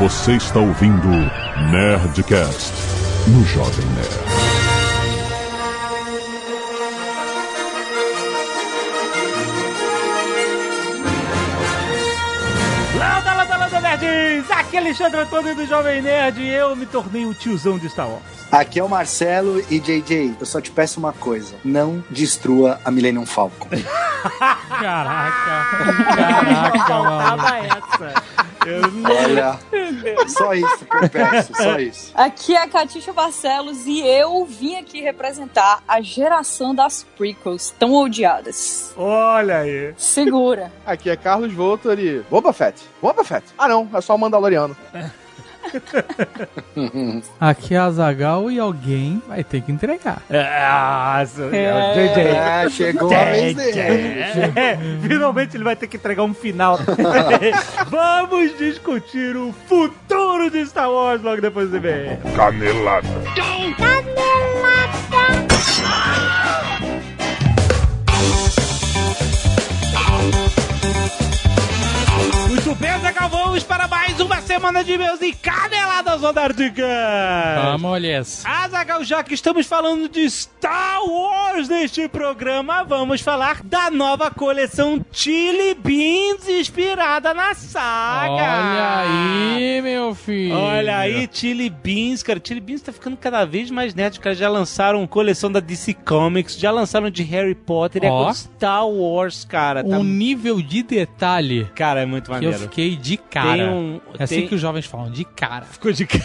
Você está ouvindo Nerdcast no Jovem Nerd. Landa, landa, landa, nerds! Aqui é Alexandre Antônio do Jovem Nerd e eu me tornei o tiozão de Star Wars. Aqui é o Marcelo e JJ, eu só te peço uma coisa: não destrua a Millennium Falcon. Caraca. Caraca, Faltava mano. essa. Olha, só isso que eu peço, só isso. Aqui é a Catixa Barcelos e eu vim aqui representar a geração das prequels tão odiadas. Olha aí. Segura. Aqui é Carlos Voltor e. Boba Fett. Boba Fett. Ah, não, é só o Mandaloriano. Aqui é a Zagal e alguém vai ter que entregar. Nossa, É. JJ. É, chegou a vez dele. É, finalmente ele vai ter que entregar um final. Vamos discutir o futuro de Star Wars logo depois do EBR. Canelada. Muito Zagal, vamos para mais uma semana de meus e caneladas rodardicas. Vamos, olhas. Azagal, já que estamos falando de Star Wars neste programa, vamos falar da nova coleção Chili Beans inspirada na saga. Olha aí, meu filho. Olha aí, Chili Beans, cara. Chili Beans tá ficando cada vez mais nerd, cara. Já lançaram coleção da DC Comics, já lançaram de Harry Potter e Ó. agora Star Wars, cara. Tá... Um nível de detalhe Cara, é muito maneiro. Fiquei de cara. Um... É assim tem... que os jovens falam, de cara. Ficou de cara.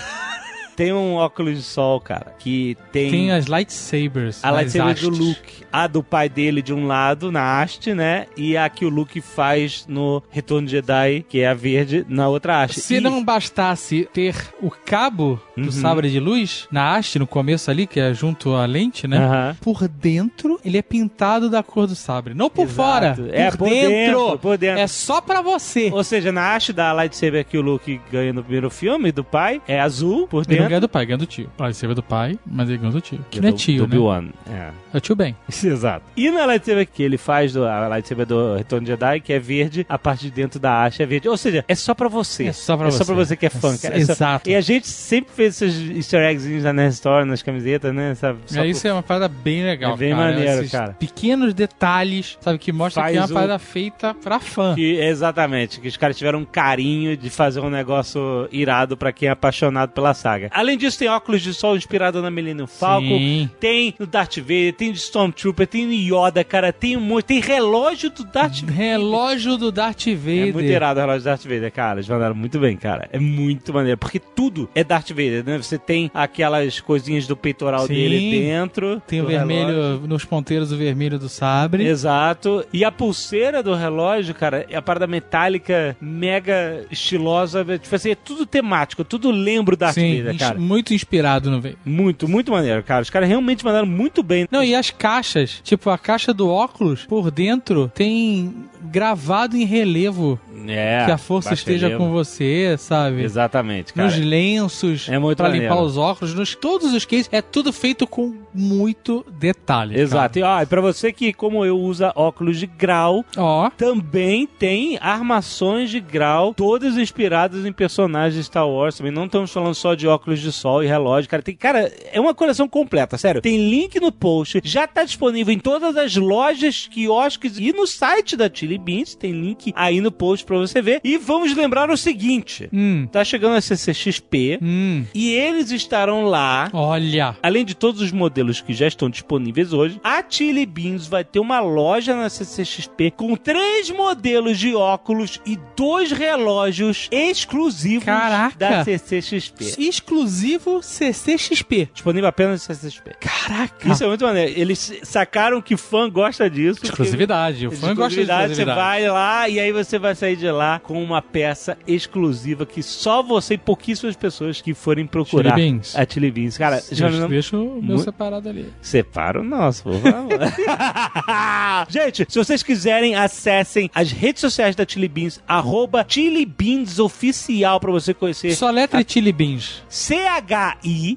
Tem um óculos de sol, cara, que tem... Tem as lightsabers. A lightsaber do. Luke. A do pai dele de um lado, na haste, né? E a que o Luke faz no Retorno de Jedi, que é a verde, na outra haste. Se E- não bastasse ter o cabo do Uhum. sabre de luz na haste, no começo ali, que é junto à lente, né? Aham. Por dentro, ele é pintado da cor do sabre. Não por Exato. fora. É, por, por dentro. dentro, por dentro. É só pra você. Ou seja, na haste da lightsaber que o Luke ganha no primeiro filme, do pai, é azul por dentro. Ganha do pai, ganha do tio. A lightsaber do pai, mas ele ganha do tio. Que não é do- tio, do né? Obi-Wan. É. É o tio Ben. Exato. E na lightsaber que ele faz, do, a lightsaber do Retorno de Jedi, que é verde, a parte de dentro da haste é verde. Ou seja, é só pra você. É só pra é só você. pra você que é fã. cara. É só- Exato. E a gente sempre fez esses easter eggs na Nerd Store, nas camisetas, né? Sabe? Só É, por- isso é uma parada bem legal, É bem cara. maneiro, Esses cara. pequenos detalhes, sabe, que mostra Faz que é uma o- parada feita pra fã. Que, exatamente, que os caras tiveram um carinho de fazer um negócio irado pra quem é apaixonado pela saga. Além disso, tem óculos de sol inspirado na Millennium Falcon, Sim. tem no Darth Vader, tem de Stormtrooper, tem Yoda, cara, tem um monte, tem relógio do Darth Vader. Relógio do Darth Vader. É muito irado o relógio do Darth Vader, cara. Eles mandaram muito bem, cara. É muito maneiro. Porque tudo é Darth Vader, né? Você tem aquelas coisinhas do peitoral Sim. dele dentro. Tem o vermelho, relógio. nos ponteiros, o vermelho do sabre. Exato. E a pulseira do relógio, cara, é a parada metálica mega estilosa. Tipo assim, é tudo temático, tudo lembro Darth Sim, Vader, cara. muito inspirado no Vader. Muito, muito maneiro, cara. Os caras realmente mandaram muito bem. Não, e as caixas, tipo, a caixa do óculos, por dentro, tem gravado em relevo É, que a força esteja relevo. com você, sabe? Exatamente, cara. Nos lenços, É muito pra maneiro. limpar os óculos, nos todos os cases, é tudo feito com muito detalhe. Exato. E, ó, e pra você que, como eu, usa óculos de grau, cara. Ó, também tem armações de grau, todas inspiradas em personagens de Star Wars. Também não estamos falando só de óculos de sol e relógio. Cara, tem, cara, é uma coleção completa, sério. Tem link no post, já tá disponível em todas as lojas, quiosques e no site da Chili Beans. Tem link aí no post pra você ver. E vamos lembrar o seguinte: hum, tá chegando a CCXP hum, e eles estarão lá. olha. Além de todos os modelos que já estão disponíveis hoje, a Chili Beans vai ter uma loja na CCXP com três modelos de óculos e dois relógios exclusivos Caraca. da CCXP. Exclusivo CCXP. Disponível apenas na CCXP. Caraca. Isso é muito maneiro. Eles sacaram que fã gosta disso. Exclusividade. O fã gosta de exclusividade, Vai lá e aí você vai sair de lá com uma peça exclusiva que só você e pouquíssimas pessoas que forem procurar Chili Beans. a Chili Beans. Cara, já Deixa, não... deixa o meu separado ali. Separa o nosso, por favor. Gente, se vocês quiserem, acessem as redes sociais da Chili Beans, arroba Chili Beans Oficial, pra você conhecer. Só letra e Chili Beans. C-H-I-L-L.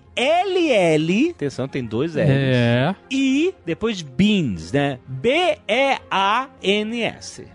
Atenção, tem dois L's. É. E depois Beans, né? B-E-A-N-S.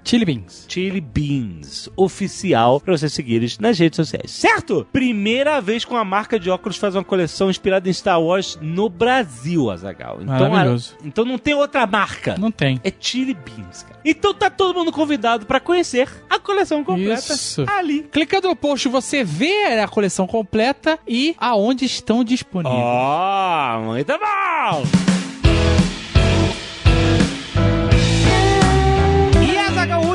Chili Beans. Chili Beans, oficial, pra você seguir eles nas redes sociais, certo? Primeira vez que uma marca de óculos faz uma coleção inspirada em Star Wars no Brasil, Azagal. Então, Maravilhoso. a- então não tem outra marca. Não tem. É Chili Beans, cara. Então tá todo mundo convidado pra conhecer a coleção completa Isso. ali. Clicando no post, você vê a coleção completa e aonde estão disponíveis. Ó, muito bom!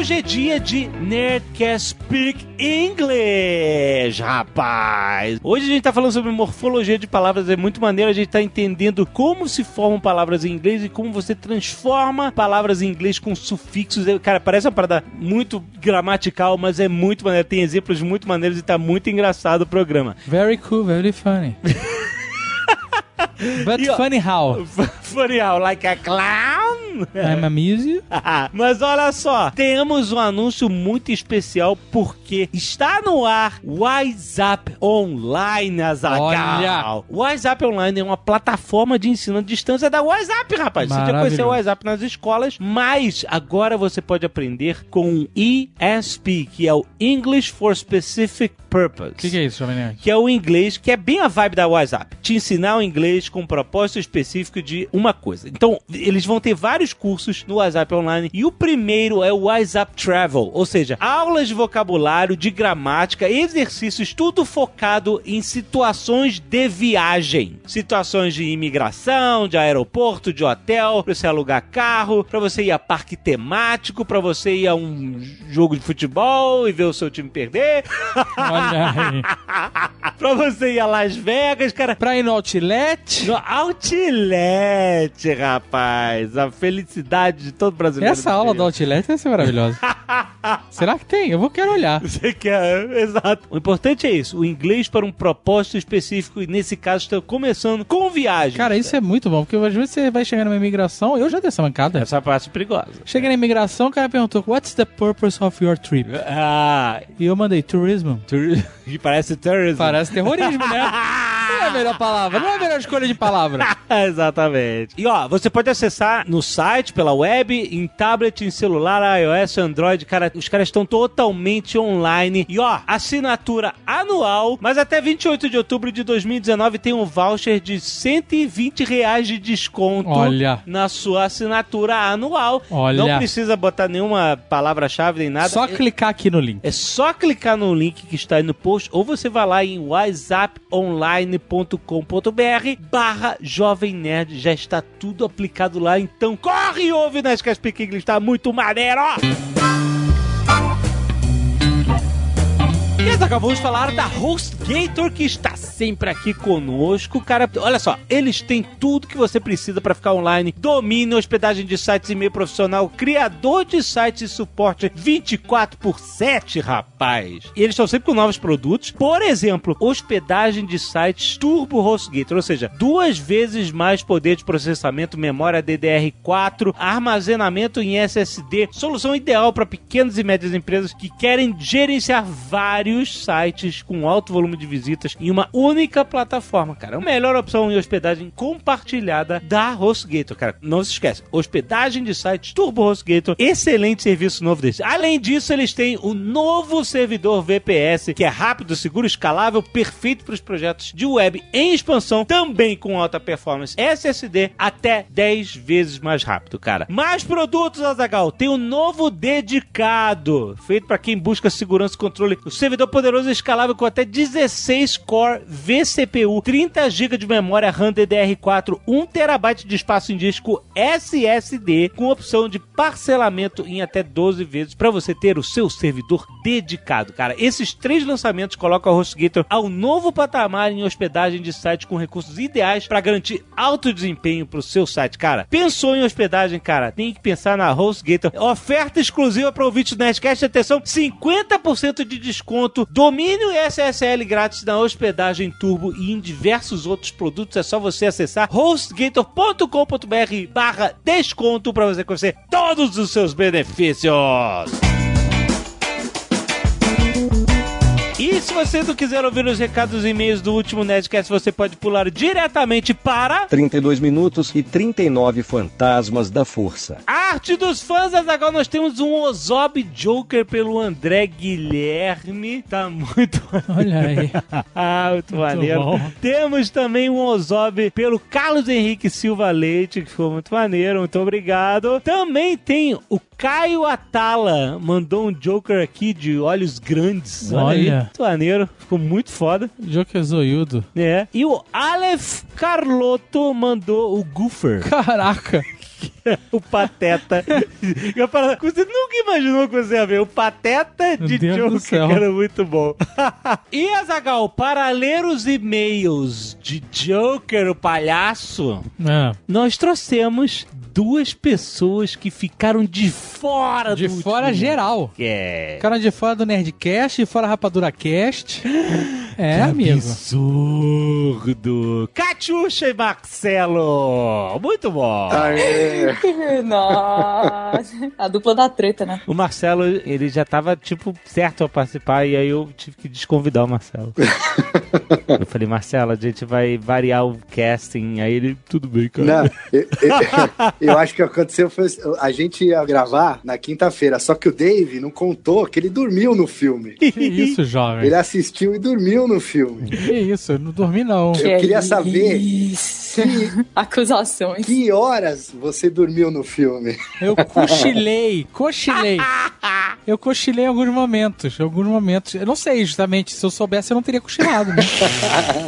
Hoje é dia de Nerdcast Speak English, rapaz! Hoje a gente tá falando sobre morfologia de palavras, é muito maneiro, a gente tá entendendo como se formam palavras em inglês e como você transforma palavras em inglês com sufixos. É, Cara, parece uma parada muito gramatical, mas é muito maneiro, tem exemplos muito maneiros e tá muito engraçado o programa. Very cool, very funny. But E, funny how? Funny how, like a clown? I'm amuse you. Mas olha só, temos um anúncio muito especial porque está no ar WhatsApp Online, Azaghal. WhatsApp Online é uma plataforma de ensino à distância da WhatsApp, rapaz. Você já conheceu o. WhatsApp nas escolas, mas agora você pode aprender com o ESP, que é o English for Specific Purpose O que, que é isso, Nerd? que é o inglês, que é bem a vibe da WhatsApp. Te ensinar o inglês com um propósito específico de uma coisa. Então, eles vão ter vários cursos no WhatsApp Online e o primeiro é o WhatsApp Travel, ou seja, aulas de vocabulário, de gramática, exercícios, tudo focado em situações de viagem. Situações de imigração, de aeroporto, de hotel, pra você alugar carro, pra você ir a parque temático, pra você ir a um jogo de futebol e ver o seu time perder. Olha aí. pra você ir a Las Vegas, cara. Pra ir no Outlet, No Outlet, rapaz. A felicidade de todo brasileiro. essa aula do Outlet vai ser maravilhosa. Será que tem? Eu vou querer olhar. Você quer, exato. O importante é isso, o inglês para um propósito específico e nesse caso está começando com viagem. Cara, isso é muito bom, porque às vezes você vai chegar numa imigração, eu já dei essa mancada. essa parte é perigosa. Cheguei na imigração, o cara perguntou, what's the purpose of your trip? Ah, E eu mandei, tourism. tur- que parece terrorismo. Parece terrorismo, né? Não é a melhor palavra, não é a melhor escolha de palavra. Exatamente. E ó, você pode acessar no site, pela web, em tablet, em celular, iOS, Android. Cara, os caras estão totalmente online. E ó, assinatura anual, mas até 28 de outubro de 2019 tem um voucher de 120 reais de desconto Olha. na sua assinatura anual. Olha. Não precisa botar nenhuma palavra-chave nem nada. Só É- clicar aqui no link. é só clicar no link que está aí no post ou você vai lá em whatsapponline.com.br barra Jovem Nerd. Já está tudo aplicado lá, então corre e ouve nas que Speak English, tá muito maneiro! E Azaghal, vamos falar da HostGator que está sempre aqui conosco. Cara, olha só, eles têm tudo que você precisa para ficar online: domínio, hospedagem de sites, e-mail profissional, criador de sites e suporte 24 por 7, rapaz. E eles estão sempre com novos produtos. Por exemplo, hospedagem de sites Turbo HostGator, ou seja, duas vezes mais poder de processamento, memória DDR4, armazenamento em SSD. Solução ideal para pequenas e médias empresas que querem gerenciar vários sites com alto volume de visitas em uma única plataforma, cara. A melhor opção em hospedagem compartilhada da HostGator, cara. Não se esquece, hospedagem de sites Turbo HostGator, excelente serviço novo desse. Além disso, eles têm o novo servidor VPS, que é rápido, seguro, escalável, perfeito para os projetos de web em expansão, também com alta performance SSD, até 10 vezes mais rápido, cara. Mais produtos, Azagal. Tem o novo dedicado, feito para quem busca segurança e controle. O servidor poderoso e escalável com até 16 core vCPU, 30 GB de memória RAM DDR4, 1 TB de espaço em disco SSD, com opção de parcelamento em até 12 vezes para você ter o seu servidor dedicado, cara. Esses três lançamentos colocam a HostGator ao novo patamar em hospedagem de sites com recursos ideais para garantir alto desempenho para o seu site, cara. Pensou em hospedagem, cara? Tem que pensar na HostGator. Oferta exclusiva para ouvintes do Nerdcast. Atenção, 50% de desconto, domínio e SSL grátis na hospedagem Turbo e em diversos outros produtos. É só você acessar hostgator.com.br barra desconto para você conhecer todos os seus benefícios. E se você não quiser ouvir os recados e e-mails do último Nerdcast, você pode pular diretamente para 32 minutos e 39 fantasmas da força. arte dos fãs, agora nós temos um Ozob Joker pelo André Guilherme. Tá muito Olha aí. ah, muito maneiro. bom. Temos também um Ozob pelo Carlos Henrique Silva Leite, que ficou muito maneiro. Muito obrigado. Também tem o Caio Atala, mandou um Joker aqui de olhos grandes. Olha, aí. Muito maneiro. Ficou muito foda. Joker zoiudo. É. E o Aleph Carlotto mandou o Goofer. Caraca. o Pateta. Eu falo, você nunca imaginou que você ia ver o Pateta de Deus Joker, que era muito bom. e, Azagal, para ler os e-mails de Joker, o palhaço, É. nós trouxemos duas pessoas que ficaram de fora De do fora último- geral. É. Ficaram de fora do Nerdcast, de fora Rapadura Cast. É, amigo. Absurdo. Catiuxa e Marcelo. Muito bom. Aê. Nossa. A dupla da treta, né? O Marcelo, ele já tava, tipo, certo a participar, e aí eu tive que desconvidar o Marcelo. eu falei, Marcelo, a gente vai variar o casting. Aí ele, tudo bem, cara. Não, eu, eu- eu acho que o que aconteceu foi a gente ia gravar na quinta-feira, só que o Dave não contou que ele dormiu no filme. Que isso, jovem? Ele assistiu e dormiu no filme. Que isso, eu não dormi não. Eu queria saber Isso. que, Acusações. que horas você dormiu no filme. Eu cochilei, cochilei. Eu cochilei em alguns momentos, em alguns momentos. Eu não sei, justamente, se eu soubesse eu não teria cochilado, né?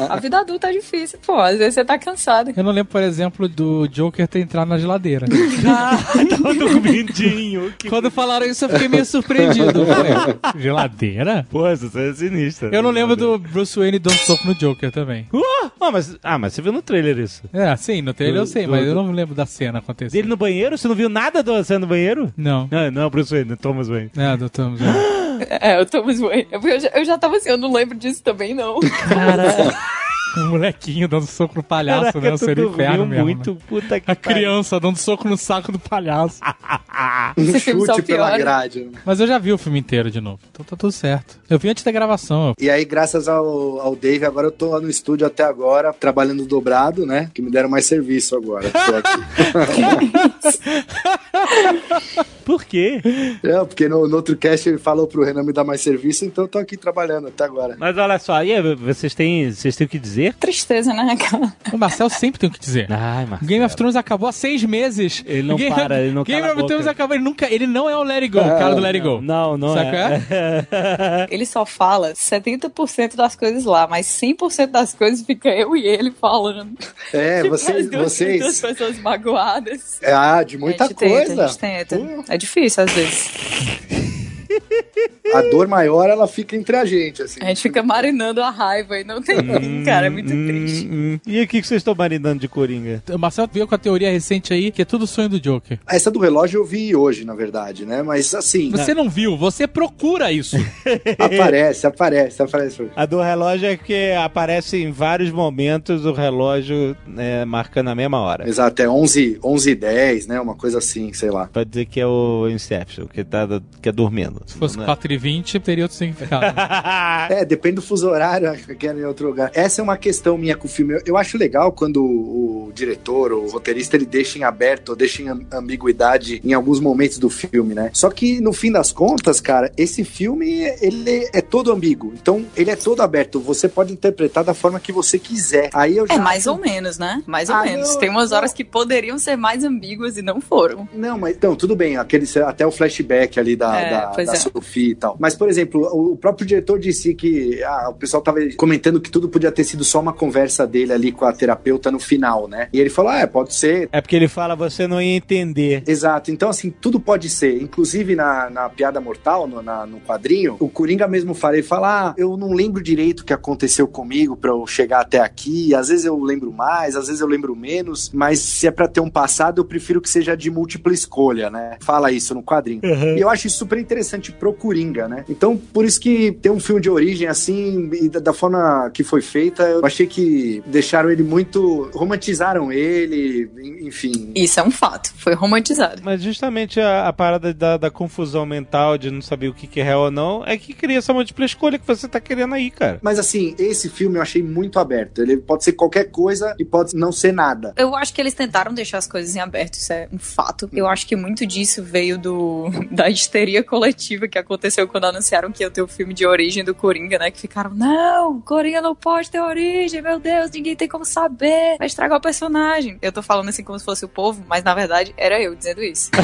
A vida adulta é difícil, pô. Às vezes você tá cansado. Eu não lembro, por exemplo, do Joker ter entrado na geladeira. Ah, tava dormindinho. Que... Quando falaram isso, eu fiquei meio surpreendido. Falei, geladeira? Pô, você é sinistra. Eu não lembro do Bruce Wayne dando soco no Joker também. Uh, ah, mas, ah, mas você viu no trailer isso. É, sim, no trailer eu sei, Do- mas do- eu não lembro da cena acontecendo. Dele no banheiro? Você não viu nada do cena no banheiro? Não. Não, não, Bruce Wayne, Thomas Wayne. É, doutor. É, eu tô mais eu, já, eu já tava assim, eu não lembro disso também, não. Um molequinho dando soco no palhaço, Caraca, né? Seria dormiu inferno mesmo. muito, né? puta que A pariu. criança dando soco no saco do palhaço. Um Esse filme só chute pela grade. né? Mas eu já vi o filme inteiro de novo. Então tá tudo certo. Eu vi antes da gravação. E aí, graças ao, ao Dave, agora eu tô lá no estúdio até agora, trabalhando dobrado, né? Que me deram mais serviço agora. Tô aqui. Por quê? é, porque no, no outro cast ele falou pro Renan me dar mais serviço, então eu tô aqui trabalhando até agora. Mas olha só, aí, vocês têm, vocês têm o que dizer? Tristeza, né, cara? O Marcel sempre tem o que dizer. Ai, Marcelo. Game of Thrones acabou há seis meses. Ele não Game, para, ele não Game of Thrones acabou. Ele, nunca, ele não é o Let It Go, o cara do Let It Go. Não, não Sabe é. Ele só fala 70% das coisas lá, mas 100% das coisas fica eu e ele falando. É, Tipo, vocês. as duas, duas vocês pessoas magoadas. ah, de muita a gente tenta, coisa. a gente tenta. É difícil às vezes. A dor maior, ela fica entre a gente, assim. A gente fica marinando a raiva e não tem fim, cara. É muito triste. Hum, hum. E o que vocês estão marinando de Coringa? O Marcel veio com a teoria recente aí, que é tudo sonho do Joker. Essa do relógio eu vi hoje, na verdade, né? Mas assim, Você não viu, você procura isso. aparece, aparece, aparece. A do relógio é que aparece em vários momentos o relógio né, marcando a mesma hora. Exato, é 11, 11 e 10, né? Uma coisa assim, sei lá. Pra dizer que é o Inception, que, tá, que é dormindo. Se fosse Não é? 4h20, teria outro significado. É, depende do fuso horário, acho que era em outro lugar. Essa é uma questão minha com o filme. Eu, eu acho legal quando o, o diretor, o roteirista, ele deixa em aberto, ou deixa em am- ambiguidade em alguns momentos do filme, né? Só que no fim das contas, cara, esse filme, ele é todo ambíguo. Então, ele é todo aberto. Você pode interpretar da forma que você quiser. Aí eu já É mais ou menos, né? Mais ou Ah, menos. não, Tem umas não. horas que poderiam ser mais ambíguas e não foram. Não, mas então, tudo bem, aquele, até o flashback ali da, É, da, pois da é. Sophie e tal. Mas, por exemplo, o, próprio diretor disse que ah, o pessoal tava comentando que tudo podia ter sido só uma conversa dele ali com a terapeuta no final, né? E ele falou: ah, é, pode ser. É porque ele fala, você não ia entender. Exato, então assim, tudo pode ser. Inclusive na, na Piada Mortal, no, na- no quadrinho, o Coringa mesmo fala, ele fala, ah, eu não lembro direito o que aconteceu comigo pra eu chegar até aqui, às vezes eu lembro mais, às vezes eu lembro menos, mas se é pra ter um passado, eu prefiro que seja de múltipla escolha, né? Fala isso no quadrinho. E eu acho isso super interessante pro Coringa, né? Então, por isso que tem um filme de origem assim, e da, da forma que foi feita, eu achei que deixaram ele muito. romantizaram ele, en- enfim. Isso é um fato. Foi romantizado. Mas justamente a, a parada da, da confusão mental de não saber o que, que é real ou não é que cria essa múltipla escolha que você tá querendo aí, cara. Mas assim, esse filme eu achei muito aberto. Ele pode ser qualquer coisa e pode não ser nada. Eu acho que eles tentaram deixar as coisas em aberto, isso é um fato. Eu acho que muito disso veio do da histeria coletiva que aconteceu quando anunciaram que ia ter o filme de origem do Coringa, né? Que ficaram, não, Coringa não pode ter origem, meu Deus, ninguém tem como saber, vai estragar o personagem. Eu tô falando assim como se fosse o povo, mas na verdade era eu dizendo isso.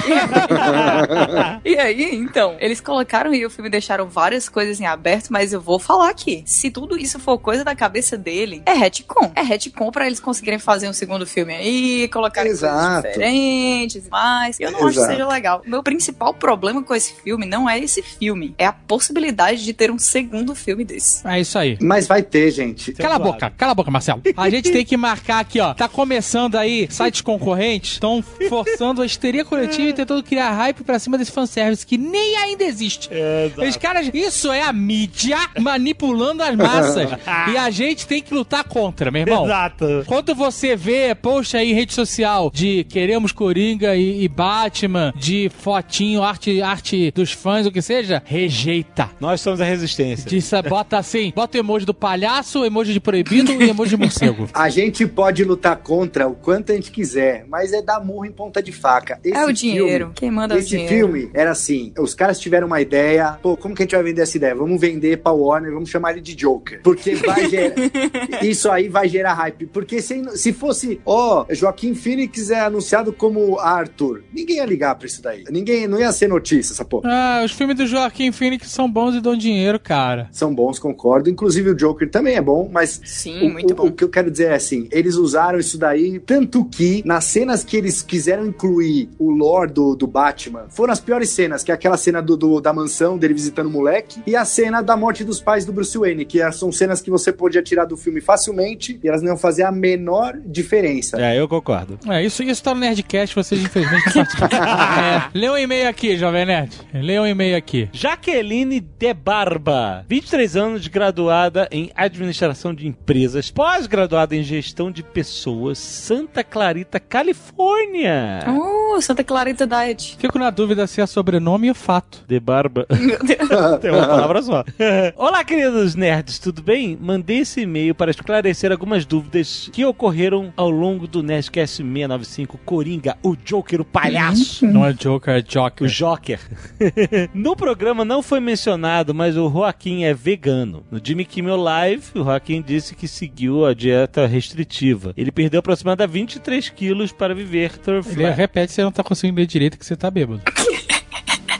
E aí, então, eles colocaram e o filme deixaram várias coisas em aberto, mas eu vou falar aqui. Se tudo isso for coisa da cabeça dele, é retcon. É retcon pra eles conseguirem fazer um segundo filme aí, colocar coisas Exato. diferentes e mais. Eu não acho que Exato. seja legal. O meu principal problema com esse filme não é esse filme, é a possibilidade de ter um segundo filme desse. É isso aí. Mas vai ter, gente. Cala a boca, cala a boca, Marcelo. A gente tem que marcar aqui, ó. Tá começando aí, sites concorrentes estão forçando a histeria coletiva e tentando criar hype pra cima desse fanservice que nem ainda existe. Os caras, isso é a mídia manipulando as massas. e a gente tem que lutar contra, meu irmão. Exato. Quando você vê post aí em rede social de queremos Coringa e, e Batman, de fotinho, arte, arte dos fãs, o que seja, rejeita. Nós somos a resistência. Diz, bota assim, bota o emoji do palhaço, o emoji de proibido e emoji de morcego. A gente pode lutar contra o quanto a gente quiser, mas é dar murro em ponta de faca. Esse é o dinheiro. filme- Quem manda é o Esse dinheiro. filme era assim: os caras tiveram uma ideia, pô, como que a gente vai vender essa ideia? Vamos vender pra Warner, vamos chamar ele de Joker. Porque vai gerar. isso aí vai gerar hype. Porque se, se fosse, ó, Joaquim Phoenix é anunciado como Arthur, ninguém ia ligar pra isso daí. Ninguém, não ia ser notícia essa porra. Ah, os filmes do Joaquim Phoenix são bons e dão dinheiro, cara. São bons, concordo. Inclusive o Joker também é bom, mas Sim, o, muito o- bom. o que eu quero dizer é assim, eles usaram isso daí, tanto que nas cenas que eles quiseram incluir o lore do, do Batman, foram as piores cenas, que é aquela cena do, do- da mansão dele visitando o moleque, e a cena da morte dos pais do Bruce Wayne, que é- são cenas que você podia tirar do filme facilmente, e elas não iam fazer a menor diferença. É, eu concordo. É, isso, isso tá no Nerdcast, vocês infelizmente não é, lê um e-mail aqui, Jovem Nerd. Lê um e-mail aqui. Jaqueline de Barba, 23 anos, graduada em administração de empresas, pós-graduada em gestão de pessoas, Santa Clarita, Califórnia. Uh, Santa Clarita Diet. Fico na dúvida se é sobrenome ou fato. De Barba. Meu Deus. Tem uma palavra só. Olá, queridos nerds, tudo bem? Mandei esse e-mail para esclarecer algumas dúvidas que ocorreram ao longo do Nerdcast 695 Coringa, o Joker, o palhaço. Não é Joker, é O Joker. No programa não foi mencionado, mas o Joaquim é vegano. No Jimmy Kimmel Live, o Joaquim disse que seguiu a dieta restritiva. Ele perdeu aproximadamente 23 quilos para viver Ele é repete, você não tá conseguindo ler direito que você tá bêbado.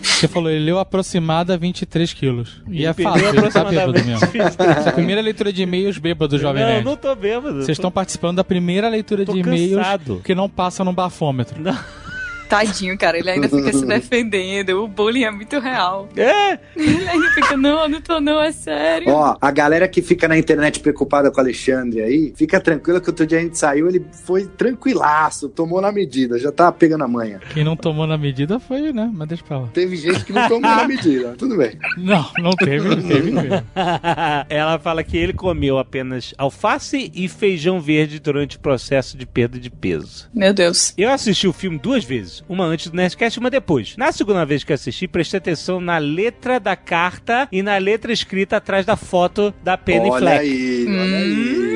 Você falou, ele leu aproximada 23 quilos. E Ele é fácil, ele tá bêbado mesmo. 23 Primeira leitura de e-mails bêbado, Jovem Não, Nerd. não tô bêbado. Vocês Tô- estão participando da primeira leitura Tô de e-mails que não passa no bafômetro. Tadinho, cara, ele ainda fica se defendendo. O bullying é muito real. É, Ele ainda fica, não, não tô não, é sério. Ó, a galera que fica na internet preocupada com o Alexandre aí, fica tranquila que outro dia a gente saiu, ele foi tranquilaço, tomou na medida, já tá pegando a manha. Quem não tomou na medida foi, né? Mas deixa pra lá. Teve gente que não tomou na medida, tudo bem. Não, não teve, não teve mesmo. Ela fala que ele comeu apenas alface e feijão verde durante o processo de perda de peso. Meu Deus. Eu assisti o filme duas vezes, uma antes do Nerdcast e uma depois. Na segunda vez que assisti, prestei atenção na letra da carta e na letra escrita atrás da foto da Penny olha Fleck. aí, olha aí.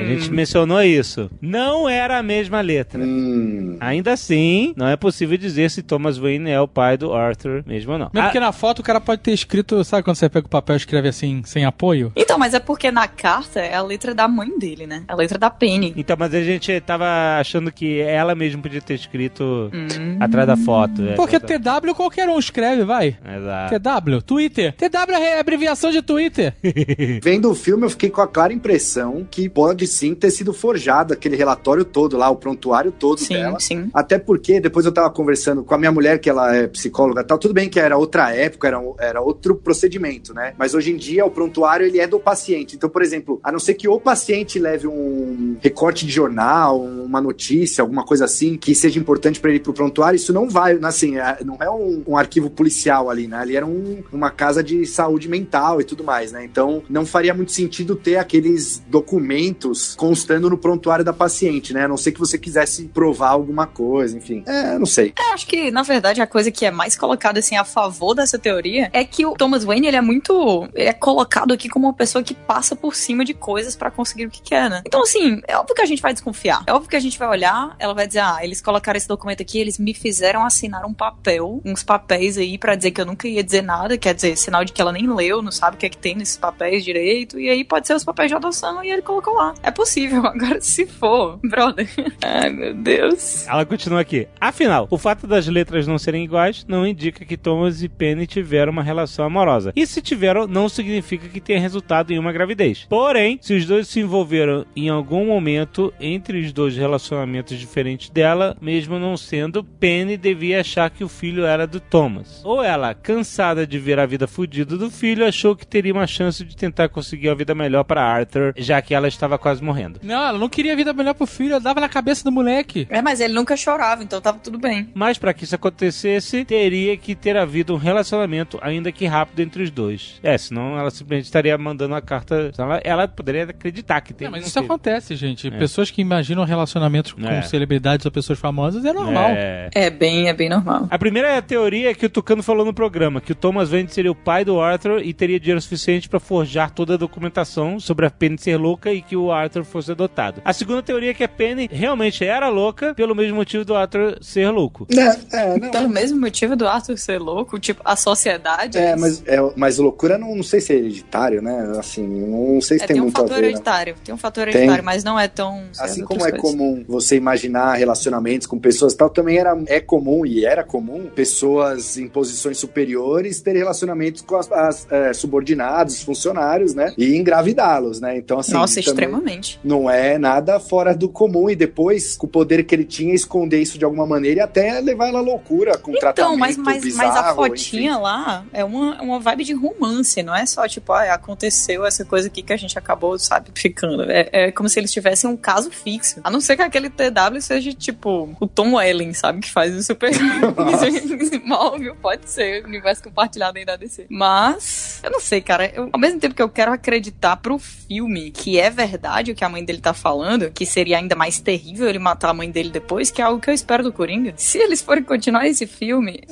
A gente mencionou isso. Não era a mesma letra. Hum. Ainda assim, não é possível dizer se Thomas Wayne é o pai do Arthur mesmo ou não. Mesmo Ah, porque na foto o cara pode ter escrito, sabe quando você pega o papel e escreve assim, sem apoio? Então, mas é porque na carta é a letra da mãe dele, né? A letra da Penny. Então, mas a gente tava achando que ela mesmo podia ter escrito Hum. atrás da foto. É, Porque tá- TW qualquer um escreve, vai. Exato. TW, Twitter. TW é abreviação de Twitter. Vendo o filme, eu fiquei com a clara impressão que pode sim ter sido forjado aquele relatório todo lá, o prontuário todo Sim, dela. sim. Até porque depois eu tava conversando com a minha mulher, que ela é psicóloga e tal. Tudo bem que era outra época, era, era outro procedimento, né? Mas hoje em dia o prontuário ele é do paciente. Então, por exemplo, a não ser que o paciente leve um recorte de jornal, um uma notícia, alguma coisa assim, que seja importante para ele ir pro prontuário, isso não vai, assim, é- não é um, um arquivo policial ali, né? Ali era um- uma casa de saúde mental e tudo mais, né? Então não faria muito sentido ter aqueles documentos constando no prontuário da paciente, né? A não ser que você quisesse provar alguma coisa, enfim. É, não sei. Eu acho que, na verdade, a coisa que é mais colocada assim a favor dessa teoria é que o Thomas Wayne, ele é muito. Ele é colocado aqui como uma pessoa que passa por cima de coisas pra conseguir o que quer, né? Então, assim, é óbvio que a gente vai desconfiar. É óbvio que a gente vai olhar, ela vai dizer: ah, eles colocaram esse documento aqui, eles me fizeram assinar um papel, uns papéis aí pra dizer que eu nunca ia dizer nada, quer dizer, sinal de que ela nem leu, não sabe o que é que tem nesses papéis direito, e aí pode ser os papéis de adoção e ele colocou lá. É possível. Agora, se for, brother. Ai, meu Deus. Ela continua aqui. Afinal, o fato das letras não serem iguais não indica que Thomas e Penny tiveram uma relação amorosa. E se tiveram, não significa que tenha resultado em uma gravidez. Porém, se os dois se envolveram em algum momento entre os dois relacionamentos diferentes dela, mesmo não sendo, Penny devia achar que o filho era do Thomas. Ou ela, cansada de ver a vida fudida do filho, achou que teria uma chance de tentar conseguir uma vida melhor para Arthur, já que ela estava quase morrendo. Não, ela não queria vida melhor pro filho, ela dava na cabeça do moleque. É, mas ele nunca chorava, então tava tudo bem. Mas para que isso acontecesse, teria que ter havido um relacionamento, ainda que rápido, entre os dois. É, senão ela simplesmente estaria mandando uma carta. Ela, ela poderia acreditar que tem. Não, mas não isso teve. acontece, gente. Pessoas que imaginam relacionamentos com É. celebridades ou pessoas famosas é normal. É. É bem, é bem normal. A primeira teoria é que o Tucano falou no programa, que o Thomas Wayne seria o pai do Arthur e teria dinheiro suficiente para forjar toda a documentação sobre a Penny ser louca e que o Arthur fosse adotado. A segunda teoria é que a Penny realmente era louca pelo mesmo motivo do Arthur ser louco. É, é, não. Pelo mesmo motivo do Arthur ser louco, tipo, a sociedade. É, mas, é, mas loucura não, não sei se é hereditário, né? Assim, não sei se É, tem, tem um muito a fator ver. né? hereditário. Tem um fator Tem. hereditário, mas não é tão. Assim as como é coisas. comum você imaginar relacionamentos com pessoas e tal, também era, é comum e era comum pessoas em posições superiores terem relacionamentos com as, as, é, subordinados, funcionários, né? E engravidá-los, né? Então, assim. Nossa, também extremamente. Não é nada fora do comum. E depois, com o poder que ele tinha, esconder isso de alguma maneira e até levar ela à loucura com Então, tratamento mas, mas, mas a bizarro, fotinha enfim. lá é uma, uma vibe de romance, não é só tipo, ah, aconteceu essa coisa aqui que a gente acabou, sabe, ficando. É, é como se eles tivessem um caso fixo. A não ser que aquele TW seja tipo o Tom Welling, sabe, que faz o super móvel, pode ser, universo compartilhado aí da DC. Mas, eu não sei, cara, eu- ao mesmo tempo que eu quero acreditar pro filme que é verdade o que a mãe dele tá falando, que seria ainda mais terrível ele matar a mãe dele depois, que é algo que eu espero do Coringa. Se eles forem continuar esse filme,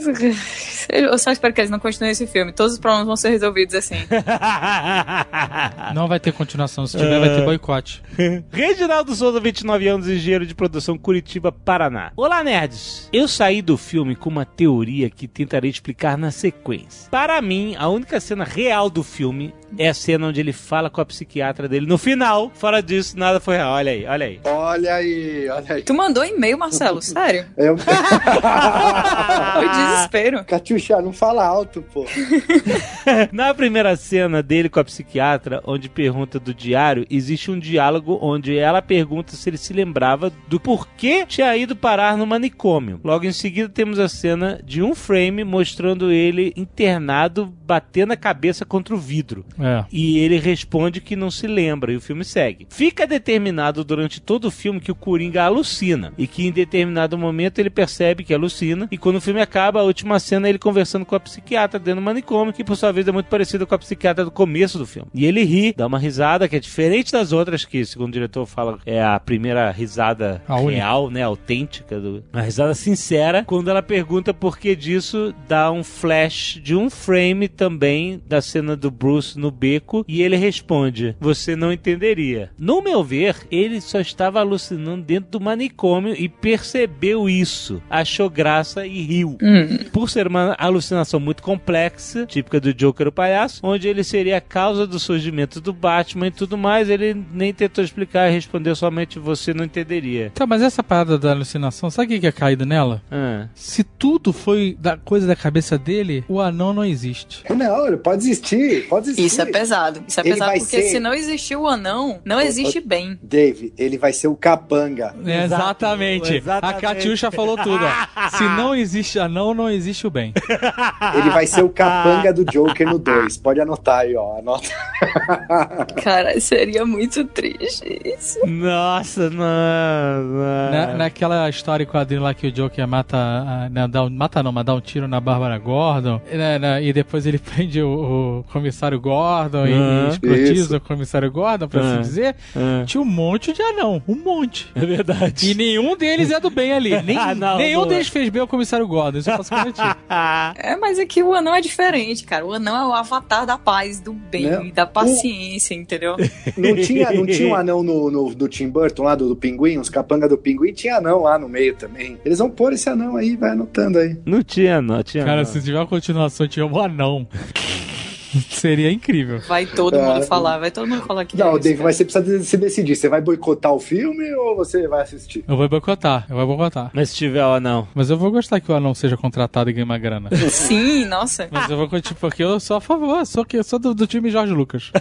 eu só espero que eles não continuem esse filme. Todos os problemas vão ser resolvidos assim. Não vai ter continuação. Se tiver, vai ter boicote. Reginaldo Souza, 29 anos, engenheiro de produção, Curitiba, Paraná. Olá, nerds! Eu saí do filme com uma teoria que tentarei explicar na sequência. Para mim, a única cena real do filme é a cena onde ele fala com a psiquiatra dele no final. Fora disso, nada foi real. Olha aí, olha aí. Olha aí, olha aí. Tu mandou e-mail, Marcelo? Sério? Eu... Foi desespero. Catiuxa, não fala alto, pô. Na primeira cena dele com a psiquiatra, onde pergunta do diário, existe um diálogo onde ela pergunta se ele se lembrava do porquê tinha ido parar no manicômio. Logo em seguida, temos a cena de um frame mostrando ele internado, batendo a cabeça contra o vidro. É. E ele responde que não se lembra, e o filme segue. Fica determinado durante todo o filme que o Coringa alucina, e que em determinado momento ele percebe que alucina, e quando o filme acaba, a última cena é ele conversando com a psiquiatra dentro do manicômio, que por sua vez é muito parecida com a psiquiatra do começo do filme. E ele ri, dá uma risada que é diferente das outras, que segundo o diretor fala, é a primeira risada A única. real, né, autêntica, do... uma risada sincera. Quando ela pergunta por que disso, dá um flash de um frame também da cena do Bruce no beco e ele responde: Você não entenderia. No meu ver, ele só estava alucinando dentro do manicômio e percebeu isso, achou graça e riu. Hum. Por ser uma alucinação muito complexa, típica do Joker o palhaço, onde ele seria a causa do surgimento do Batman e tudo mais, ele nem tentou explicar e respondeu somente você não entenderia. Tá, mas essa parada da alucinação, sabe o que é caído nela? Ah. Se tudo foi da coisa da cabeça dele, o anão não existe. Não, ele pode existir, pode existir. Isso Isso é pesado. Isso é Ele pesado porque ser- se não existir o anão, não existe bem. Dave, ele vai ser o capanga. É, exatamente. exatamente. A Catiuxa falou tudo, ó. Se não existe anão, não existe o bem. Ele vai ser o capanga do Joker no 2. Pode anotar aí, ó. Anota. Cara, seria muito triste isso. Nossa, não. não. Na, naquela história quadrinho lá que o Joker mata. a- né, dá um- mata não, mas dá um tiro na Bárbara Gordon. né, né, e depois ele prende o, o comissário Gordon e- Aham. e escrotiza Isso. o comissário Gordon, pra Ah. assim dizer. Ah. Tinha um monte de anão. Um monte. É verdade. E nenhum deles é do bem ali. Nem, Ah, não, nenhum boa. deles fez bem ao comissário Gordon. Isso eu posso garantir. É, mas é que o anão é diferente, cara. O anão é o avatar da paz, do bem, Não. da paciência, entendeu? Não tinha, não tinha um anão no, no- do Tim Burton lá, do, do pinguim, os capanga do pinguim, tinha anão lá no meio também. Eles vão pôr esse anão aí, vai anotando aí. Não tinha, não. Tinha Cara, não. se tiver uma continuação, tiver um anão. Seria incrível. Vai todo Ah, mundo falar, vai todo mundo falar que Não, é isso, Dave, mas você precisa se decidir. Você vai boicotar o filme ou você vai assistir? Eu vou boicotar, eu vou boicotar. Mas se tiver ou não. Mas eu vou gostar que o anão seja contratado e ganhe uma grana. Sim, nossa. Mas eu vou continuar, porque eu sou a favor, eu sou, que- eu sou do, do time Jorge Lucas.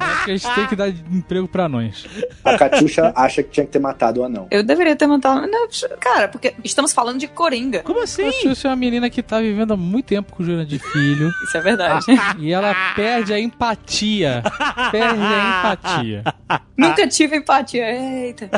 Acho que a gente tem que dar emprego pra anões. A Catiuxa acha que tinha que ter matado o anão. Eu deveria ter matado. Não, cara, porque estamos falando de Coringa. Como assim? A Xuxa é uma menina que tá vivendo há muito tempo com o Jurandir Filho. Isso é verdade. e ela perde a empatia. Perde a empatia. Nunca tive empatia. Eita.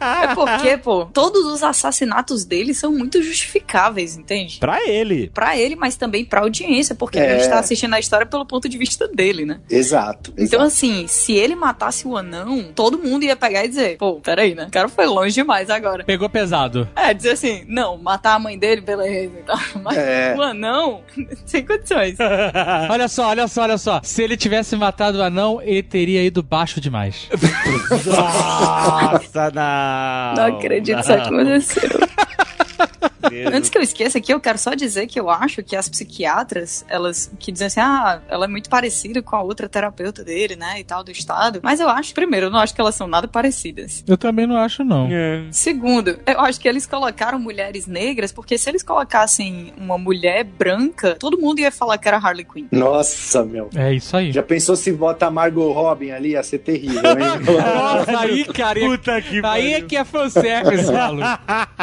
É porque, pô, todos os assassinatos dele são muito justificáveis, entende? Pra ele. Pra ele, mas também pra audiência, porque É. a gente tá assistindo a história pelo ponto de vista dele, né? Exato. Então, exato. assim, se ele matasse o anão, todo mundo ia pegar e dizer, pô, peraí, né? O cara foi longe demais agora. Pegou pesado. É, dizer assim, não, matar a mãe dele, beleza e tal. Mas É. o anão, sem condições. Olha só, olha só, olha só. Se ele tivesse matado o anão, ele teria ido baixo demais. Nossa, não. Não acredito que isso aconteceu. Antes que eu esqueça aqui, eu quero só dizer que eu acho que as psiquiatras, elas que dizem assim, ah, ela é muito parecida com a outra terapeuta dele, né, e tal, do estado. Mas eu acho, primeiro, eu não acho que elas são nada parecidas. Eu também não acho, não. É. Segundo, eu acho que eles colocaram mulheres negras, porque se eles colocassem uma mulher branca, todo mundo ia falar que era Harley Quinn. Nossa, meu. É isso aí. Já pensou se bota a Margot Robin ali? Ia ser terrível, hein? Nossa, aí, cara, Puta que aí é que é fanservice, maluco.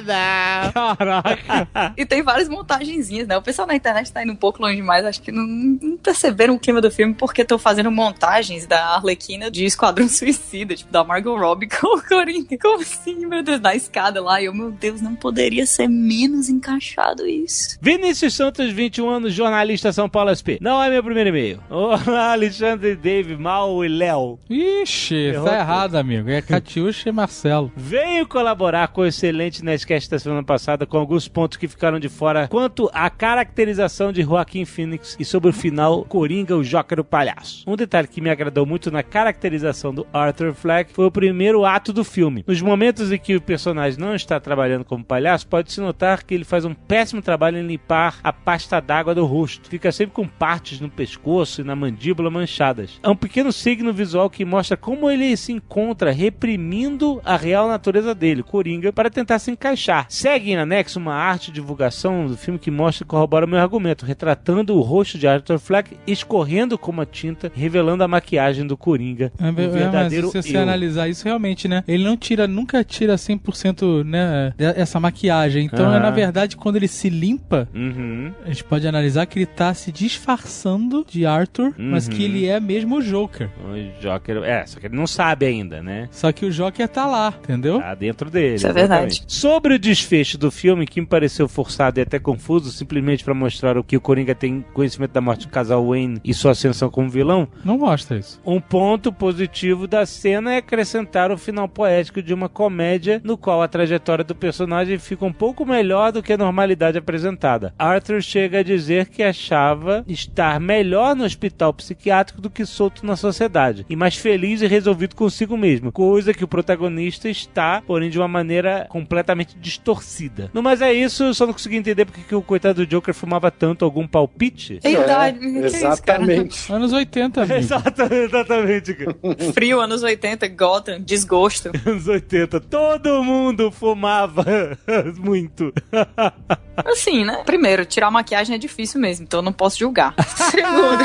não. Caraca. E tem várias montagenzinhas, né? O pessoal na internet tá indo um pouco longe demais, acho que não, não perceberam o clima do filme porque estão fazendo montagens da Arlequina de Esquadrão Suicida, tipo, da Margot Robbie com o Coringa. Como assim, meu Deus? Na escada lá, e eu, meu Deus, não poderia ser menos encaixado isso. Vinícius Santos, 21 anos, jornalista São Paulo SP. Não é meu primeiro e-mail. Olá, Alexandre, Dave, Mal e Léo. Ixi, Errou tá tudo. errado, amigo. É Catiuxa e Marcelo. Veio colaborar com o excelente Nerdcast da semana passada com alguns pontos que ficaram de fora quanto à caracterização de Joaquim Phoenix e sobre o final Coringa, o Joker, o palhaço. Um detalhe que me agradou muito na caracterização do Arthur Fleck foi o primeiro ato do filme. Nos momentos em que o personagem não está trabalhando como palhaço, pode-se notar que ele faz um péssimo trabalho em limpar a pasta d'água do rosto. Fica sempre com partes no pescoço e na mandíbula manchadas. É um pequeno signo visual que mostra como ele se encontra reprimindo a real natureza dele, Coringa, para tentar se encaixar. Segue em anexo uma arte de divulgação do filme que mostra e corrobora meu argumento, retratando o rosto de Arthur Fleck escorrendo como a tinta, revelando a maquiagem do Coringa. É, o é, mas verdadeiro se você eu. analisar isso realmente, né? Ele não tira, nunca tira 100% né, essa maquiagem. Então, Ah. é na verdade, quando ele se limpa, Uhum. a gente pode analisar que ele tá se disfarçando de Arthur, mas Uhum. que ele é mesmo o Joker. O Joker. É, só que ele não sabe ainda, né? Só que o Joker tá lá, entendeu? Tá dentro dele. Isso é verdade. Sobre o desfecho do filme, que me pareceu forçado e até confuso, simplesmente pra mostrar o que o Coringa tem conhecimento da morte do casal Wayne e sua ascensão como vilão, Não mostra isso. um ponto positivo da cena é acrescentar o final poético de uma comédia no qual a trajetória do personagem fica um pouco melhor do que a normalidade apresentada. Arthur chega a dizer que achava estar melhor no hospital psiquiátrico do que solto na sociedade, e mais feliz e resolvido consigo mesmo, coisa que o protagonista está, porém de uma maneira completamente distorcida. No mais é isso, eu só não consegui entender porque que o coitado do Joker fumava tanto. Algum palpite? É, isso, cara? exatamente. Anos 80, amigo. Exato, exatamente. Frio, anos 80, Gotham, desgosto. Anos 80, todo mundo fumava muito. Assim, né? Primeiro, tirar a maquiagem é difícil mesmo, então eu não posso julgar. Segundo,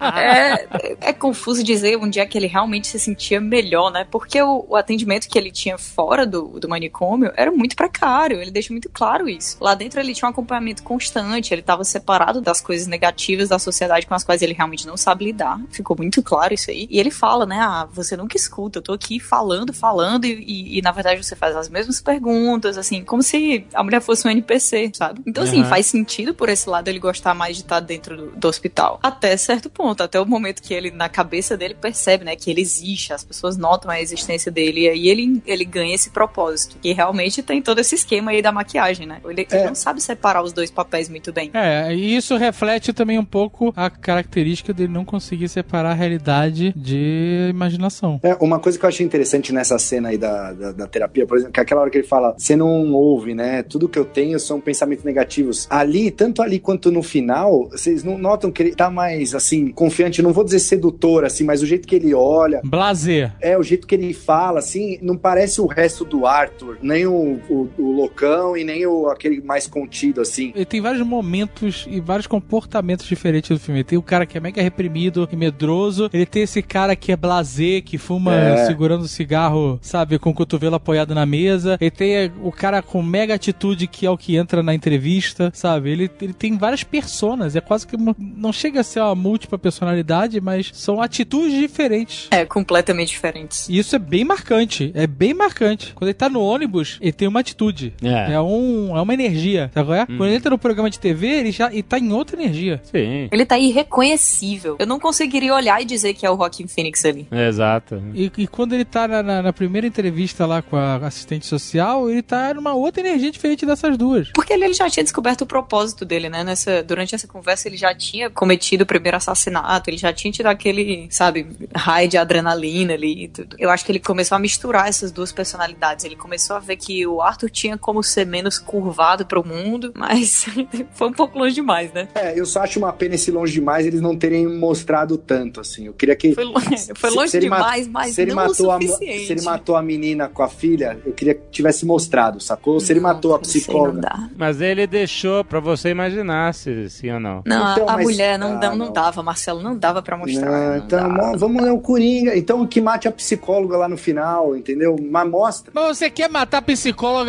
é, é confuso dizer onde é que ele realmente se sentia melhor, né? Porque o, o atendimento que ele tinha fora do, do manicômio era muito precário, ele deixa muito claro isso. Lá dentro ele tinha um acompanhamento constante, ele estava separado das coisas negativas da sociedade com as quais ele realmente não sabe lidar. Ficou muito claro isso aí. E ele fala, né? Ah, você nunca escuta, eu tô aqui falando, falando, e, e, e, na verdade você faz as mesmas perguntas, assim, como se a mulher fosse um NPC, sabe? Então, assim, Uhum. faz sentido por esse lado ele gostar mais de estar dentro do, do hospital. Até certo ponto, até o momento que ele, na cabeça dele, percebe, né, que ele existe, as pessoas notam a existência dele, e aí ele, ele ganha esse propósito. E realmente tem todo esse esquema aí da maquiagem, né? Ele, ele É. não sabe separar os dois papéis muito bem. É, e isso reflete também um pouco a característica dele não conseguir separar a realidade de imaginação. É, uma coisa que eu achei interessante nessa cena aí da, da, da terapia, por exemplo, que é aquela hora que ele fala, você não ouve, né? Tudo que eu tenho são pensamentos negativos. Ali, tanto ali quanto no final, vocês não notam que ele tá mais, assim, confiante, não vou dizer sedutor, assim, mas o jeito que ele olha, Blazer. é, o jeito que ele fala, assim, não parece o resto do Arthur, nem o, o, o loucão e nem o, aquele mais contido, assim. Ele tem vários momentos e vários comportamentos diferentes do filme. Ele tem o cara que é mega reprimido e medroso. Ele tem esse cara que é blazer, que fuma É. segurando o cigarro, sabe, com o cotovelo apoiado na mesa. Ele tem o cara com mega atitude, que é o que entra na entrevista, sabe? Ele, ele tem várias personas. É quase que. uma- não chega a ser uma múltipla personalidade, mas são atitudes diferentes. É, completamente diferentes. E isso é bem marcante. É bem marcante. Quando ele tá no ônibus, ele tem uma atitude. É. É, um, é uma energia, sabe qual é? Quando ele entra no programa de TV, ele já ele tá em outra energia. Sim. Ele tá irreconhecível. Eu não conseguiria olhar e dizer que é o Joaquin Phoenix ali. Exato. E, e quando ele tá na, na- na primeira entrevista lá com a assistente social, ele tá numa outra energia diferente dessas duas. Porque ele, ele já tinha descoberto o propósito dele, né? Nessa, durante essa conversa, ele já tinha cometido o primeiro assassinato, ele já tinha tido aquele, sabe, raio de adrenalina ali e tudo. Eu acho que ele começou a misturar essas duas personalidades. Ele começou a ver que o Arthur tinha como ser menos curvado pro mundo, mas foi um pouco longe demais, né? É, eu só acho uma pena esse longe demais eles não terem mostrado tanto, assim. Eu queria que. Foi, lo- foi Se- longe se ele ma- demais, mas se ele, não o matou a, suficiente. se ele matou a menina com a filha, eu queria que tivesse mostrado, sacou? Se ele Não, matou a não psicóloga. não. Mas ele deixou pra você imaginar se sim ou não. Não, a- Então, a, mas- mulher não, Ah, não não. dava, Marcelo, não dava pra mostrar. Não, não então, dava. mo- vamos ler o Coringa. Então que mate a psicóloga lá no final, entendeu? Mas mostra. Mas você quer matar psicóloga,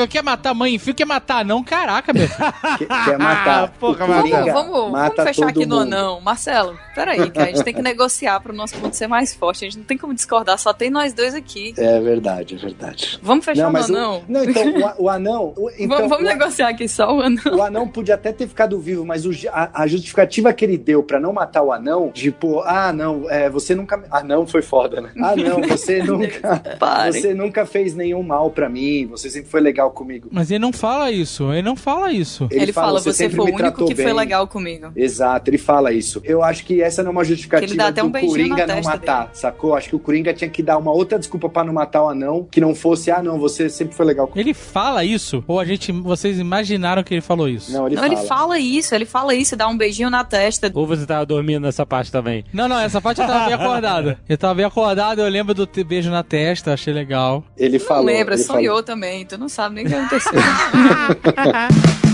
quer matar mãe e filho, quer matar não? Caraca, meu. Que, quer matar. porra, mas- Coringa, Vamos, vamos, mata vamos fechar aqui no mundo. anão. Marcelo, peraí, cara. A gente tem que negociar pro nosso ponto ser mais forte. A gente não tem como discordar, só tem nós dois aqui. É verdade, é verdade. Vamos fechar Não, no mas o- anão? não, então o, o anão. o- então, vamos negociar aqui só o anão. o anão podia até ter ficado vivo, mas o- a, a justificativa que ele deu pra não matar o anão, tipo, ah, não, é, você nunca. Ah, não, foi foda, né? Ah, não, você nunca. Pare. Você nunca fez nenhum mal pra mim, você sempre foi legal comigo. Mas ele não fala isso, ele não fala isso. Ele, fala, você, sempre foi o único que foi bem." legal comigo. Exato, ele fala isso. Eu acho que essa não é uma Que ele justificativa dá até um do Coringa não matar, dele. sacou? Acho que o Coringa tinha que dar uma outra desculpa pra não matar o anão, que não fosse, ah, não, você sempre foi legal comigo. Ele fala isso? Ou a gente, vocês imaginaram que ele falou isso? Não, ele não, fala. ele fala isso, ele fala isso, dá um beijinho na testa. Ou você tava dormindo nessa parte também. Não, não, essa parte eu tava bem acordado. Eu tava bem acordado, eu lembro do beijo na testa, achei legal. Ele Não falou. lembra, ele sonhou falou. também. Tu não sabe nem o que aconteceu.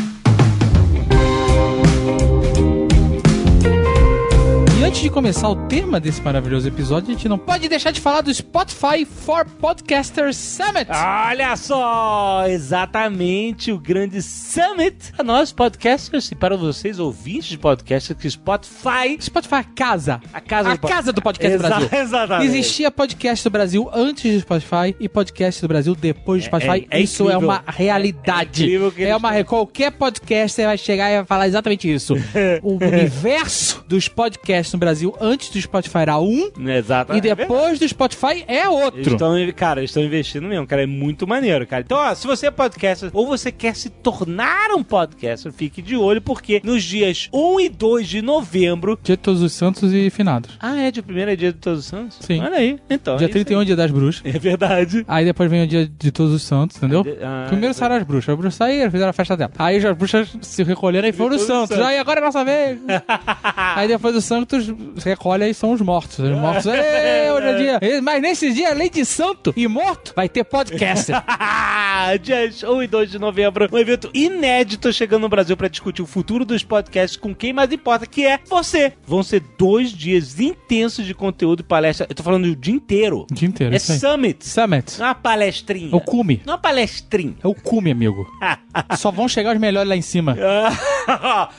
antes de começar o tema desse maravilhoso episódio, a gente não pode deixar de falar do Spotify for Podcasters Summit. Olha só! Exatamente o grande Summit para nós podcasters e para vocês ouvintes de podcasters que Spotify, Spotify casa. a casa A do casa do podcast Exa- Brasil. Exatamente. Existia podcast do Brasil antes do Spotify e podcast do Brasil depois do Spotify. é isso é incrível. uma realidade. É É uma qualquer podcaster vai chegar e vai falar exatamente isso. o universo dos podcasts no Brasil antes do Spotify era um, Exato. e depois do Spotify é Eles outro. estão, cara, eles estão investindo mesmo, cara. É muito maneiro, cara. Então, ó, se você é podcaster ou você quer se tornar um podcaster, fique de olho, porque nos dias 1 e 2 de novembro. Dia de Todos os Santos e Finados. Ah, é? De primeiro é dia de Todos os Santos? Sim. Olha aí. Então. dia é isso 31 é dia das bruxas. É verdade. Aí depois vem o dia de Todos os Santos, entendeu? Ah, Primeiro saíram as bruxas. As bruxas saíram, fizeram a festa dela. Aí as bruxas se recolheram e foram os santos. santos. Aí agora é nossa vez. Aí depois os santos se recolhem e são os mortos. Os mortos, "Ê, hoje é dia. Mas nesse dia, além de santo e morto, vai ter podcaster. Dias 1 e 2 de novembro, um evento inédito chegando no Brasil pra discutir o futuro dos podcasts com quem mais importa, que é você. Vão ser dois dias intensos de conteúdo e palestra. Eu tô falando o dia inteiro. O dia inteiro, É aí. Summit. Summit. Não é uma palestrinha. É o cume. Não é uma palestrinha. É o cume, amigo. Só vão chegar os melhores lá em cima.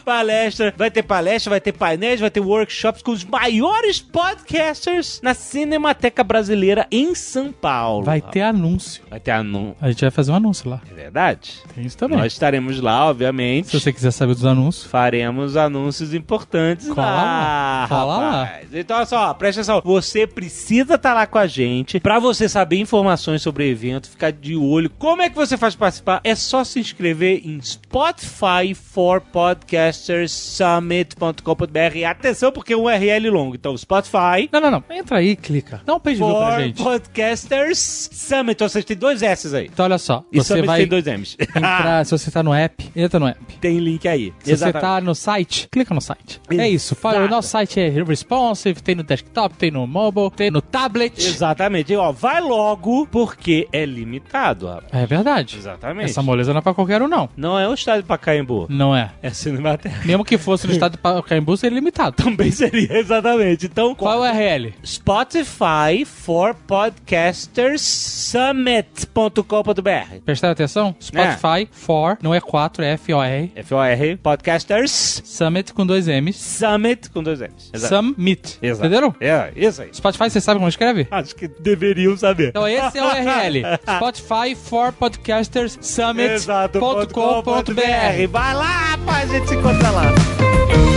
Palestra, vai ter palestra, vai ter painéis, vai ter workshops com os maiores podcasters na Cinemateca Brasileira em São Paulo. Vai ter anúncio. Vai ter anúncio. A gente vai fazer um anúncio lá. É verdade? Tem isso também. Nós estaremos lá, obviamente. Se você quiser saber dos anúncios. Faremos anúncios importantes Cola lá. Cola lá. Então, olha só, presta atenção. Você precisa estar lá com a gente pra você saber informações sobre o evento, ficar de olho. Como é que você faz participar? É só se inscrever em Spotify for Podcasters Summit.com.br. Atenção, porque um URL longo. Então, Spotify Não, não, não. Entra aí clica. Dá um page view pra gente. Podcasters Summit. Ou seja, tem dois S aí. Então, olha só. E Você Summit vai tem dois M's. entrar, se você tá no app, entra no app. tem link aí. Se você tá no site, clica no site. É isso. Fala, o Exato. nosso site é responsive, tem no desktop, tem no mobile, tem no tablet. Exatamente. E, ó, vai logo, porque é limitado, rapaz. É verdade. Exatamente. Essa moleza não é pra qualquer um, não. Não é o estádio Pacaembu. Não é. É Cinemateca. Mesmo que fosse no estado de Pacaembu, seria limitado. Também seria, exatamente. Então, Qual é o URL? Spotify for Podcasters Summit.com.br. Prestaram atenção? Spotify for, não é 4, é F-O-R. F-O-R, Podcasters Summit com dois M's. Summit com dois M's. Summit. Exato. Entenderam? É, isso aí. Spotify, você sabe como escreve? Acho que deveriam saber. Então esse é o URL. Spotify for Podcasters Summit.com.br. Vai lá, rapaz, a gente se encontra lá.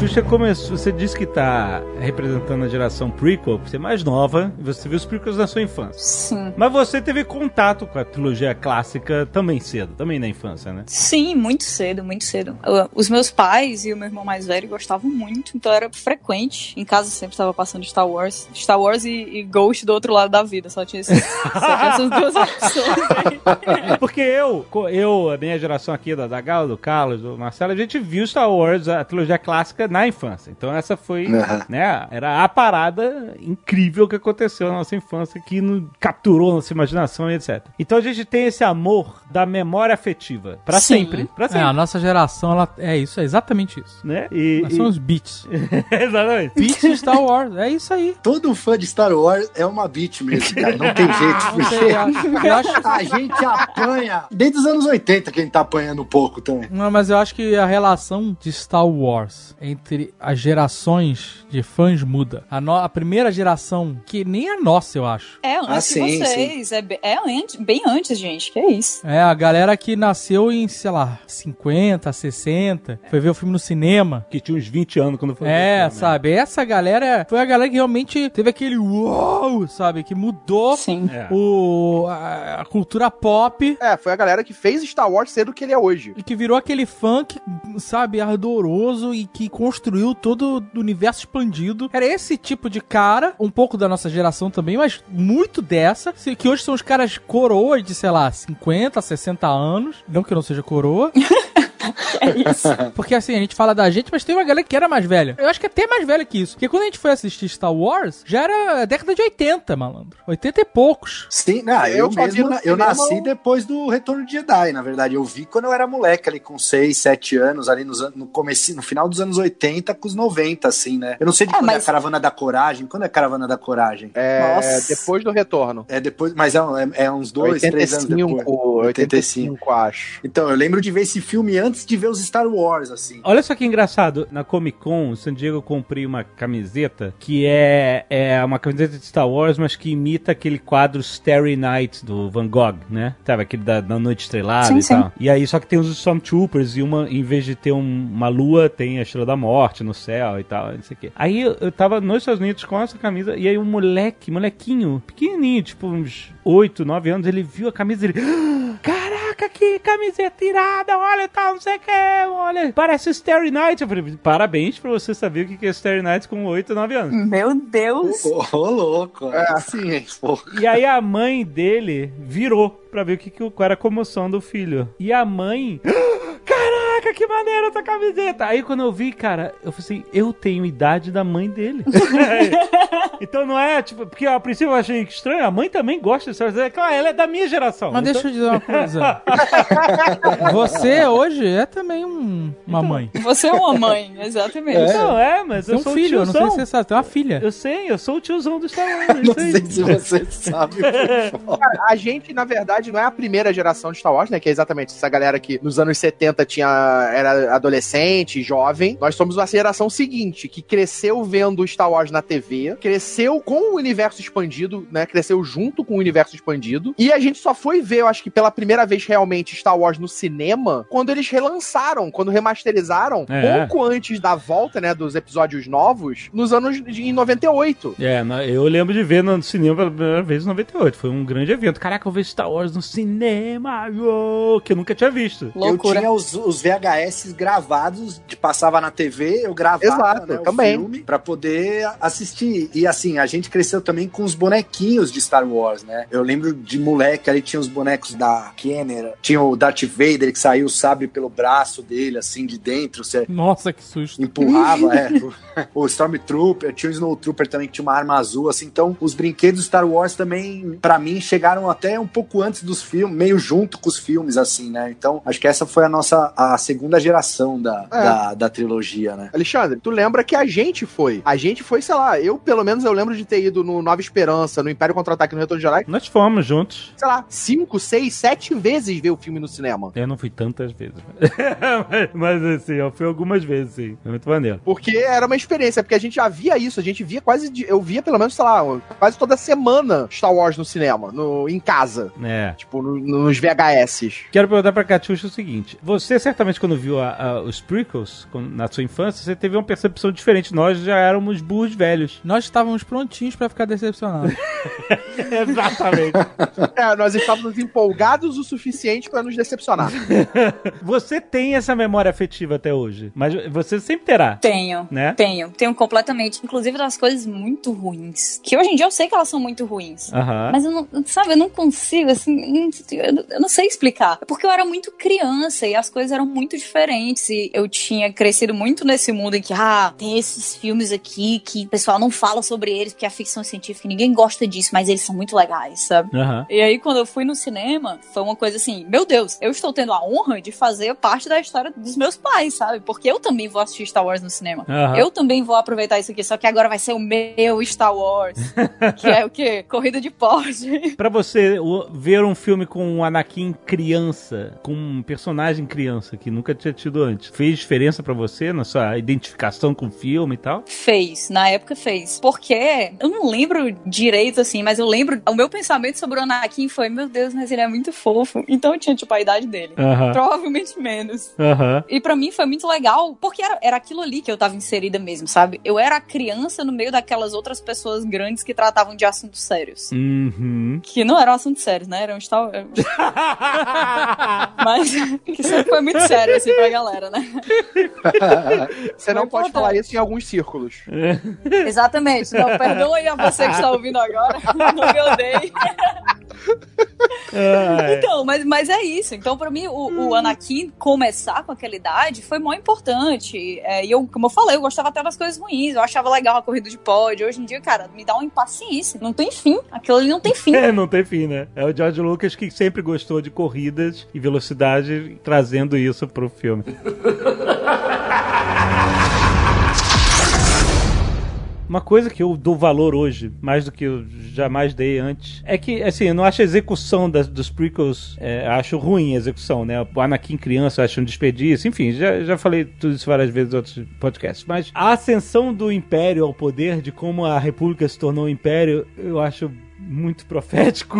A Catiuxa começou. Você disse que tá representando a geração prequel, por ser mais nova, e você viu os prequels na sua infância. Sim. Mas você teve contato com a trilogia clássica também cedo, também na infância, né? Sim, muito cedo, muito cedo. Os meus pais e o meu irmão mais velho gostavam muito, então era frequente. Em casa sempre estava passando Star Wars. Star Wars e, e Ghost do outro lado da vida, só tinha, esse- só tinha essas duas opções. Porque eu, eu, a minha geração aqui, da, da Gala, do Carlos, do Marcelo, a gente viu Star Wars, a trilogia clássica, na infância. Então essa foi, Aham. né, era a parada incrível que aconteceu na nossa infância, que nos capturou nossa imaginação e etc. Então a gente tem esse amor da memória afetiva. Pra Sim. sempre. Pra É, sempre. a nossa geração, ela é isso, é exatamente isso. né? E, Nós e- somos beats. Exatamente. Beats de Star Wars, é isso aí. Todo fã de Star Wars é uma beat mesmo, cara. Não tem jeito. Sei, eu- eu acho, A gente apanha. Desde os anos 80 que a gente tá apanhando um pouco também. Não, mas eu acho que a relação de Star Wars entre as gerações de fãs muda. A, no- a primeira geração, que nem a nossa, eu acho. É antes Ah, sim, de vocês. É, be- é antes, bem antes, gente. Que é isso? É, a galera que nasceu em, sei lá, 50, 60, foi ver o filme no cinema. Que tinha uns 20 anos quando foi. É, ver o filme, né? sabe? Essa galera foi a galera que realmente teve aquele uou, sabe? Que mudou Sim. É. o, a, a cultura pop É, foi a galera que fez Star Wars ser do que ele é hoje. e que virou aquele funk, sabe, ardoroso e que construiu todo o universo expandido. Era esse tipo de cara, um pouco da nossa geração também, mas muito dessa, que hoje são os caras coroas de, sei lá, 50, 60 anos. Não que eu não seja coroa. É isso. Porque assim, a gente fala da gente, mas tem uma galera que era mais velha. Eu acho que até mais velha que isso. Porque quando a gente foi assistir Star Wars, já era década de 80, malandro. 80 e poucos. Sim, não, eu, Eu vi mesmo, eu cinema nasci depois do Retorno de Jedi, na verdade. Eu vi quando eu era moleque, ali com 6, 7 anos, ali nos, no começo, no final dos anos 80 com os 90, assim, né? Eu não sei de É, quando é a mas- Caravana da Coragem. Quando é a Caravana da Coragem? É, Nossa. depois do retorno. É depois, mas é, é- é uns 2, 3 anos depois. 85, 85, acho. Então, eu lembro de ver esse filme antes antes de ver os Star Wars, assim. Olha só que engraçado, na Comic Con, em San Diego, eu comprei uma camiseta que é, é uma camiseta de Star Wars, mas que imita aquele quadro Starry Night do Van Gogh, né? Sabe, aquele da, da Noite Estrelada Sim, e sim. tal. E aí, só que tem os Stormtroopers e uma, em vez de ter um- uma lua, tem a Estrela da Morte no céu e tal, não sei o quê. Aí eu, eu tava nos Estados Unidos com essa camisa, e aí um moleque, molequinho, pequenininho, tipo uns 8, 9 anos, ele viu a camisa e ele... "Ah, Caraca, que camiseta irada, olha tal, não sei o que, olha, parece Starry Night. Eu falei, parabéns pra você saber o que é Starry Night com 8, 9 anos. Meu Deus. Ô, ô, louco. É. Sim, hein? E aí a mãe dele virou pra ver o que, que qual era a comoção do filho. E a mãe. Caraca, que maneiro essa camiseta! Aí quando eu vi, cara, eu falei assim, eu tenho idade da mãe dele. então não é, tipo, porque a princípio eu achei estranho, a mãe também gosta dessa coisa. Claro, ela é da minha geração. Mas Então- deixa eu dizer uma coisa. Você hoje é também um- uma mãe. Você é uma mãe, exatamente. Não, é, mas Tem eu um sou filho, o eu não sei tiozão. se você sabe. Tem uma filha. Eu sei, eu sou o tiozão do Star Wars. é Não aí. sei se você sabe. Cara, a gente, na verdade, não é a primeira geração de Star Wars, né? Que é exatamente essa galera que nos anos 70 tinha, era adolescente, jovem. Nós somos a geração seguinte, que cresceu vendo Star Wars na TV, cresceu com o universo expandido, né? Cresceu junto com o universo expandido. E a gente só foi ver, eu acho que pela primeira vez realmente, Star Wars no cinema, quando eles relançaram, quando remasterizaram, É. pouco antes da volta, né? Dos episódios novos, nos anos de, em 98. É, eu lembro de ver no cinema pela primeira vez em 98. Foi um grande evento. Caraca, eu vi Star Wars no cinema, uou, que eu nunca tinha visto. Loucura. Eu tinha os, os VHS gravados, de passava na TV, eu gravava Exato, né, o também. filme pra poder assistir. E assim, a gente cresceu também com os bonequinhos de Star Wars, né? Eu lembro de moleque, ali tinha os bonecos da Kenner, tinha o Darth Vader que saiu o sabre pelo braço dele, assim, de dentro, você Nossa, que susto. empurrava, é. O, o Stormtrooper, tinha o Snowtrooper também que tinha uma arma azul, assim. Então, os brinquedos Star Wars também, pra mim, chegaram até um pouco antes dos filmes, meio junto com os filmes, assim, né? Então, acho que essa foi a nossa, a segunda geração da, É. da, da trilogia, né? Alexandre, tu lembra que a gente foi. A gente foi, sei lá, eu pelo menos eu lembro de ter ido no Nova Esperança, no Império Contra-Ataque no Retorno de Jedi, Nós fomos juntos. sei lá, cinco, seis, sete vezes ver o filme no cinema. Eu não fui tantas vezes. mas, mas, assim, eu fui algumas vezes, sim. Foi muito maneiro. Porque era uma experiência, porque a gente já via isso, a gente via quase, eu via pelo menos, sei lá, quase toda semana Star Wars no cinema, no, em casa, É. tipo, no- nos VHS. Quero perguntar pra Catiuxa o seguinte: você certamente, quando viu a- a- os prequels quando- na sua infância, você teve uma percepção diferente. Nós já éramos burros velhos. Nós estávamos prontinhos pra ficar decepcionados. Exatamente. É, nós estávamos empolgados o suficiente pra nos decepcionar. você tem essa memória afetiva até hoje, mas você sempre terá. Tenho. Né? Tenho, tenho completamente. Inclusive das coisas muito ruins. Que hoje em dia eu sei que elas são muito ruins. Mas eu não, sabe, eu não consigo, assim, eu não- eu não sei explicar. É Porque eu era muito criança e as coisas eram muito diferentes. E eu tinha crescido muito nesse mundo em que, ah, tem esses filmes aqui que o pessoal não fala sobre eles porque é ficção científica, ninguém gosta disso, mas eles são muito legais, sabe? Aham. E aí, quando eu fui no cinema, foi uma coisa assim: meu Deus, eu estou tendo a honra de fazer parte da história dos meus pais, sabe? Porque eu também vou assistir Star Wars no cinema. Aham. Eu também vou aproveitar isso aqui, só que agora vai ser o meu Star Wars. que é o quê? Corrida de Porsche. Pra você o- ver um filme com um Anakin criança, com um personagem criança que nunca tinha tido antes, fez diferença pra você na sua identificação com o filme e tal? Fez, na época fez. Porque eu não lembro direito assim, mas eu lembro. O meu pensamento sobre o Anakin foi: meu Deus, mas ele é muito fofo. Então eu tinha, tipo, a idade dele. Aham. Provavelmente menos. Aham. E pra mim foi muito legal, porque era, era aquilo ali que eu tava inserida mesmo, sabe? Eu era criança no meio daquelas outras pessoas grandes que tratavam de assuntos sérios. Uhum. Que não eram assuntos sérios, né? Eram Star Mas que sempre foi muito sério, assim, pra galera, né? Você não pode falar isso em alguns círculos. Exatamente. Não, perdoa aí a você que está ouvindo agora. Não me odeie. Ai. Então, mas, mas é isso. Então, pra mim, o, o Anakin começar com aquela idade foi muito importante. É, e eu, como eu falei, eu gostava até das coisas ruins. Eu achava legal a corrida de pódio. Hoje em dia, cara, me dá uma impaciência. Não tem fim. Aquilo ali não tem fim. É, não tem fim, né? É o George Lucas que sempre gostou de corridas e velocidade, trazendo isso pro filme. Uma coisa que eu dou valor hoje, mais do que eu jamais dei antes, é que, assim, eu não acho a execução das, dos prequels, é, acho ruim a execução, né? O Anakin criança eu acho um desperdício, enfim, já, já falei tudo isso várias vezes em outros podcasts. Mas a ascensão do Império ao poder, de como a República se tornou um Império, eu acho muito profético.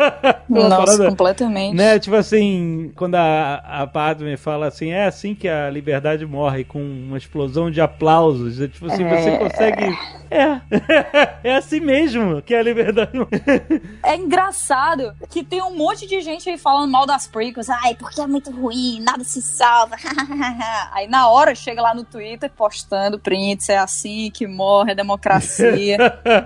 Nossa, parada, completamente. né? Tipo assim, quando a, a Padme fala assim, é assim que a liberdade morre, com uma explosão de aplausos. É, tipo assim, você consegue... É, é assim mesmo que a liberdade morre. É engraçado que tem um monte de gente aí falando mal das prequels. Ai, porque é muito ruim, nada se salva. aí na hora chega lá no Twitter postando prints, é assim que morre a democracia.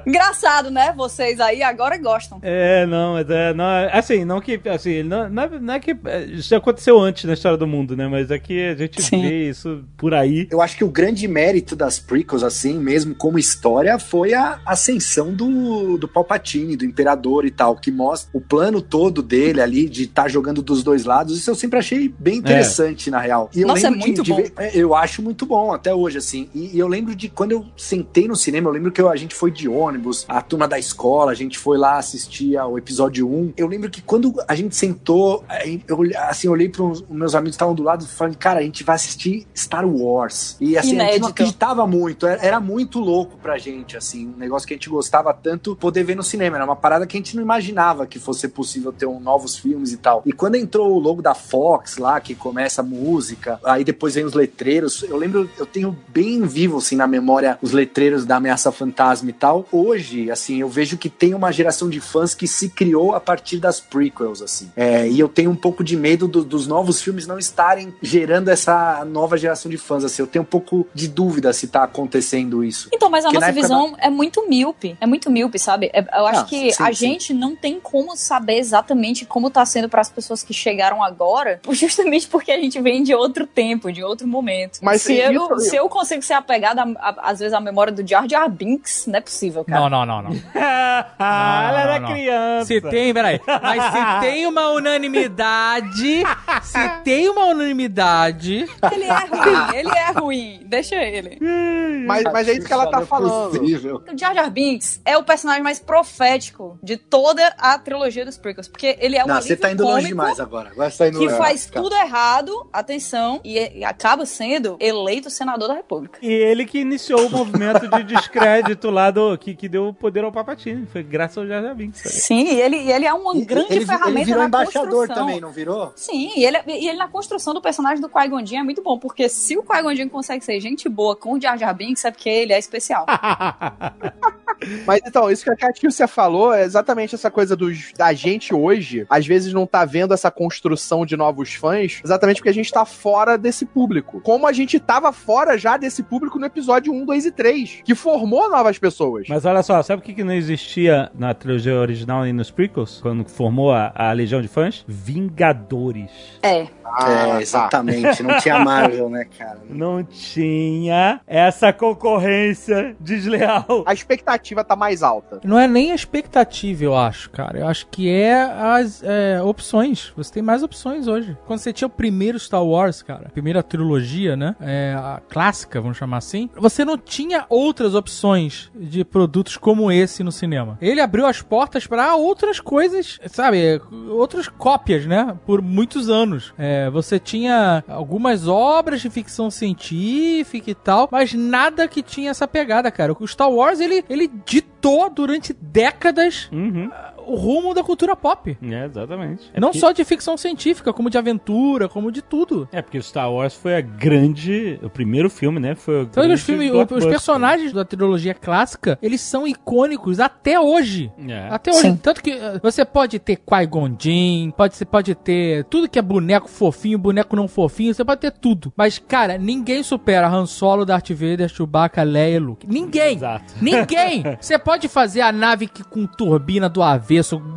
Engraçado, né? Vocês aí agora gostam. É, não, mas é, não, é- assim, não que, assim, não, não, é- não é que, é, isso já aconteceu antes na história do mundo, né, mas é que a gente Sim. vê isso por aí. Eu acho que o grande mérito das prequels, assim, mesmo como história, foi a ascensão do, do Palpatine, do Imperador e tal, que mostra o plano todo dele ali, de estar jogando dos dois lados. Isso eu sempre achei bem interessante, na real. E eu Nossa, é lembro de- muito de ver- é, eu acho muito bom, até hoje, assim. E, e eu lembro de quando eu sentei no cinema, eu lembro que eu- a gente foi de ônibus, a turma da escola, a gente foi lá assistir ao episódio 1. Eu lembro que quando a gente sentou, eu olhei- assim, olhei para os meus amigos que estavam do lado e falei, cara, a gente vai assistir Star Wars. E assim, a gente não Inédito. acreditava muito, era, era muito louco pra gente, assim, um negócio que a gente gostava tanto poder ver no cinema. Era uma parada que a gente não imaginava que fosse possível ter um, novos filmes e tal. E quando entrou o logo da Fox lá, que começa a música, aí depois vem os letreiros, eu lembro, eu tenho bem vivo, assim, na memória os letreiros da Ameaça Fantasma e tal. Hoje, assim, eu vejo que tem uma geração de fãs que se criou a partir das prequels, assim. É, e eu tenho um pouco de medo do- dos novos filmes não estarem gerando essa nova geração de fãs, assim. Eu tenho um pouco de dúvida se tá acontecendo isso. Então, mas a Porque nossa visão é muito míope. É muito míope, sabe? É- eu acho Ah, que sim, a sim. gente não tem como saber exatamente como tá sendo para as pessoas que chegaram agora, justamente porque a gente vem de outro tempo, de outro momento. Mas se, sim, eu, se eu consigo ser apegada, a- a- às vezes, à memória do Jar Jar Binks, não é possível, cara. Não, não, não, não. Ela era criança. Se tem, peraí. Mas se tem uma unanimidade. se tem uma unanimidade. Ele é ruim, ele é ruim. Deixa ele. Mas, mas é isso que ela tá é falando. possível. O Jar Jar Binks é o personagem mais profético de toda a trilogia dos prequels, porque ele é um Não, você tá indo longe demais agora. Agora você tá indo que longe. faz tudo errado, atenção, e, e acaba sendo eleito senador da república. E ele que iniciou o movimento de descrédito lá do. que, que deu poder ao Papatini. Foi graças ao Jar Jar Binks. Sim, e ele, ele é uma E- grande ele, ferramenta ele virou na embaixador construção. também, não virou? Sim, e ele, e ele na construção do personagem do Qui-Gon é muito bom, porque se o Qui-Gon consegue ser gente boa com o Jar Jar Binks, é porque ele é especial. Mas então, isso que a Catiúcia falou é exatamente essa coisa dos, da gente hoje, às vezes não tá vendo essa construção de novos fãs, exatamente porque a gente tá fora desse público. Como a gente tava fora já desse público no episódio 1, 2 e 3, que formou novas pessoas. Mas olha só, sabe o que, que não existia na trilogia original e nos prequels? Quando formou a, a Legião de Fãs? Vingadores. É. Ah, é, tá. exatamente. Não tinha Marvel, né, cara? Não tinha essa concorrência desleal. A expectativa tá mais alta. Não é nem a expectativa, eu acho, cara. Eu acho que é as é, opções. Você tem mais opções hoje. Quando você tinha o primeiro Star Wars, cara, a primeira trilogia, né? É, a clássica, vamos chamar assim. Você não tinha outras opções de produtos como esse no cinema. Ele abriu as portas para outras coisas, sabe? Outras cópias, né? Por muitos anos. É, você tinha algumas obras de ficção científica e tal, mas nada que tinha essa pegada, cara. O Star Wars, ele, ele ditou durante décadas Uhum. O rumo da cultura pop. É, exatamente. É Não porque- só de ficção científica, como de aventura, como de tudo. É, porque o Star Wars foi a grande. O primeiro filme, né? Foi o Então, grande os, filmes, os personagens da trilogia clássica, eles são icônicos até hoje. É. Até hoje. Sim. Tanto que eh, você pode ter Qui-Gon Jinn, pode, você pode ter tudo que é boneco fofinho, boneco não fofinho, você pode ter tudo. Mas, cara, ninguém supera Han Solo, Darth Vader, Chewbacca, Leia e Luke. Ninguém! Exato. Ninguém! Você pode fazer a nave que, com turbina do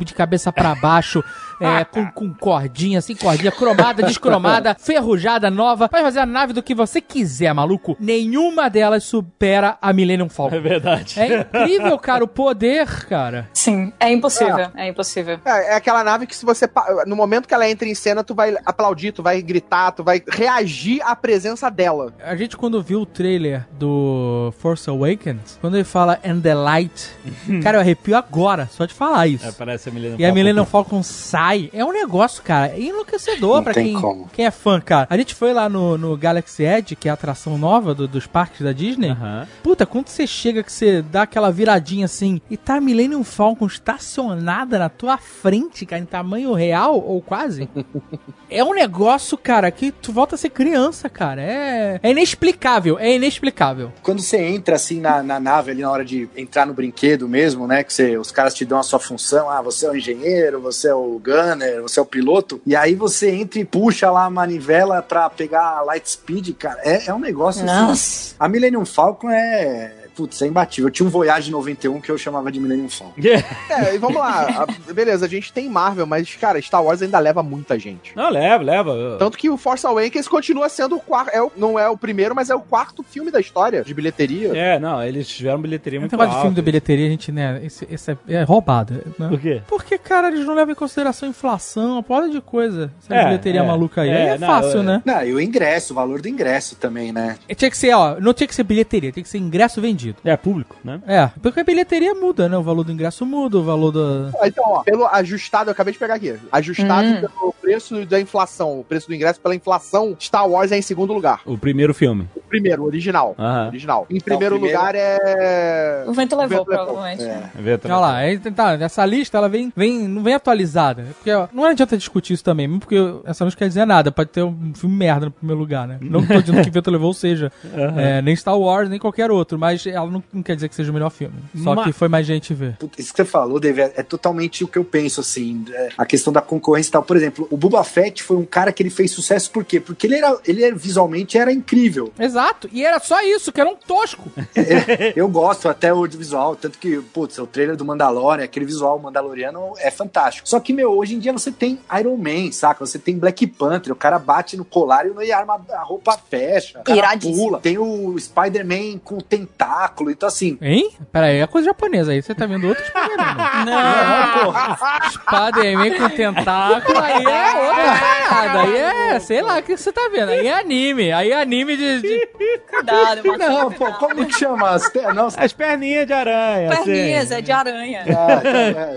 de cabeça pra baixo, é, com, com cordinha, sem cordinha, cromada, descromada, ferrujada, nova. Pode fazer a nave do que você quiser, maluco. Nenhuma delas supera a Millennium Falcon. É verdade. É incrível, cara, o poder, cara. Sim, é impossível. É impossível. É, é aquela nave que se você. No momento que ela entra em cena, tu vai aplaudir, tu vai gritar, tu vai reagir à presença dela. A gente, quando viu o trailer do Force Awakens, quando ele fala And the Light, cara, eu arrepio agora, só de falar isso. É, parece a Millennium E a Falcon. Millennium Falcon sai. É um negócio, cara, enlouquecedor Não pra quem, como. quem é fã, cara. A gente foi lá no, no Galaxy Edge, que é a atração nova do- dos parques da Disney. Aham. Puta, quando você chega que você dá aquela viradinha assim e tá a Millennium Falcon estacionada na tua frente, cara, em tamanho real ou quase, é um negócio, cara, que tu volta a ser criança, cara. É, é inexplicável, é inexplicável. Quando você entra assim na, na nave ali na hora de entrar no brinquedo mesmo, né? Que você, os caras te dão a sua função, ah, você é o engenheiro, você é o gunner, você é o piloto, e aí você entra e puxa lá a manivela pra pegar a light speed, cara, é, é um negócio assim. Nossa. A Millennium Falcon é. Putz, é imbatível. Eu tinha um Voyage 91 que eu chamava de Millennium Falcon. É, e vamos lá. a- beleza, a gente tem Marvel, mas, cara, Star Wars ainda leva muita gente. Não, leva, leva. Tanto que o Force Awakens continua sendo o quarto. É o, não é o primeiro, mas é o quarto filme da história de bilheteria. É, não, eles tiveram bilheteria muito negócio de filme da alta. bilheteria, a gente, né, esse, esse é, é roubado, né? Por quê? Porque, cara, eles não levam em consideração a inflação, uma porra de coisa. Essa É, bilheteria é, maluca aí. é, aí é não, fácil, eu- né? Não, e o ingresso, o valor do ingresso também, né? Tinha que ser, ó, não tinha que ser bilheteria, tinha que ser ingresso vendido. É público, né? É, porque a bilheteria muda, né? O valor do ingresso muda, o valor do. Ah, Então, ó, pelo ajustado, eu acabei de pegar aqui. Ajustado Hum. pelo preço da inflação, o preço do ingresso pela inflação, Star Wars é em segundo lugar. O primeiro filme. Primeiro, o original. Aham. Original. Em primeiro, primeiro- lugar é. O vento levou, vento levou. provavelmente. É. Vê, tá- Olha lá, aí, tá, essa lista ela vem, vem, não vem atualizada. Porque ó, não adianta discutir isso também, mesmo porque essa não quer dizer nada. Pode ter um filme merda no primeiro lugar, né? Não que tô dizendo que Vento Levou seja é, nem Star Wars, nem qualquer outro, mas ela não, não quer dizer que seja o melhor filme. Só Ma- que foi mais gente ver. Puta, Isso que você falou, Dave, é, é totalmente o que eu penso, assim, é, a questão da concorrência e tal. Por exemplo, o Boba Fett foi um cara que ele fez sucesso por quê? Porque ele era, ele era- visualmente era incrível. Exato, e era só isso, que era um tosco. Eu gosto até o visual, tanto que, putz, o trailer do Mandalorian, aquele visual mandaloriano é fantástico. Só que, meu, hoje em dia você tem Iron Man, saca? Você tem Black Panther, o cara bate no colar e a arma, a roupa fecha, o cara Iradíssimo. pula. Tem o Spider-Man com tentáculo, então assim... Hein? Pera aí, é coisa japonesa aí. Você tá vendo outro Spider-Man. Não, porra. Spider-Man com tentáculo, aí é outra parada. Aí é, sei lá, o que você tá vendo? Aí é anime. Aí é anime de... de- cuidado, Marcelo, Não, pô, como que chama? As te- Não, As perninhas de aranha. Perninhas, assim. é de aranha. ah,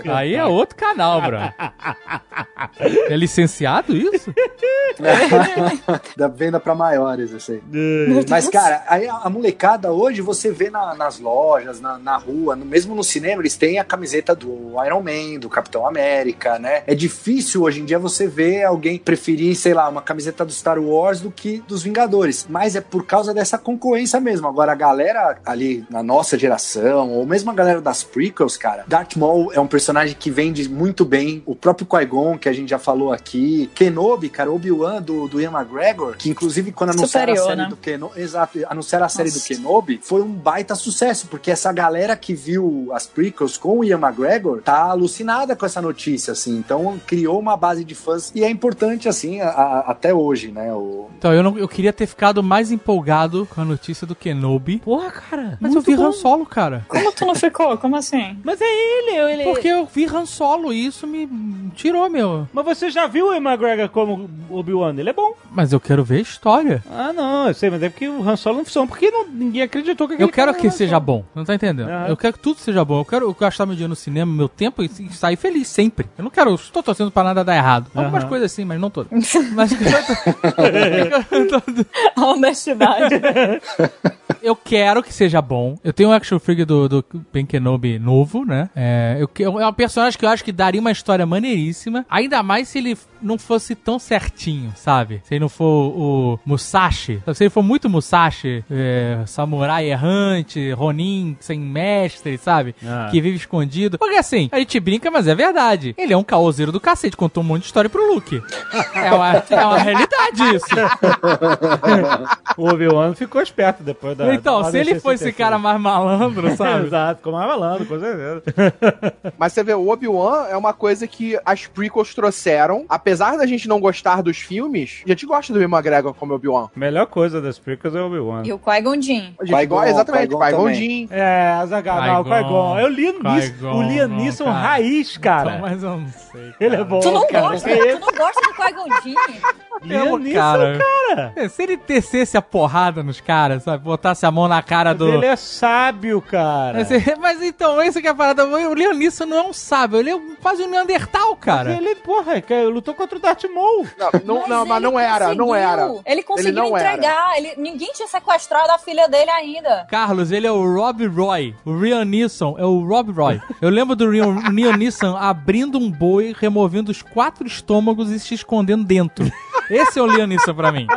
então, é. Aí é outro canal, bro. É licenciado isso? da venda pra maiores, isso aí. Mas, cara, aí a, a molecada hoje você vê na- nas lojas, na, na rua, no- mesmo no cinema, eles têm a camiseta do Iron Man, do Capitão América, né? É difícil hoje em dia você ver alguém preferir, sei lá, uma camiseta do Star Wars do que dos Vingadores. Mas é por causa dessa concorrência mesmo. Agora, a galera ali na nossa geração, ou mesmo a galera das prequels, cara, Darth Maul é um personagem que vende muito bem. O próprio Qui-Gon, que a gente já falou aqui. Kenobi, cara, Obi-Wan do, do Ian McGregor, que inclusive quando anunciaram Superior, a série né? do Kenobi, exato, anunciaram a série Nossa. do Kenobi, foi um baita sucesso, porque essa galera que viu as prequels com o Ian McGregor tá alucinada com essa notícia, assim. Então criou uma base de fãs e é importante, assim, a- a- até hoje, né? O... Então, eu, não, eu queria ter ficado mais empolgado com a notícia do Kenobi. Porra, cara. Mas eu vi Han Solo, cara. Como tu não ficou? Como assim? Mas é ele, ele. Porque eu vi Han Solo e isso me tirou, meu. Mas você já viu o Ian McGregor como Obi-Wan? Ele é bom. Mas eu quero ver a história. Ah, não, eu sei, mas é porque o Han Solo não funciona, porque não- ninguém acreditou que aquele Eu quero que seja bom, não tá entendendo? Aham. Eu quero que tudo seja bom. Eu quero eu gastar meu dinheiro no cinema, meu tempo e, e sair feliz sempre. Eu não quero, eu estou torcendo pra nada dar errado. Algumas Aham. coisas assim, mas não todas. mas eu, tô- A eu quero que seja bom. Eu tenho um action figure do, do Ben Kenobi novo, né? É, eu, é um personagem que eu acho que daria uma história maneiríssima. Ainda mais se ele não fosse tão certinho, sabe? Se ele não for o Musashi. Se ele for muito Musashi, é, samurai errante, Ronin sem mestre, sabe? Ah. Que vive escondido. Porque assim, a gente brinca, mas é verdade. Ele é um caoseiro do cacete, contou um monte de história pro Luke. É uma, é uma realidade isso. O Obi-Wan ficou esperto depois da. Então, da se ele fosse esse cara mais malandro, sabe? Exato, ficou mais malandro, com certeza. Mas você vê, o Obi-Wan é uma coisa que as prequels trouxeram. Apesar da gente não gostar dos filmes, a gente gosta do Ian McGregor como Obi-Wan. Melhor coisa das prequels é o Obi-Wan. E o Qui-Gon Jinn. Qui-Gon, exatamente, Qui-Gon. Jinn. É, Azaghal, o Qui-Gon. Eu li nisso. O Liam Neeson cara. raiz, cara. Então, mas eu não sei. Ele é bom, Tu não cara. gosta, tu não gosta do Qui-Gon Jinn? Liam Neeson, cara. cara. É, Se ele tecesse a porrada nos caras, sabe? Botasse a mão na cara do. Ele é sábio, cara. Mas, mas então, esse que é a parada. O Liam Neeson não é um sábio, ele é quase um Neandertal, cara. Ele, porra, que lutou contra o Darth Maul. Não, não, não, mas ele não era, não era. Ele conseguiu era. entregar. Ele, ninguém tinha sequestrado a filha dele ainda. Carlos, ele é o Rob Roy. O Liam Neeson é o Rob Roy. Eu lembro do Liam Neeson abrindo um boi, removendo os quatro estômagos e se escondendo dentro. Esse é o Liam Neeson pra mim.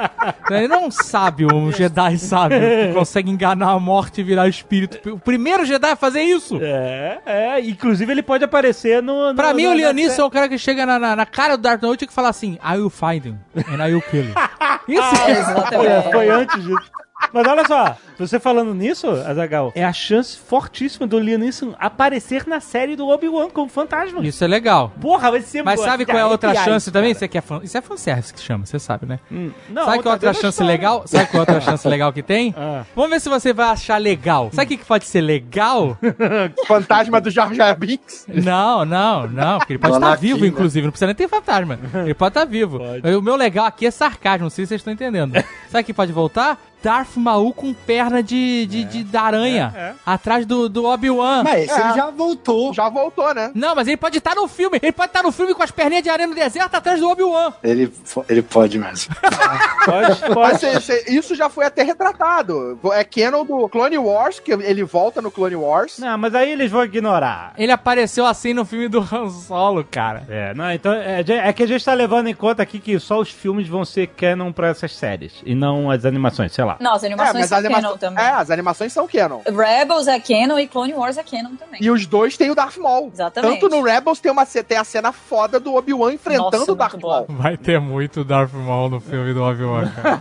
Ele não é um sábio, um Jedi sábio, que consegue enganar a morte e virar espírito. O primeiro Jedi a fazer isso. É, é. Inclusive ele pode aparecer no. no Pra mim, no- o na Neeson é o cara que chega na, na, na cara do Darth Vader e que fala assim, I will find him, and I will kill him. Isso é... É, foi antes disso. Mas olha só, você falando nisso, Azagal, é a chance fortíssima do Liam Neeson aparecer na série do Obi-Wan como fantasma. Isso é legal. Porra, vai ser Mas boa. sabe qual é a outra chance isso, também? cara. Isso, aqui é fan... Isso é fanservice que chama, você sabe, né? Hum, Não, sabe qual é a tá outra chance história. legal? Sabe qual é outra chance legal que tem? Ah. Vamos ver se você vai achar legal. Sabe o que que pode ser legal? Fantasma do Jar Jar Binks. Não, não, não. Porque ele pode estar Anakin, vivo, né? inclusive. Não precisa nem ter fantasma. Ele pode estar vivo. O meu legal aqui é sarcasmo, não sei se vocês estão entendendo. Sabe o que pode voltar? Darth Maul com perna de, de, de- da aranha. É, é. Atrás do, do Obi-Wan. Mas esse É. ele já voltou. Já voltou, né? Não, mas ele pode estar no filme. Ele pode estar no filme com as perninhas de areia no deserto atrás do Obi-Wan. Ele, ele pode mesmo. Pode, Mas pode. cê- cê- isso já foi até retratado. É canon do Clone Wars, que ele volta no Clone Wars. Não, mas aí eles vão ignorar. Ele apareceu assim no filme do Han Solo, cara. É, não, então é, é que a gente tá levando em conta aqui que só os filmes vão ser canon pra essas séries e não as animações, sei lá. Não, as animações são anima- canon também. é, as animações são canon. Rebels é canon e Clone Wars é canon também. E os dois têm o Darth Maul. Exatamente. Tanto no Rebels tem, uma, tem a cena foda do Obi-Wan enfrentando Nossa, o Darth boa. Maul. Vai ter muito Darth Maul no filme do Obi-Wan, cara.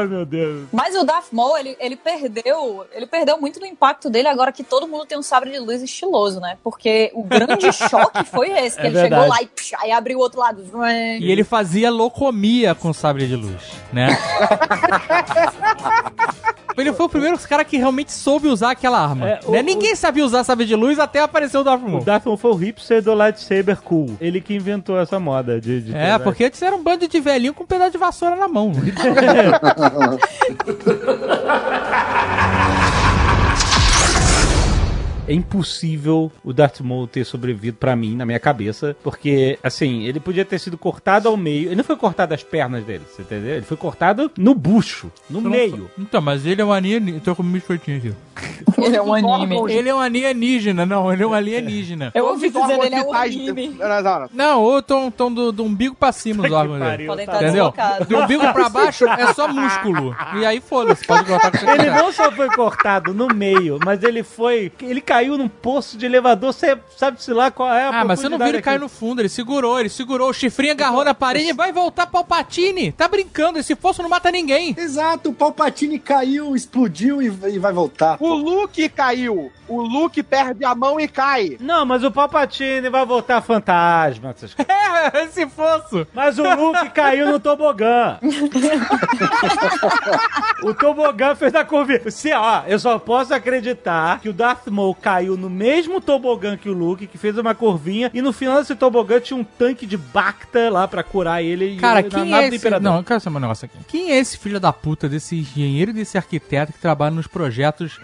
Ai, meu Deus. Mas o Darth Maul, ele, ele perdeu, ele perdeu muito do impacto dele agora que todo mundo tem um sabre de luz estiloso, né? Porque o grande choque foi esse, que É ele verdade. chegou lá e, psh, aí abriu o outro lado. E ele fazia locomia com sabre de luz, né? Ele foi o primeiro cara que realmente soube usar aquela arma. É, o- né? Ninguém sabia usar sabre de luz até aparecer o Darth O Maul. Darth Maul foi o hipster do lightsaber cool. Ele que inventou essa moda de... de É, porque antes era um bando de velhinho com um pedaço de vassoura na mão. É impossível o Darth Maul ter sobrevivido pra mim, na minha cabeça, porque, assim, ele podia ter sido cortado ao meio. Ele não foi cortado as pernas dele, você entendeu? Ele foi cortado no bucho, no meio. Então, mas ele é um alienígena. Tô com um biscoitinho aqui. Ele é um anime. Ele é um alienígena, não, ele é um alienígena. Eu ouvi dizer dele é um anime. Não, ou tão, tão do, do umbigo pra cima os órgãos dele. Podem tá estar. Entendeu? Do umbigo pra baixo é só músculo. E aí, foda-se, pode botar com Ele quiser. não só foi cortado no meio, mas ele foi. Ele caiu num poço de elevador, você sabe-se lá qual é a Ah, mas você não viu ele cair no fundo, ele segurou, ele segurou, o chifrinho agarrou na parede e vai voltar Palpatine. Tá brincando, esse fosso não mata ninguém. Exato, o Palpatine caiu, explodiu e, e vai voltar. O Luke caiu. O Luke perde a mão e cai. Não, mas o Palpatine vai voltar fantasma. essas. É, esse fosso. Mas o Luke caiu no tobogã. o tobogã fez a curva. Se, ó, eu só posso acreditar que o Darth Maul caiu no mesmo tobogã que o Luke, que fez uma curvinha, e no final desse tobogã tinha um tanque de Bacta lá pra curar ele. e Cara, na quem nave é do esse... Imperador. Não, eu quero saber um negócio aqui. Quem é esse filho da puta desse engenheiro e desse arquiteto que trabalha nos projetos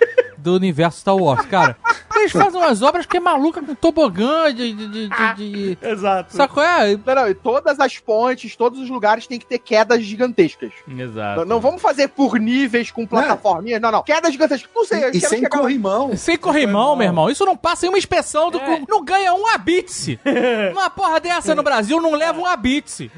do universo Star Wars, cara. Eles fazem umas obras que é maluca com tobogã de. de, de, de, de... Exato. Sabe qual é? Não, não, e todas as pontes, todos os lugares têm que ter quedas gigantescas. Exato. Não, não vamos fazer por níveis com plataforminhas, não, não. Quedas gigantescas. Não sei, E quero sem lá. corrimão. Sem corrimão, meu irmão. Isso não passa em uma inspeção do clube. Não ganha um abitse. Uma porra dessa no Brasil não leva um abitse.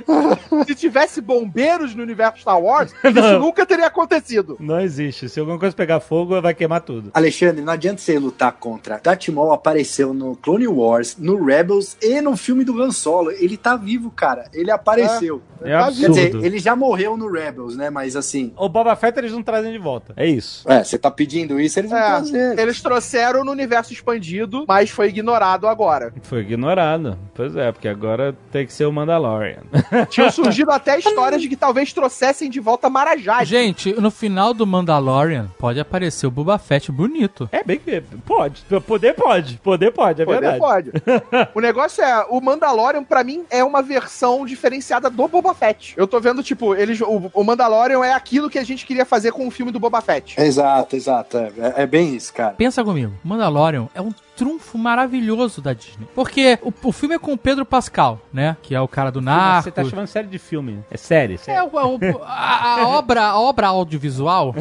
Se tivesse bombeiros no universo Star Wars, isso nunca teria acontecido. Não existe. Se alguma coisa pegar fogo, vai queimar tudo. Alexandre, não adianta você lutar contra. Darth Maul apareceu no Clone Wars, no Rebels e no filme do Han Solo. Ele tá vivo, cara. Ele apareceu. É Quer dizer, absurdo. ele já morreu no Rebels, né? Mas assim, O Boba Fett eles não trazem de volta. É isso. é, você tá pedindo isso, eles vão É, trazer. eles trouxeram no universo expandido, mas foi ignorado agora. Foi ignorado. Pois é, porque agora tem que ser o Mandalorian. Tinham surgido até histórias de que talvez trouxessem de volta Marajá. Gente, no final do Mandalorian pode aparecer o Boba Fett bonito. É bem que. Pode. Poder pode. Poder pode, é Poder verdade. pode. o negócio é, o Mandalorian, pra mim, é uma versão diferenciada do Boba Fett. Eu tô vendo, tipo, eles, o, o Mandalorian é aquilo que a gente queria fazer com o filme do Boba Fett. Exato, exato. É, é- é bem isso, cara. Pensa comigo, Mandalorian é um trunfo maravilhoso da Disney. Porque o, o filme é com o Pedro Pascal, né? Que é o cara do Narcos. Você tá chamando série de filme. É série, É, série. o- o- a, a obra, a obra audiovisual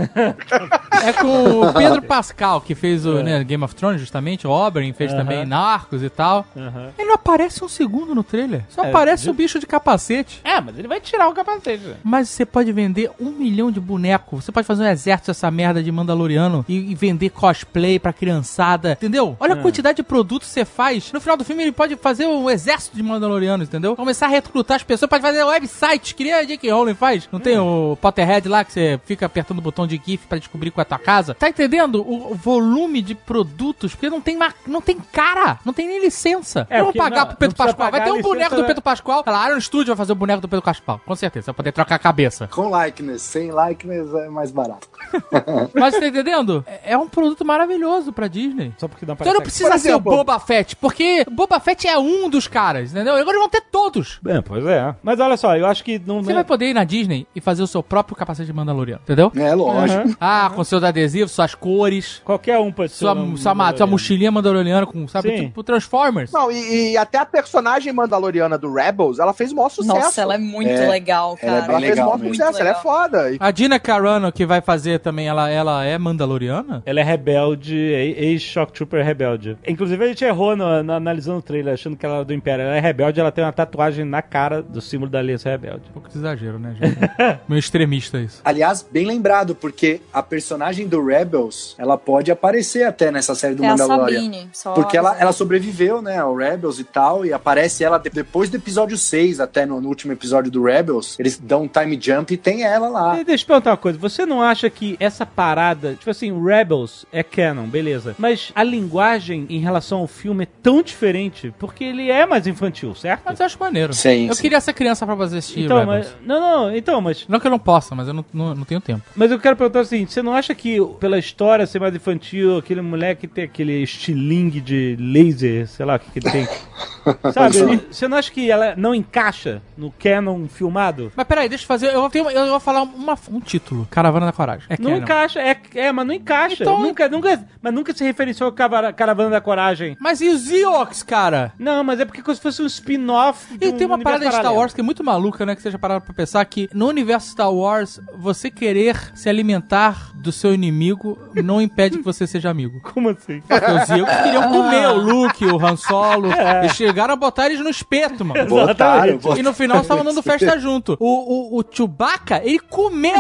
é com o Pedro Pascal, que fez o né, Game of Thrones, justamente. O Oberyn fez Aham. também Narcos e tal. Aham. Ele não aparece um segundo no trailer. Só É, aparece o bicho de capacete. É, mas ele vai tirar o capacete. né? Mas você pode vender um milhão de bonecos. Você pode fazer um exército dessa merda de Mandaloriano e, e vender cosplay pra criançada. Entendeu? Olha a quantidade de produtos você faz. No final do filme, ele pode fazer um exército de Mandalorianos, entendeu? Começar a recrutar as pessoas. Pode fazer website. Que nem a J.K. Rowling faz. Não tem o Potterhead lá que você fica apertando o botão de GIF pra descobrir qual é a tua casa? Tá entendendo o volume de produtos? Porque não tem, não tem cara. Não tem nem licença. É, Vamos porque pagar não- pro Pedro Pascoal. Vai ter um boneco do né? Pedro Pascoal. A Iron Studio vai fazer o boneco do Pedro Pascoal. Com certeza. Vai poder trocar a cabeça. Com likeness, sem likeness é mais barato. Mas você tá entendendo? É é um produto maravilhoso pra Disney. Só porque não Então não aparece. Precisa Por ser o exemplo- Boba Fett, porque Boba Fett é um dos caras, entendeu? Agora eles vão ter todos. É, pois é. Mas olha só, eu acho que não. Você vai poder ir na Disney e fazer o seu próprio capacete de Mandaloriano, entendeu? É, lógico. Aham. Ah, com seus adesivos, suas cores, Qualquer um pode ser. sua, um sua, ma- sua mochilinha Mandaloriana com, sabe, Sim. tipo Transformers. Não, e, e até a personagem mandaloriana do Rebels, ela fez o maior sucesso. Nossa, ela é muito É, legal, ela é cara. Ela fez o legal maior mesmo. sucesso, ela é legal. foda. E- A Dina Carano, que vai fazer também, ela, ela é Mandaloriana? Ela é rebelde, é ex-Shock Trooper rebelde. Inclusive, a gente errou no, no- analisando o trailer, achando que ela era do Império. Ela é rebelde, ela tem uma tatuagem na cara do símbolo da Aliança Rebelde. Um pouco de exagero, né, gente? Meio extremista isso. Aliás, bem lembrado, porque a personagem do Rebels, ela pode aparecer até nessa série do É a Mandalorian. Sabine. Só Porque ela, ela sobreviveu, né, ao Rebels e tal, e aparece ela de- depois do episódio 6, até no, no último episódio do Rebels, eles dão um time jump e tem ela lá. E deixa eu perguntar uma coisa. Você não acha que essa parada, tipo assim, Rebels é canon, beleza. Mas a linguagem em relação ao filme é tão diferente porque ele é mais infantil, certo? Mas eu acho maneiro. Sim, eu sim. queria ser criança pra fazer assistir Então, Rebels. mas. Não, não, então, mas. Não que eu não possa, mas eu não, não, não tenho tempo. Mas eu quero perguntar o seguinte: você não acha que pela história ser mais infantil, aquele moleque ter aquele estilingue de laser, sei lá o que, que ele tem. Sabe? você não acha que ela não encaixa no canon filmado? Mas peraí, deixa eu fazer. Eu, tenho, eu vou falar uma- um título: Caravana da Coragem. É Não canon. encaixa, é, é, mas não encaixa. Então- nunca, nunca, mas nunca se referenciou a Cavara- Caravana da Coragem. Mas e os Ewoks, cara? Não, mas é porque como se fosse um spin-off. de E um tem uma parada de Star. Wars que é muito maluca, né? Que seja parado pra pensar que no universo Star Wars, você querer se alimentar do seu inimigo não impede que você seja amigo. Como assim? Porque os Ewoks queriam comer o Luke, o Han Solo. Eles chegaram a botar eles no espeto, mano. Botaram, E no final estavam dando festa junto. O, o, o Chewbacca, ele comeu.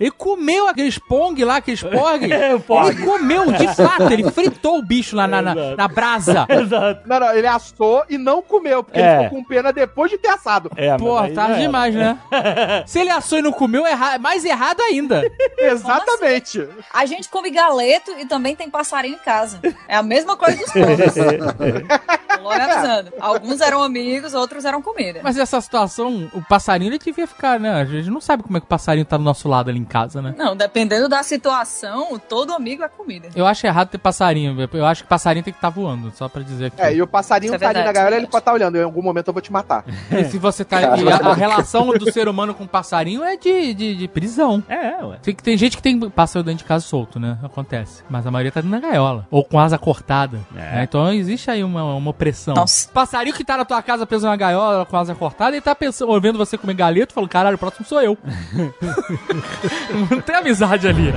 Ele comeu aqueles Pong lá, aqueles Porg. É. Ele comeu, de fato. Ele fritou o bicho lá na, na, na brasa. Exato. Não, não, ele assou e não comeu, porque É. ele ficou com pena depois de ter assado. É, Porra, tarde era. demais, né? Se ele assou e não comeu, é erra- mais errado ainda. Exatamente. A gente come galeto e também tem passarinho em casa. É a mesma coisa dos povos. Localizando. Alguns eram amigos, outros eram comida. Mas essa situação, o passarinho ele devia ficar, né? A gente não sabe como é que o passarinho tá do nosso lado ali em casa, né? Não, dependendo da situação, todo amigo é comida. Eu acho errado ter passarinho. Eu acho que passarinho tem que estar voando, só pra dizer aqui. É, e o passarinho Isso é tá ali na gaiola, é ele pode estar olhando. Em algum momento eu vou te matar. E se você tá. e a, a relação do ser humano com o passarinho é de, de, de prisão. É, ué. Tem, tem gente que tem pássaro dentro de casa solto, né? Acontece. Mas a maioria tá dentro da gaiola. Ou com asa cortada. É. né? Então existe aí uma, uma opressão. Nossa. Passarinho que tá na tua casa preso na gaiola com asa cortada e tá pensando, ouvindo você comer galeto, falando, caralho, o próximo sou eu. Não tem amizade ali.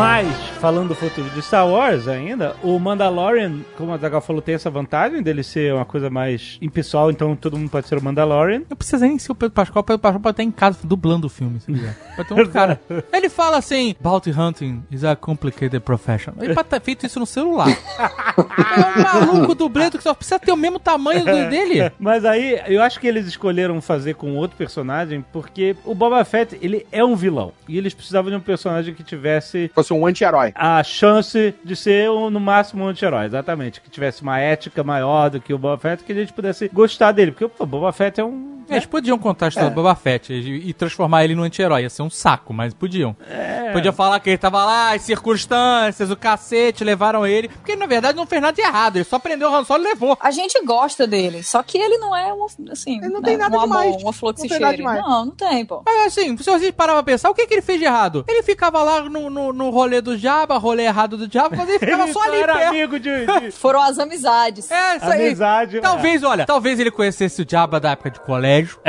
Mas, falando do futuro de Star Wars ainda, o Mandalorian, como a Zagal falou, tem essa vantagem dele ser uma coisa mais impessoal, então todo mundo pode ser o Mandalorian. Não precisa nem ser o Pedro Pascal, o Pedro Pascal pode estar em casa dublando o filme, se quiser. Pode ter um cara. Ele fala assim: Bounty hunting is a complicated profession. Ele pode ter feito isso no celular. é um maluco dublê que só precisa ter o mesmo tamanho do- dele. Mas aí, eu acho que eles escolheram fazer com outro personagem, porque o Boba Fett, ele é um vilão. E eles precisavam de um personagem que tivesse Fosse um anti-herói. a chance de ser, um, no máximo, um anti-herói. Exatamente. Que tivesse uma ética maior do que o Boba Fett, que a gente pudesse gostar dele. Porque o Boba Fett é um... Eles podiam contar a história do Boba Fett e, e transformar ele num anti-herói. Ia ser um saco, mas podiam. Podiam falar que ele tava lá, as circunstâncias, o cacete, levaram ele. Porque ele, na verdade, não fez nada de errado. Ele só prendeu o Han Solo e levou. A gente gosta dele, só que ele não é uma, assim, Ele não né, tem nada um amor, demais. uma flor que Não se tem nada cheire. demais. Não, não tem, pô. Mas assim, se você parar pra pensar, o que, que ele fez de errado? Ele ficava lá no, no, no rolê do Jabba, rolê errado do Jabba, mas ele ficava Ele só ali era perto. amigo de... de... Foram as amizades. É, isso aí. Amizade. Talvez, olha, talvez ele conhecesse o Jabba da época de colégio.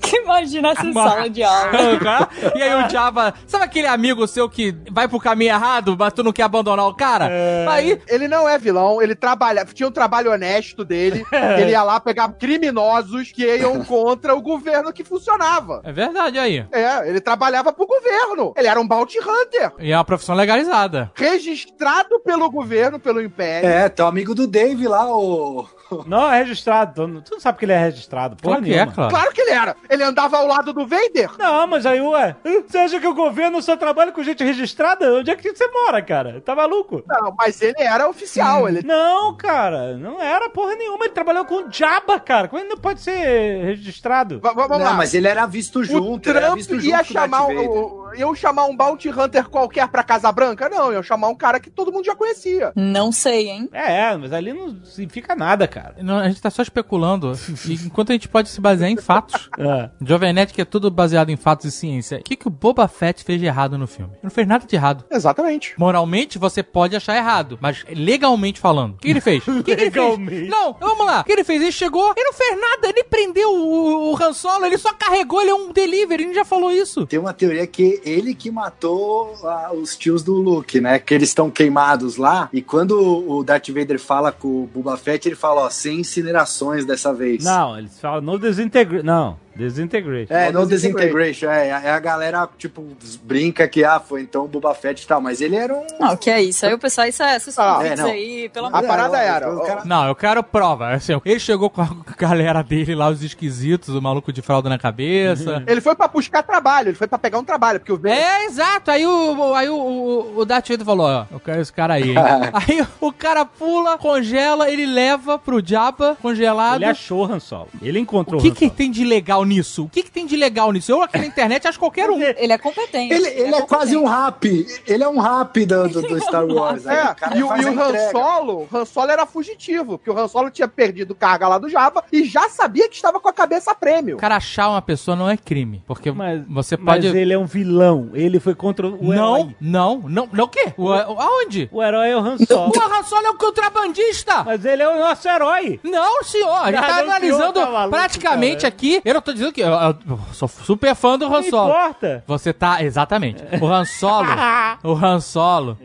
Que imagina essa sala de aula. e aí o Jabba, sabe aquele amigo seu que vai pro caminho errado, mas tu não quer abandonar o cara? Aí, Ele não é vilão, ele trabalha, tinha um trabalho honesto dele, ele ia lá pegar criminosos que iam contra o governo que funcionava. é verdade aí. É, ele trabalhava pro governo. Ele era um bounty hunter, E é uma profissão legalizada. registrado pelo governo, pelo império. É, teu amigo do Dave lá, o. Não, é registrado. Tu- não sabe que ele é registrado. Porra Claro que é, nenhuma. claro. Claro que ele era. Ele andava ao lado do Vader. Não, mas aí, ué, você acha que o governo só trabalha com gente registrada? Onde é que você mora, cara? Tá maluco? Não, mas ele era oficial. Ele Não, cara, não era porra nenhuma. Ele trabalhou com o Jabba, cara. Como ele não pode ser registrado? Va- Vamos não, lá. mas ele era visto o junto. ele era Trump visto junto ia com o chamar um, o- iam chamar um bounty hunter qualquer pra Casa Branca? Não, iam chamar um cara que todo mundo já conhecia. Não sei, hein? É, mas ali não significa nada, cara. Não, a gente tá só especulando. E enquanto a gente pode se basear em fatos. É. Jovem Nerd, que é tudo baseado em fatos e ciência. O que, que o Boba Fett fez de errado no filme? Não fez nada de errado. Exatamente. Moralmente, você pode achar errado, mas legalmente falando. O que ele fez? O que, que ele fez? Legalmente. Não, vamos lá. O que ele fez? Ele chegou, ele não fez nada, ele prendeu o, o Han Solo, ele só carregou, ele é um delivery, ele já falou isso. Tem uma teoria que ele que matou ah, os tios do Luke, né? Que eles estão queimados lá. E quando o Darth Vader fala com o Boba Fett, ele fala, ó, sem incinerações dessa vez. Não, eles falam no desintegration. Não, desintegration. É, no. Disintegration, é, é a galera, tipo, brinca que, ah, foi então o Boba Fett e tal, mas ele era um... Não, que é isso. Aí o pessoal, isso é esses Ah, é, não. aí, pelo A amor de parada É, era, o cara- Não, eu quero prova. Assim, ele chegou com a galera dele lá, os esquisitos, o maluco de fralda na cabeça. Ele foi pra buscar trabalho, ele foi pra pegar um trabalho, porque o. É, exato. Aí o, aí o, o, o Darth Vader falou, ó, eu quero esse cara aí. aí o cara pula, congela, ele leva pro Jabba, congelado. Ele achou o Han Solo. Ele encontrou O que que tem de legal nisso? O que que tem de legal nisso? Eu aqui na internet acho qualquer um. Ele é competente. Ele, ele é quase um rap. Ele é um rap do, do, do Star Wars. aí É, o cara e, o- e o Han. Solo, o Han Solo era fugitivo, porque o Han Solo tinha perdido carga lá do Jabba e já sabia que estava com a cabeça prêmio. O cara achar uma pessoa não é crime, porque Mas, você mas pode... ele é um vilão. Ele foi contra o Não, herói. não, não, não o quê? O, o- aonde? O herói é o Han Solo. O Han Solo é um contrabandista! mas ele é o nosso herói. Não, senhor, a gente tá analisando tá maluco, praticamente cara. aqui. Eu não tô tô dizendo que eu, eu sou super fã do Han Não Solo. importa. Você tá, exatamente. O Han Solo, o Han Solo.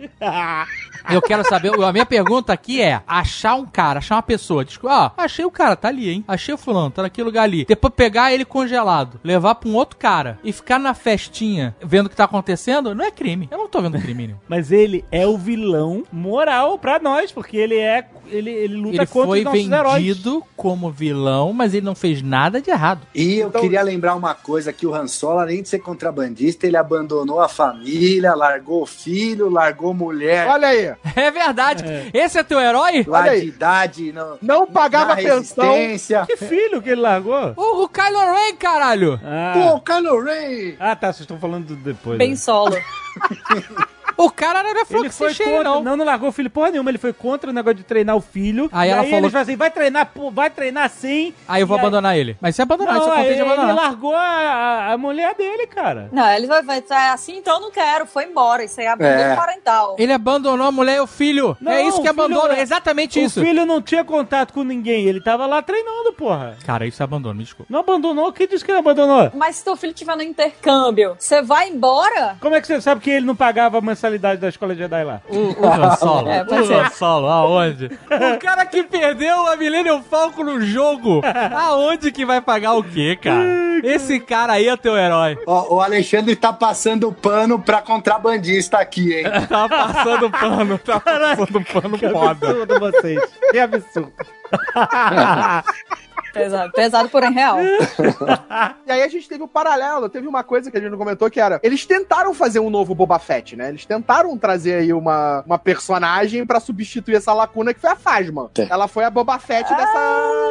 Eu quero saber, a minha pergunta aqui é: achar um cara, achar uma pessoa, diz, ó, achei o cara, tá ali, hein? Achei o fulano, tá naquele lugar ali. Depois pegar ele congelado, levar pra um outro cara e ficar na festinha vendo o que tá acontecendo, não é crime. Eu não tô vendo crime nenhum. Mas ele é o vilão moral pra nós, porque ele é. Ele, ele luta Ele contra foi os nossos heróis. vendido como vilão, mas ele não fez nada de errado. E eu Então- queria lembrar uma coisa, que o Han Solo, além de ser contrabandista, ele abandonou a família, largou o filho, largou mulher Olha aí, É verdade. Esse é teu herói? lá olha aí. de idade, não, não pagava na pensão. resistência. Que filho que ele largou? O, o Kylo Ren, caralho! Ah, Pô, Kylo Ren! ah tá, vocês estão falando do- depois. Bem né? solo. O cara não era Ele foi fluxo contra, não. não. não, largou o filho porra nenhuma, ele foi contra o negócio de treinar o filho. Aí e ela aí falou- eles falam assim, vai treinar, vai treinar sim. Aí eu vou aí- abandonar ele. Mas se abandonar, isso Não, acontece aí de ele abandonar. largou a, a- mulher dele, cara. Não, ele vai, vai tá assim, então eu não quero, foi embora. Isso aí é abandono É. parental. Ele abandonou a mulher e o filho. Não, é isso que abandona, é exatamente isso. O filho não tinha contato com ninguém, ele tava lá treinando, porra. Cara, isso é abandono, me desculpa. Não abandonou? Quem disse que ele abandonou? Mas se teu filho estiver no intercâmbio, você vai embora? Como é que você sabe que ele não pagava a mensalidade da escola Jedi lá? O, o Han Solo. É, o. Han Solo, aonde? o cara que perdeu a Millennium Falcon no jogo. Aonde que vai pagar o quê, cara? Esse cara aí é teu herói. Ó, o Alexandre tá passando pano pra contrabandista aqui, hein? Tá passando pano, tá passando pano foda. Absurdo vocês. Que absurdo. Pesado, pesado porém real. E aí a gente teve o paralelo, teve uma coisa que a gente não comentou que era, eles tentaram fazer um novo Boba Fett, né? Eles tentaram trazer aí uma, uma personagem pra substituir essa lacuna que foi a Phasma. Sim. Ela foi a Boba Fett dessa,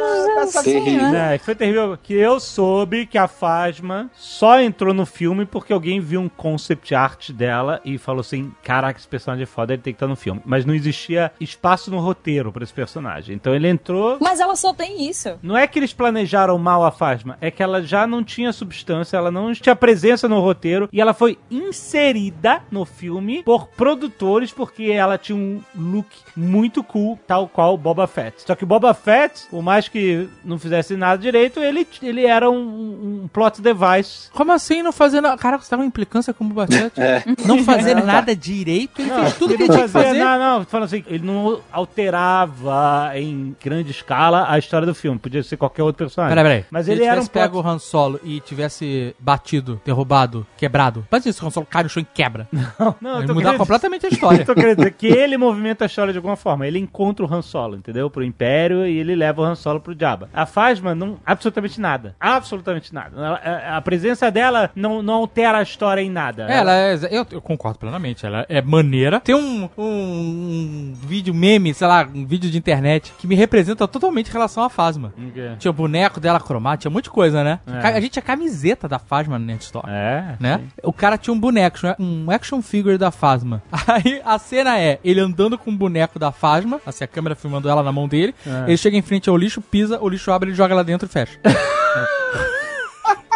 terrível. É, foi terrível. Que eu soube que a Fasma só entrou no filme porque alguém viu um concept art dela e falou assim: caraca, esse personagem é foda, ele tem que estar no filme. Mas não existia espaço no roteiro pra esse personagem. Então ele entrou. Mas ela só tem isso. Não é que eles planejaram mal a Fasma, é que ela já não tinha substância, ela não tinha presença no roteiro e ela foi inserida no filme por produtores porque ela tinha um look muito cool, tal qual Boba Fett. Só que o Boba Fett, por mais que não fizesse nada direito, ele, ele era um, um plot device. Como assim não fazer nada? Caraca, você tá com implicância com o Boba Fett? Não fazer nada direito? Ele fez tudo que ele não tinha que fazer. Não, não, falando assim, ele não alterava em grande escala a história do filme. Podia ser qualquer outro personagem. Peraí, peraí. Mas Se ele era um tivesse pego plot... o Han Solo e tivesse batido, derrubado, quebrado. Mas isso, o Han Solo cai no chão e quebra. Não, eu Vai tô mudar completamente a história. Eu tô querendo dizer que ele movimenta a história de alguma forma. Ele encontra o Han Solo, entendeu? Pro Império e ele leva o Han Solo pro Jabba. A Phasma não... Absolutamente nada. Absolutamente nada. Ela- a, a presença dela não, não altera a história em nada. Ela é. Eu, eu concordo plenamente. Ela é maneira. Tem um, um, um vídeo meme, sei lá, um vídeo de internet que me representa totalmente em relação à Fasma. É. Tinha o boneco dela cromático, tinha um monte de coisa, né? É. A gente tinha camiseta da Fasma no Net Store. É. Né? O cara tinha um boneco, um action figure da Fasma. Aí a cena é ele andando com o boneco da Fasma, assim, a câmera filmando ela na mão dele. É. Ele chega em frente ao lixo, pisa, o lixo abre, ele joga lá dentro e fecha.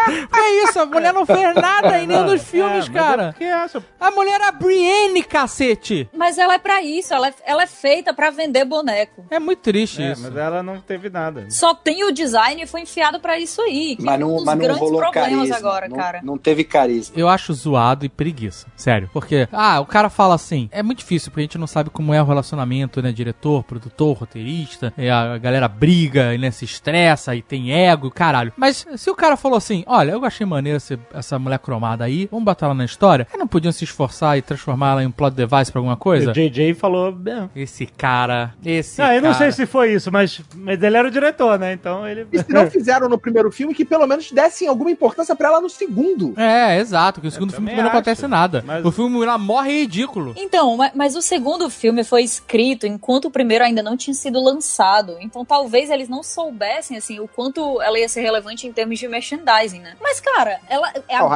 é isso, a mulher não fez nada em nenhum dos filmes, É, cara. é porque essa- A mulher é a Brienne, cacete! Mas ela é pra isso, ela é, ela é feita pra vender boneco. É muito triste É, isso. mas ela não teve nada. Só tem o design e foi enfiado pra isso aí. que Mas é um não, dos mas não grandes rolou problemas carisma. agora, não, cara. não teve carisma. Eu acho zoado e preguiça. Sério. Porque, ah, o cara fala assim, é muito difícil, porque a gente não sabe como é o relacionamento, né? Diretor, produtor, roteirista, e a galera briga, e né, se estressa, e tem ego, caralho. Mas se o cara falou assim, olha, eu achei maneiro esse- essa mulher cromada aí, vamos botar ela na história, aí não podiam se esforçar e transformar ela em um plot device pra alguma coisa? O JJ falou. "Bem, Esse cara, esse Não, eu não cara. sei se foi isso, mas, mas ele era o diretor, né? Então ele. E se não fizeram no primeiro filme, que pelo menos dessem alguma importância pra ela no segundo. É, exato, que o segundo filme também não acontece nada. mas- O filme lá morre ridículo. Então, ma- mas o segundo filme foi escrito enquanto o primeiro ainda não tinha sido lançado. Então talvez eles não soubessem, assim, o quanto ela ia ser relevante em termos de merchandising, né? Mas, cara, ela é a Oh.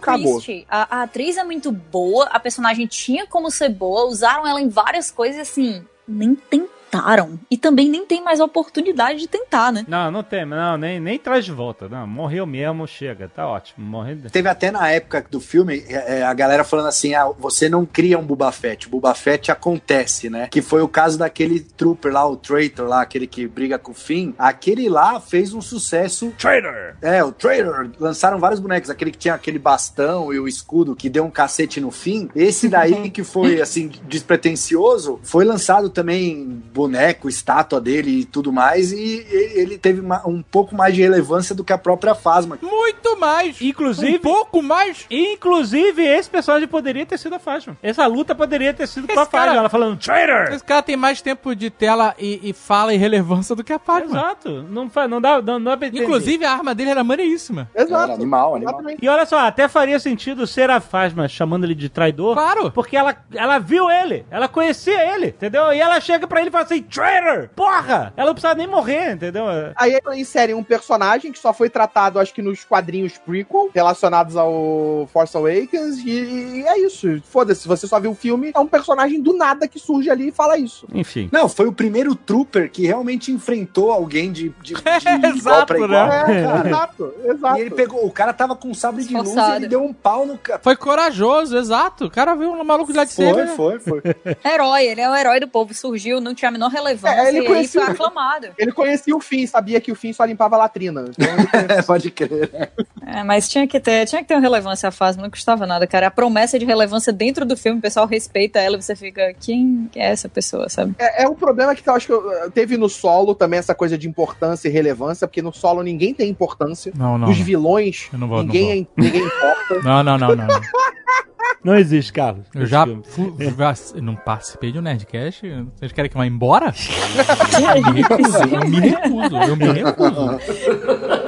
Christie. A, a atriz é muito boa, a personagem tinha como ser boa, usaram ela em várias coisas, assim, nem tem tentaram e também nem tem mais oportunidade de tentar, né? Não, não tem, não, nem, nem traz de volta. Não, morreu mesmo, chega, tá ótimo. Morreu. Teve até na época do filme é, é, a galera falando assim: ah, você não cria um Boba Fett, o Boba Fett acontece, né? Que foi o caso daquele trooper lá, o Traitor lá, aquele que briga com o Finn. Aquele lá fez um sucesso. Traitor! É, o Traitor. Lançaram vários bonecos, aquele que tinha aquele bastão e o escudo que deu um cacete no fim. Esse daí que foi assim despretensioso, foi lançado também boneco, estátua dele e tudo mais, e ele teve um pouco mais de relevância do que a própria Fasma. Muito mais! Inclusive. Um pouco mais! Inclusive, esse personagem poderia ter sido a Fasma. Essa luta poderia ter sido esse com a Fasma. Ela falando, traitor! Esse cara tem mais tempo de tela e, e fala e relevância do que a Fasma. Exato. Não, não dá, não, não dá pra entender. Inclusive, a arma dele era maneiríssima. Exato. Era animal, animal. E olha só, até faria sentido ser a Fasma chamando ele de traidor. Claro! Porque ela, ela viu ele, ela conhecia ele, entendeu? E ela chega pra ele e fala assim, traitor! Porra! Ela não precisa nem morrer, entendeu? Aí inserem um personagem que só foi tratado, acho que nos quadrinhos prequel, relacionados ao Force Awakens, e, e é isso. Foda-se, você só viu o filme, é um personagem do nada que surge ali e fala isso. Enfim. Não, foi o primeiro trooper que realmente enfrentou alguém de, de, de é, igual pra igual. Né? É, exato, exato. E ele pegou, o cara tava com um sabre de luz e ele deu um pau no cara. Foi corajoso, exato. O cara viu um maluco de lá de Foi, foi, foi. Herói, ele é o herói do povo, surgiu, não tinha menor relevância é, ele conhecia, e foi aclamado. Ele conhecia o fim, sabia que o fim só limpava a latrina. Então é, pode crer. É, mas tinha que ter, tinha que ter uma relevância a fase, não custava nada, cara. A promessa de relevância dentro do filme, o pessoal respeita ela e você fica, quem é essa pessoa, sabe? É, é um problema que eu acho que teve no solo também essa coisa de importância e relevância, porque no solo ninguém tem importância. Não, não. Os vilões, vou, ninguém, ninguém importa. Não, não, não, não. Não existe, Carlos. Eu já, fu, não participei de um Nerdcast. Vocês querem que eu vá embora? eu me recuso. Eu me recuso.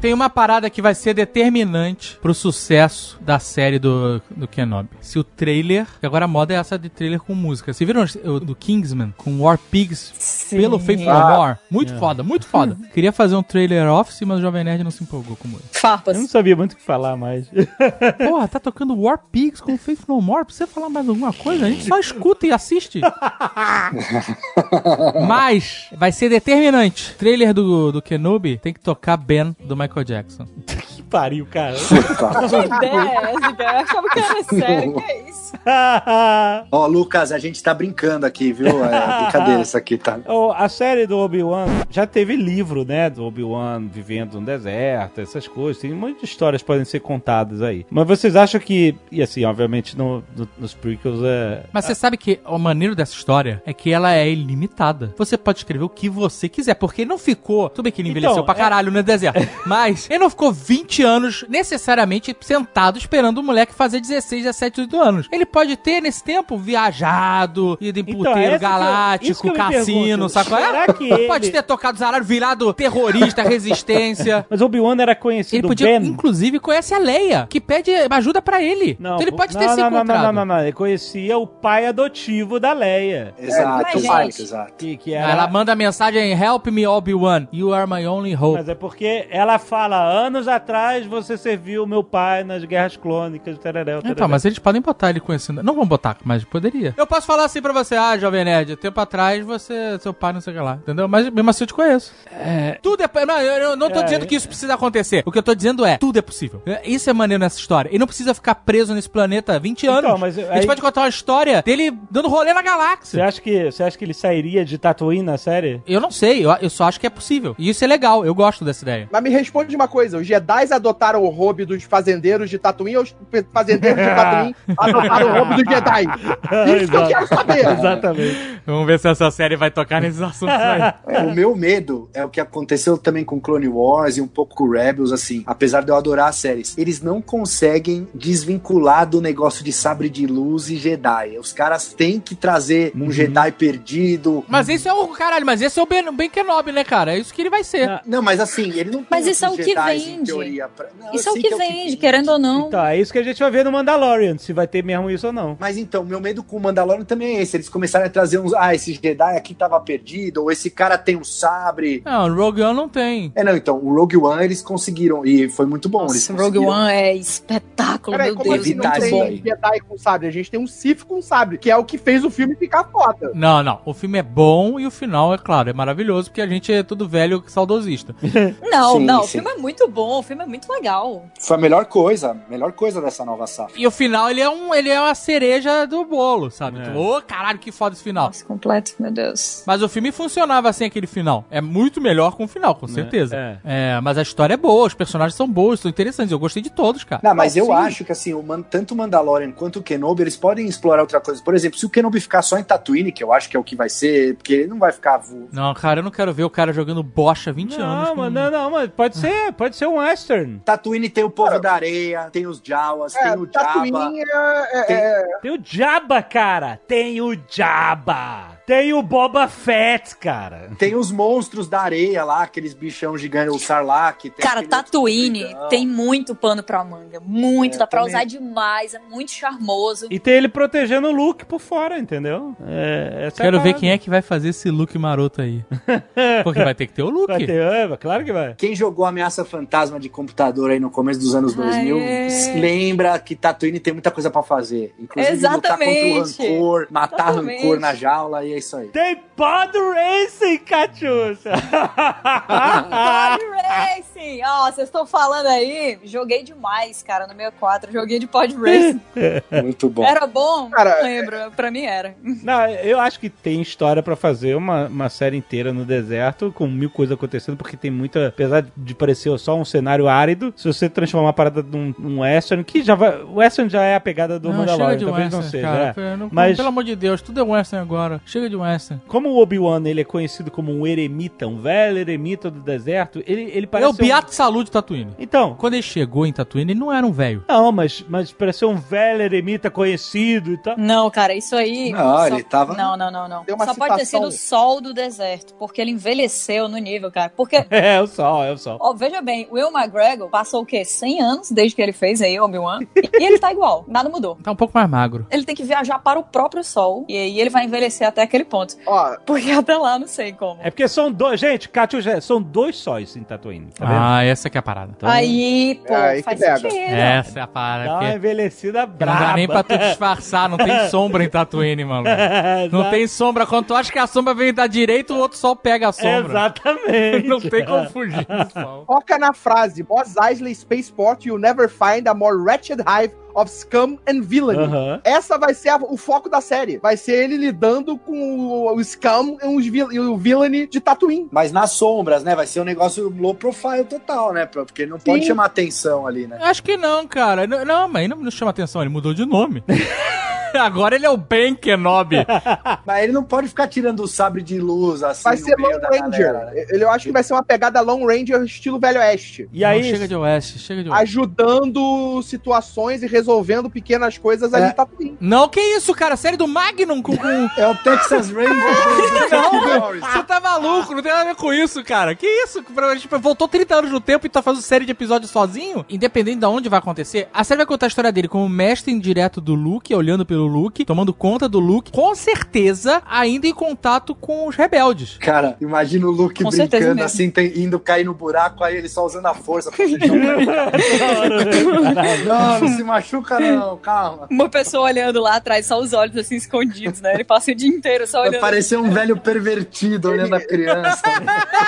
Tem uma parada que vai ser determinante pro sucesso da série do, do Kenobi. Se o trailer, que agora a moda é essa de trailer com música. Vocês viram o do Kingsman com War Pigs Sim. pelo Faith No ah. More? Muito é. foda, muito foda. Queria fazer um trailer office, mas o Jovem Nerd não se empolgou com música. Farpas. Eu não sabia muito o que falar mais. Porra, tá tocando War Pigs com Faith No More? Precisa falar mais alguma coisa? A gente só escuta e assiste. mas vai ser determinante. trailer do, do Kenobi tem que tocar Ben do Michael Michael Jackson. pariu, cara. que ideia é essa, cara? Eu achava que era sério, que é isso? Ó, oh, Lucas, a gente tá brincando aqui, viu? É brincadeira isso aqui, tá? Oh, a série do Obi-Wan já teve livro, né? Do Obi-Wan vivendo no deserto, essas coisas. Tem muitas histórias que podem ser contadas aí. Mas vocês acham que, e assim, obviamente no, no, nos prequels é. Mas você sabe que o maneiro dessa história é que ela é ilimitada. Você pode escrever o que você quiser, porque ele não ficou. Tudo bem que ele envelheceu então, pra é- caralho é... no deserto. mas ele não ficou 20 anos necessariamente sentado esperando o moleque fazer 16, 17, 18 anos. Ele pode ter, nesse tempo, viajado, ido em então, puteiro galáctico, que eu, cassino, sacou? Será que ele... Pode ter tocado zaralho, virado terrorista, resistência. Mas Obi-Wan era conhecido ele podia, Ben. Inclusive, conhece a Leia, que pede ajuda pra ele. Não, então ele pode não, ter não, se não, encontrado. Não, não, não, não, Ele conhecia o pai adotivo da Leia. Exato, é, mas, exato. Que, que era... Ela manda mensagem, help me, Obi-Wan, you are my only hope. Mas é porque ela fala, anos atrás você serviu meu pai nas guerras clônicas, tereréu, tereréu. Então, mas eles podem botar ele conhecendo. Não vão botar, mas poderia. Eu posso falar assim pra você, ah, Jovem Nerd, tempo atrás você, seu pai não sei o que lá, entendeu? Mas mesmo assim eu te conheço. É... Tudo é... Não, eu não tô é... dizendo que isso precisa acontecer. O que eu tô dizendo é, tudo é possível. Isso é maneiro nessa história. E não precisa ficar preso nesse planeta 20 então, anos. Mas aí... A gente pode contar uma história dele dando rolê na galáxia. Você acha que, você acha que ele sairia de Tatooine na série? Eu não sei, eu, eu só acho que é possível. E isso é legal, eu gosto dessa ideia. Mas me responde uma coisa, os Jedi adotaram o hobby dos fazendeiros de Tatooine ou os fazendeiros de Tatooine adotaram o hobby dos Jedi? Isso que eu quero saber. Exatamente. Vamos ver se essa série vai tocar nesses assuntos aí. É, o meu medo é o que aconteceu também com Clone Wars e um pouco com Rebels, assim. Apesar de eu adorar as séries, eles não conseguem desvincular do negócio de sabre de luz e Jedi. Os caras têm que trazer um uhum. Jedi perdido. Mas esse é o caralho, mas esse é o Ben, ben Kenobi, né, cara? É isso que ele vai ser. Não, mas assim, ele não Mas isso é o que vende. Pra... Não, isso é o que, que vende, é o que... querendo ou não. Então, é isso que a gente vai ver no Mandalorian, se vai ter mesmo isso ou não. Mas então, meu medo com o Mandalorian também é esse. Eles começaram a trazer uns. Ah, esse Jedi aqui tava perdido, ou esse cara tem um sabre. Não, o Rogue One não tem. É, não, então, o Rogue One eles conseguiram, e foi muito bom. Nossa, o Rogue One é espetacular espetáculo, Peraí, meu como Deus, assim não evitar muito isso bom. tem Jedi com sabre? A gente tem um Sith com sabre, que é o que fez o filme ficar foda. Não, não. O filme é bom e o final, é claro, é maravilhoso, porque a gente é tudo velho saudosista. Não, Sim, não, o sim. filme é muito bom, o filme é muito legal. Foi a melhor coisa, a melhor coisa dessa nova safra. E o final, ele é, um, ele é uma cereja do bolo, sabe? É. Tipo, Ô, caralho, que foda esse final. Nossa, completo, meu Deus. Mas o filme funcionava sem aquele final. É muito melhor com o final, com certeza. É. É, mas a história é boa, os personagens são bons, são interessantes. Eu gostei de todos, cara. Não, mas Não, eu sim. acho que assim, o Man- tanto o Mandalorian quanto o Kenobi, eles podem explorar outra coisa. Por exemplo, se o Kenobi ficar só em Tatooine, que eu acho que é o que vai ser, porque ele não vai ficar Não, cara, eu não quero ver o cara jogando bocha há 20 anos. Não, com- não, não, mas pode ser, pode ser um western. Tatooine tem o povo da areia, tem os Jawas, É, tem o Jabba. Tatooine é, é- Tem- é- Tem o Jabba, cara. Tem o Jabba. Tem o Boba Fett, cara. Tem os monstros da areia lá, aqueles bichão gigantes, o Sarlacc. tem Cara, Tatooine tem muito pano pra manga. Muito, É, dá pra também. usar demais, é muito charmoso. E tem ele protegendo o Luke por fora, entendeu? É, essa Quero é a ver quem é que vai fazer esse look maroto aí. Porque vai ter que ter o look. Vai ter, é, claro que vai. Quem jogou Ameaça Fantasma de computador aí no começo dos anos 2000, Aê. lembra que Tatooine tem muita coisa pra fazer. Inclusive Exatamente. lutar contra o rancor, matar Exatamente. rancor na jaula e é isso aí. Tem Pod Racing, Catiuxa! Pod Racing! Ó, vocês estão falando aí, joguei demais, cara, no 64. Joguei de Pod Racing. Muito bom. Era bom? Cara, não lembro, pra mim era. Não, eu acho que tem história pra fazer uma, uma série inteira no deserto, com mil coisas acontecendo, porque tem muita. Apesar de parecer só um cenário árido, se você transformar a parada num, num western, que já vai. O western já é a pegada do Não, chega Mandalorian, de talvez western, não seja. cara. é. Não- Mas- Pelo amor de Deus, tudo é western agora. Chega de western. Como o Obi-Wan ele é conhecido como um eremita, um velho eremita do deserto, ele, ele É parece. o Beato Salu de Tatooine. Um... Então. Quando ele chegou em Tatooine, ele não era um velho. Não, mas, mas parece um velho eremita conhecido e tal. Não, cara, isso aí. Não, ele tava- Não, não, não, não. Só pode ter citação- sido o sol do deserto, porque ele envelheceu no nível, cara. Porque. É, o sol, é o sol. Ó, veja bem, o Will McGregor passou o quê? 100 anos desde que ele fez aí Obi-Wan. E, e ele tá igual, nada mudou. Tá um pouco mais magro. Ele tem que viajar para o próprio sol. E aí ele vai envelhecer até aquele ponto. ó, Porque até lá, não sei como. É porque são dois. Gente, Catiuxa, são dois sóis em Tatooine, tá vendo? Ah, essa que é a parada. Então, Aí, pô, É aí faz sentido. Essa é a parada. Dá uma envelhecida Não braba. dá nem pra tu disfarçar, não tem sombra em Tatooine, maluco. Não tem sombra. Quando tu acha que a sombra vem da direita, o outro sol pega a sombra. Exatamente. Não tem como fugir do sol. foca na frase Mos Eisley Spaceport you'll never find a more wretched hive of scum and villainy. Essa vai ser a- o foco da série. Vai ser ele lidando com o, o scum e, e o villainy de Tatooine. Mas nas sombras, né? Vai ser um negócio low profile total, né? Porque não pode Sim. chamar atenção ali, né? Acho que não, cara. Não, não, mas aí não, não chama atenção, ele mudou de nome. Agora ele é o Ben Kenobi. Mas ele não pode ficar tirando o sabre de luz assim. Vai ser da Ranger. galera, né? Ele, eu acho que vai ser uma pegada Lone Ranger estilo Velho Oeste. E aí, Não, chega de oeste, chega de oeste. Ajudando situações e resolvendo pequenas coisas ali É. em Tatooine. Não, que isso, cara? Série do Magnum com... com... É o Texas Ranger. Não, você tá maluco, não tem nada a ver com isso, cara. Que isso? Tipo, voltou 30 anos no tempo e tá fazendo série de episódios sozinho? Independente de onde vai acontecer, a série vai contar a história dele como mestre indireto do Luke, olhando pelo Luke, tomando conta do Luke, com certeza ainda em contato com os rebeldes. Cara, imagina o Luke Com brincando assim, tem- indo cair no buraco, aí ele só usando a força pra fugir. não, não se machuca não, calma. Uma pessoa olhando lá atrás, só os olhos assim escondidos, né? Ele passa o dia inteiro só Vai olhando. parecer um velho pervertido olhando a criança.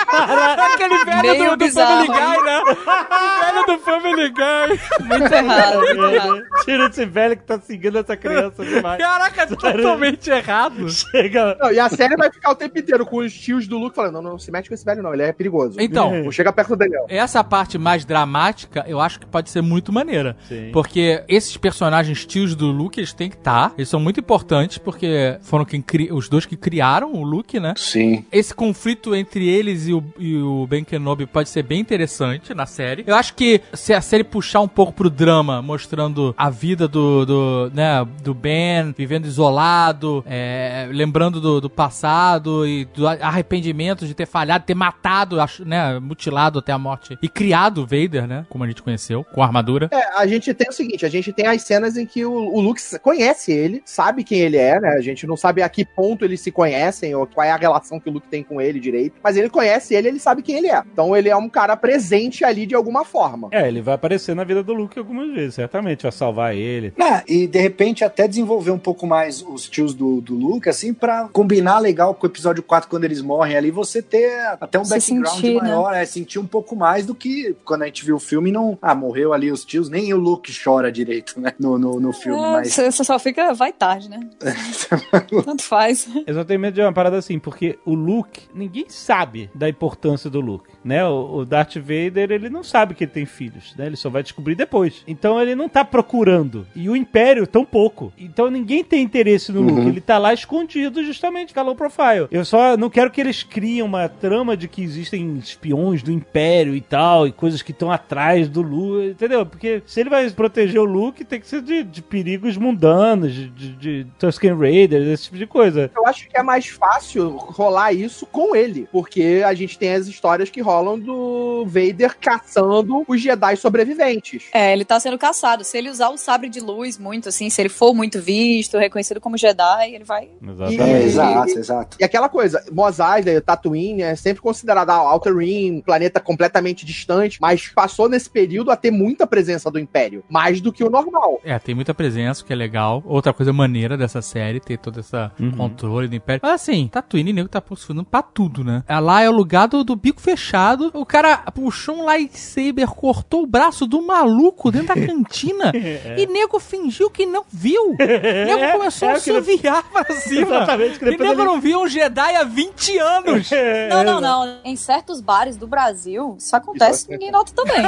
Aquele velho Meio do, do bizarro, Family Guy, né? O velho do Family Guy. Muito errado, muito errado. Tira esse velho que tá seguindo essa criança demais. Caraca, totalmente errado. Chega. Não, e a série vai ficar o tempo inteiro com os tios do Luke falando: não, não, se mete com esse velho, não, ele é perigoso. Então, Não chega perto dele, não. essa parte mais dramática, eu acho que pode ser muito maneira. Sim. Porque esses personagens tios do Luke, eles têm que estar. Eles são muito importantes, porque foram quem cri... os dois que criaram o Luke, né? Sim. Esse conflito entre eles e o, e o Ben Kenobi pode ser bem interessante na série. Eu acho que se a série puxar um pouco pro drama, mostrando a vida do, do, né, do Ben Ben vivendo isolado, é, lembrando do, do passado e do arrependimento de ter falhado, ter matado, né, mutilado até a morte e criado o Vader, né, como a gente conheceu, com a armadura. É, a gente tem o seguinte, a gente tem as cenas em que o, o Luke conhece ele, sabe quem ele é, né? A gente não sabe a que ponto eles se conhecem ou qual é a relação que o Luke tem com ele direito, mas ele conhece ele, ele sabe quem ele é. Então ele é um cara presente ali de alguma forma. É, ele vai aparecer na vida do Luke algumas vezes, certamente, vai salvar ele. Ah, e de repente até desenvolver um pouco mais os tios do, do Luke, assim, pra combinar legal com o episódio 4, quando eles morrem ali, você ter até um Se background sentir, né? maior, é, sentir um pouco mais do que quando a gente viu o filme não. Ah, morreu ali os tios, nem o Luke chora direito, né? No, no, no filme, É, mas. Você só fica, vai tarde, né? Tanto faz. Eu só tenho medo de uma parada assim, porque o Luke, ninguém sabe da importância do Luke, né? O, o Darth Vader, ele não sabe que ele tem filhos, né? Ele só vai descobrir depois. Então ele não tá procurando. E o Império, tão pouco. Então ninguém tem interesse no Luke. Ele tá lá escondido, justamente, calor profile. Eu só não quero que eles criem uma trama de que existem espiões do Império e tal, e coisas que estão atrás do Luke, entendeu? Porque se ele vai proteger o Luke, tem que ser de, de perigos mundanos, de, de, de Tusken Raiders, esse tipo de coisa. Eu acho que é mais fácil rolar isso com ele, porque a gente tem as histórias que rolam do Vader caçando os Jedi sobreviventes. É, ele tá sendo caçado. Se ele usar o sabre de luz muito, assim, se ele for muito visto, reconhecido como Jedi, ele vai. Exatamente. É, E- exato, exato. E aquela coisa, Mos Eisley, Tatooine é sempre considerada Outer Rim, planeta completamente distante, mas passou nesse período a ter muita presença do Império, mais do que o normal. É, tem muita presença, o que é legal. Outra coisa maneira dessa série, ter todo esse Uhum. controle do Império. Mas assim, Tatooine, nego tá possuindo pra tudo, né? É, Lá é o lugar do, do bico fechado. O cara puxou um lightsaber, cortou o braço do maluco dentro da cantina e nego fingiu que não viu. Nego começou é, a assoviar pra cima. Exatamente, que E nego ele- não viu um Jedi há 20 anos. Não, não, não. Em certos bares do Brasil, isso acontece e ninguém nota também.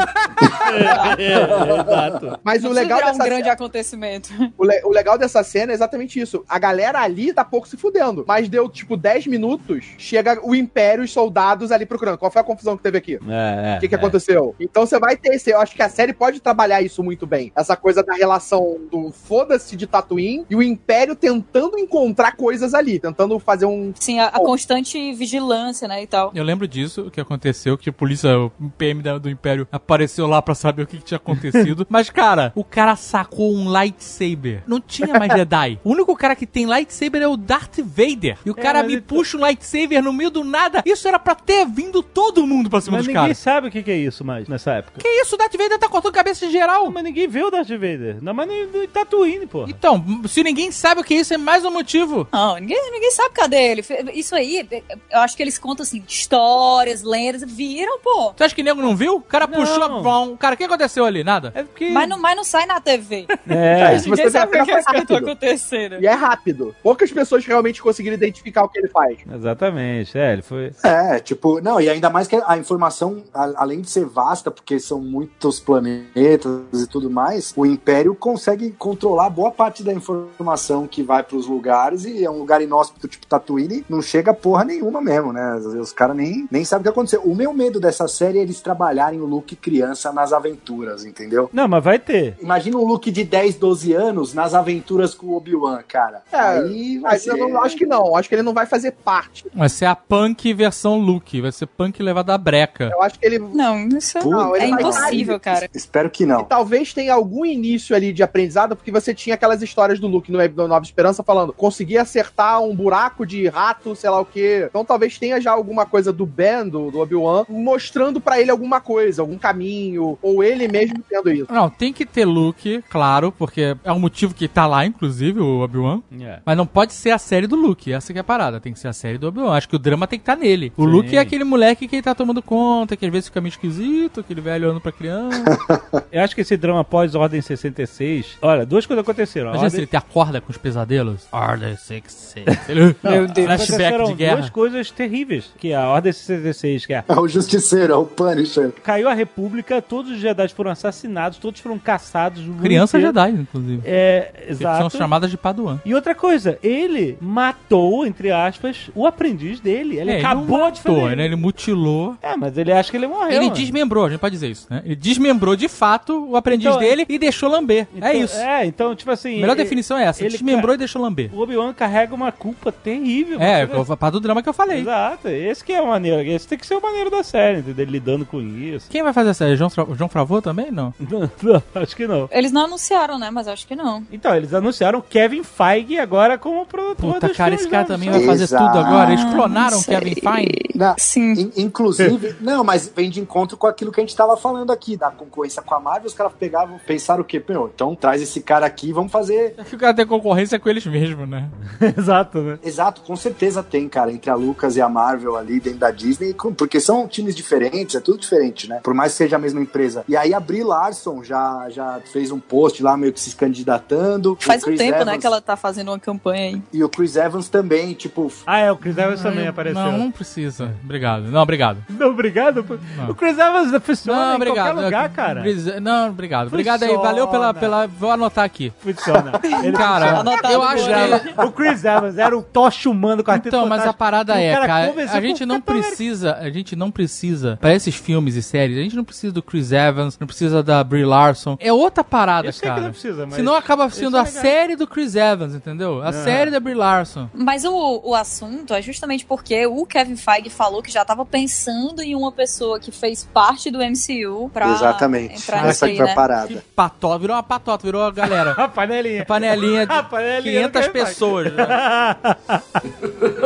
É, exato. Mas Não o legal, virar um dessa grande cena, acontecimento. o, le- o legal dessa cena é exatamente isso. A galera ali tá pouco se fudendo, mas deu tipo 10 minutos, chega o Império e os soldados ali procurando. Qual foi a confusão que teve aqui? É, é, O que, que é. aconteceu? Então você vai ter esse. Eu acho que a série pode trabalhar isso muito bem. Essa coisa da relação do foda-se de Tatooine e o Império tentando encontrar coisas ali, tentando fazer um. Sim, a, a constante vigilância, né, e tal. Eu lembro disso, o que aconteceu, que a polícia, o PM do Império apareceu lá pra saber o que, que tinha acontecido. Mas, cara, o cara sacou um lightsaber. Não tinha mais Jedi. O único cara que tem lightsaber é o Darth Vader. E o cara mas me ele- puxa um lightsaber no meio do nada. Isso era pra ter vindo todo mundo pra cima Mas dos ninguém caras. sabe o que que é isso mais nessa época. Que isso? O Darth Vader tá cortando cabeça de geral. Mas ninguém vê o Darth Vader. Não, mas nem nem Tatooine, pô. Então, se ninguém sabe o que é isso, é mais um motivo. Não, ninguém, ninguém sabe cadê ele. Isso aí, eu acho que eles contam assim, histórias, lendas, viram, pô. Você acha que nego não viu? O cara Não. puxou. Bom, cara, o que aconteceu ali? Nada. É porque... Mas não, mas não sai na TV. É, se você sabe a o que, que tá acontecendo. E é rápido. Poucas pessoas realmente conseguiram identificar o que ele faz. Exatamente, é, ele foi... É, tipo, não, e ainda mais que a informação, a- além de ser vasta, porque são muitos planetas e tudo mais, o Império consegue controlar boa parte da informação que vai pros lugares e é um lugar inóspito, tipo Tatooine, não chega porra nenhuma mesmo, né? Os, os caras nem, nem sabem o que aconteceu. O meu medo dessa série é eles trabalharem o Luke criança nas aventuras, entendeu? Não, mas vai ter. Imagina um Luke de 10, 12 anos nas aventuras com o Obi-Wan, cara. É, Aí vai Mas ser... eu não, acho que não. Acho que ele não vai fazer parte. Vai ser a punk versão Luke. Vai ser punk levado à breca. Eu acho que ele. Não, isso Puta, é ele vai impossível, cara. Espero que E não. talvez tenha algum início ali de aprendizado, porque você tinha aquelas histórias do Luke no, no Nova Esperança falando, consegui acertar um buraco de rato, sei lá o quê. Então talvez tenha já alguma coisa do Ben, do, do Obi-Wan, mostrando pra ele alguma coisa, algum caminho, ou ele mesmo tendo isso. Não, tem que ter Luke, claro, porque é um motivo que tá lá, inclusive, o Obi-Wan. É. Mas não pode ser a série do Luke, essa que é a parada. Tem que ser a série do Obi-Wan. Acho que o drama tem que estar nele. O Sim. Luke é aquele moleque que tá tomando conta, que às vezes fica meio esquisito, aquele velho olhando pra criança. Eu acho que esse drama pós-Ordem 66... Olha, duas coisas aconteceram. A Imagina se ele te acorda com os pesadelos. Ordem 66. Ele- Meu Deus. Flashback de guerra. duas coisas terríveis. Que é a Ordem 66, que é... É o Justiceiro, é o Punisher. Caiu a República, todos os Jedi foram assassinados, todos foram caçados. Criança. Jedi, inclusive. É, Que São exato. chamadas de Paduan. E outra coisa, ele matou, entre aspas, o aprendiz dele. Ele É, acabou de matou, fazer. né? Ele mutilou. É, mas ele acha que ele morreu. Ele mano. desmembrou, a gente pode dizer isso, né? Ele desmembrou de fato o aprendiz Então, dele e deixou lamber. Então, é isso. É, então, tipo assim. Melhor melhor definição é essa. ele Desmembrou e deixou lamber. O Obi-Wan carrega uma culpa terrível. É, a parte do drama que eu falei. Exato, esse que é o maneiro. Esse tem que ser o maneiro da série, entendeu? Ele lidando com isso. Quem vai fazer a série? João, Fra... João Favreau também? Não. Não, não, acho que não. Eles não anunciaram, né? Mas acho que não. Então, eles anunciaram Kevin Feige agora como produtor Puta, dos cara, filmes esse cara também vai fazer Exato. tudo agora. Eles clonaram sei. Kevin Feige. Na- Sim. In- inclusive, não, mas vem de encontro com aquilo que a gente tava falando aqui, da concorrência com a Marvel, os caras pegavam, pensaram o quê? Meu, então traz esse cara aqui e vamos fazer. É que o cara tem concorrência com eles mesmos, né? Exato, né? Exato, com certeza tem, cara, entre a Lucas e a Marvel ali dentro da Disney, porque são times diferentes, é tudo diferente, né? Por mais que seja a mesma empresa. E aí a Brie Larson já, já fez um post lá meio que se candidatando. Faz um tempo, né, Evans- que ela tá fazendo uma campanha aí. E o Chris Evans também, tipo, Ah, é, o Chris Evans também Não, apareceu. Não, não precisa. Obrigado. Não, obrigado. Não, obrigado. O Chris Evans funciona Não, em obrigado. qualquer lugar, cara. Não, obrigado. Obrigado aí. Funciona. Valeu pela, pela. Vou anotar aqui. Funciona. Ele Cara, eu acho que. O Chris Evans era um tocha humano com a Então, mas a parada é, cara, a gente não precisa. a gente não precisa, pra esses filmes e séries, a gente não precisa do Chris Evans, não precisa da Brie Larson. É outra parada, Eu sei que cara. não precisa, mas Senão acaba sendo é a série do Chris Evans, entendeu? A série da Brie Larson. Mas o, o assunto é justamente porque o Kevin Feige falou que já tava pensando em uma pessoa que fez parte do MCU pra exatamente. entrar Essa aí, que foi a né? parada. Patota, virou uma patota, virou a galera. A panelinha. Panelinha de A panelinha 500 do Kevin Feige. pessoas. né?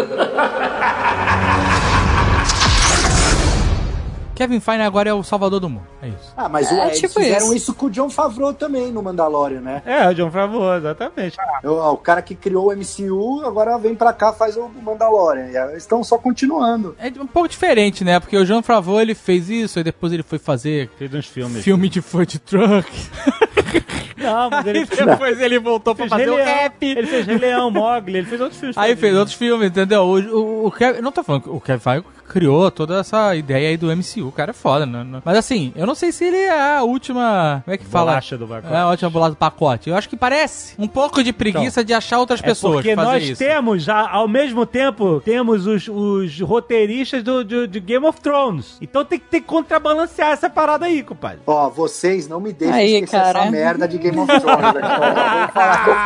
Kevin Feige agora é o salvador do mundo. É isso. Ah, mas É, o, eles tipo fizeram isso. isso. com o John Favreau também no Mandalorian, né? É, o John Favreau, exatamente. O, o cara que criou o MCU agora vem pra cá, faz o Mandalorian. E eles estão só continuando. É um pouco diferente, né? Porque o Jean Favreau, ele fez isso, aí depois ele foi fazer Fez uns filmes. filme de food truck. Não, mas ele Aí depois ele voltou pra fazer Rei o rap. Ele fez Rei Leão, Mogli, ele fez outros filmes. Aí fez outros filmes, entendeu? O, o, o Kevin, não tô falando que o Kevin Feige criou toda essa ideia aí do MCU, o cara é foda, né? Mas assim, eu não sei se ele é a última, como é que fala? Bolacha do pacote. É a última bolacha do pacote. Eu acho que parece um pouco de preguiça de achar outras É pessoas porque nós isso. temos, já, ao mesmo tempo, temos os, os roteiristas do, do- de Game of Thrones. Então tem que ter que contrabalancear essa parada aí, compadre. Ó, vocês não me deixem Aí, esquecer cara. essa merda de Game novo.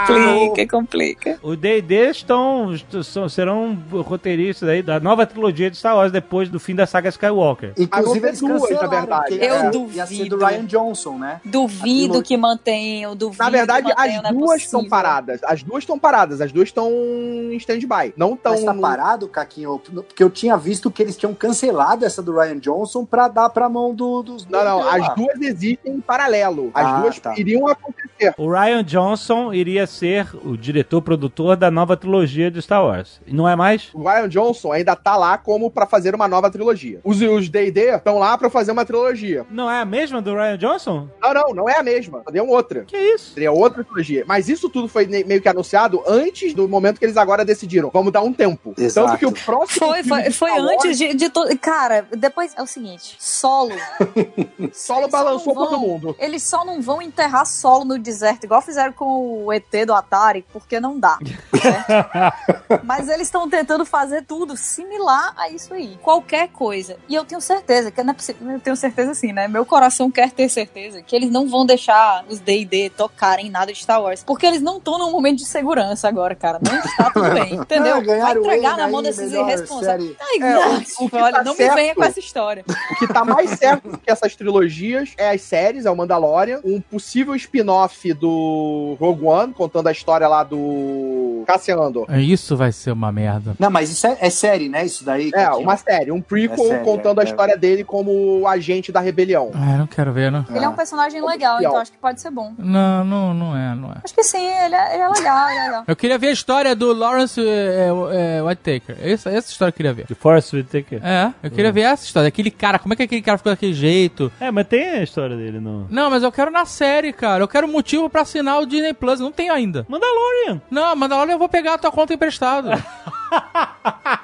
Complica, complica. Os D&D estão, são- serão roteiristas aí da nova trilogia de Star Wars depois do fim da saga Skywalker. Inclusive, eles duas, cancelaram, na verdade. porque Eu ia- Ia duvido. ser do Ryan Johnson, né? Duvido que mantenham, duvido Na verdade, mantenham, as é duas estão paradas. As duas estão paradas. As duas estão em stand-by. Não estão. Mas tá parado, Caquinho? Porque eu tinha visto que eles tinham cancelado essa do Ryan Johnson pra dar pra mão do- dos... Não, não. As duas existem em paralelo. As Ah, duas tá. iriam acontecer. O Ryan Johnson iria ser o diretor produtor da nova trilogia de Star Wars. E não é mais? O Ryan Johnson ainda tá lá como pra fazer uma nova trilogia. Os os D&D estão lá pra fazer uma trilogia. Não é a mesma do Ryan Johnson? Não, não, não é a mesma. Seria outra. Que isso? Seria outra trilogia. Mas isso tudo foi meio que anunciado antes do momento que eles agora decidiram. Vamos dar um tempo. Exato. Tanto que o próximo. Foi, filme foi, foi Wars, antes de, de todo. Cara, depois é o seguinte: solo. Solo Eles balançou vão- todo mundo. Eles só não vão enterrar solo no deserto, igual fizeram com o ET do Atari, porque não dá. certo? Mas eles estão tentando fazer tudo similar a isso aí. Qualquer coisa. E eu tenho certeza, que não é possível, eu tenho certeza assim, né? Meu coração quer ter certeza que eles não vão deixar os D&D tocarem nada de Star Wars. Porque eles não estão num momento de segurança agora, cara. Não está tudo bem, entendeu? Ah, Vai entregar na mão desses irresponsáveis. Ai, É, o- Nath, o que olha, tá não me certo- venha com essa história. O que tá mais certo que essas trilogias é as séries, é o Mandalorian, um possível spin-off do Rogue One, contando a história lá do Cassian Andor. Isso vai ser uma merda. Não, mas isso é, é série, né? Isso daí. É, uma série, um prequel É série, contando é, a é. história dele como agente da rebelião. Ah, eu não quero ver, não. Ele é um personagem legal, então acho que pode ser bom. Não, não, não é, não é. Acho que sim, ele é, ele é legal, ele é legal. Eu queria ver a história do Lawrence é, é, Whitaker. Essa, essa história eu queria ver. The Force Whitaker. É, eu queria ver essa história. Aquele cara, como é que aquele cara ficou daquele jeito? É, mas tem a história dele no... Não, mas eu quero na série, cara. Eu quero motivo pra assinar o Disney Plus. Não tenho ainda. Mandalorian. Não, Mandalorian eu vou pegar a tua conta emprestada.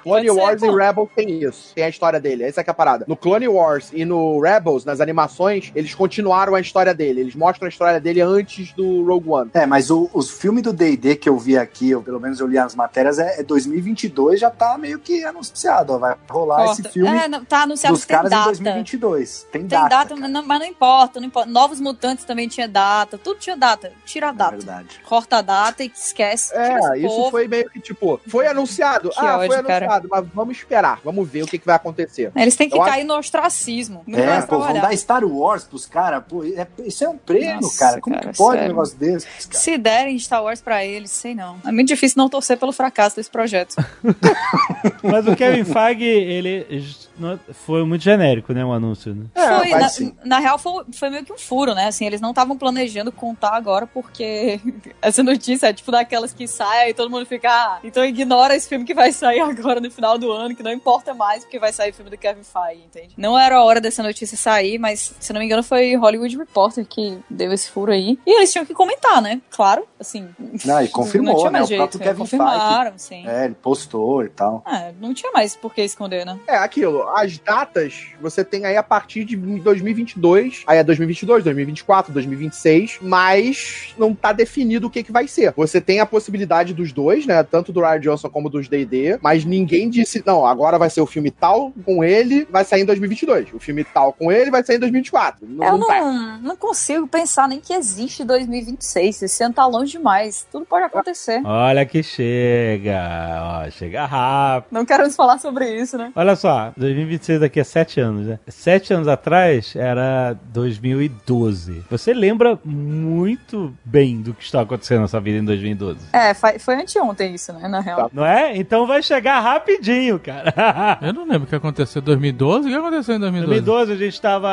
Clone Wars e Rebels tem isso. Tem a história dele. Essa é que é a parada. No Clone Wars e no Rebels, nas animações, eles continuaram a história dele. Eles mostram a história dele antes do Rogue One. É, mas o, os filmes do D&D que eu vi aqui, ou pelo menos eu li as matérias, é, é 2022, já tá meio que anunciado, ó, vai rolar esse Corta. filme É, não, tá anunciado dos que tem caras em data. 2022. Tem, Tem data, data, mas, não, mas não importa, não importa. Novos Mutantes também tinha data, tudo tinha data. Tira a É data. verdade. Corta a data e esquece. Esse É, isso povo. foi meio que tipo, foi anunciado. Que ah, ódio, foi cara. anunciado, mas vamos esperar, vamos ver o que, que vai acontecer. Eles têm que Eu cair no ostracismo. Não É, vai pô, vão dar Star Wars pros caras, pô, é- isso é um prêmio, Nossa, cara. Como cara, que pode um sério. negócio desse, cara? Se derem Star Wars pra eles, sei não. É muito difícil não torcer pelo fracasso desse projeto. Mas o Kevin Feige, ele não- foi muito genérico, né, o anúncio, né? foi, faz na, na real, foi, foi meio que um furo, né? Assim, eles não estavam planejando contar agora, porque essa notícia é tipo daquelas que sai e todo mundo fica, ah, então ignora esse filme que vai sair agora no final do ano, que não importa mais, porque vai sair o filme do Kevin Feige, entende? Não era a hora dessa notícia sair, mas, se não me engano, foi Hollywood Reporter que deu esse furo aí. E eles tinham que comentar, né? Claro, assim. Não, e confirmou, não tinha né? mais O próprio jeito, Kevin confirmaram, sim. É, ele postou e tal. É, não tinha mais por que esconder, né? É, aquilo, as datas você tem aí a partir de 2022, aí é 2022, 2024, 2026, mas não tá definido o que que vai ser. Você tem a possibilidade dos dois, né, tanto do Ryan Johnson como dos D&D, mas ninguém disse, não, agora vai ser o filme tal com ele, vai sair em 2022. O filme tal com ele vai sair em 2024. Não, Eu não tá. não, não consigo pensar nem que existe 2026. Esse ano tá longe demais. Tudo pode acontecer. Olha que chega, ó, chega rápido. Não queremos falar sobre isso, né? Olha só, 2026 daqui a sete anos, né? Sete anos atrás era 2012. Você lembra muito bem do que está acontecendo na sua vida em 2012. É, foi anteontem isso, né? Na real. Não é? Então vai chegar rapidinho, cara. Eu não lembro o que aconteceu em 2012. O que aconteceu em 2012? 2012 a gente tava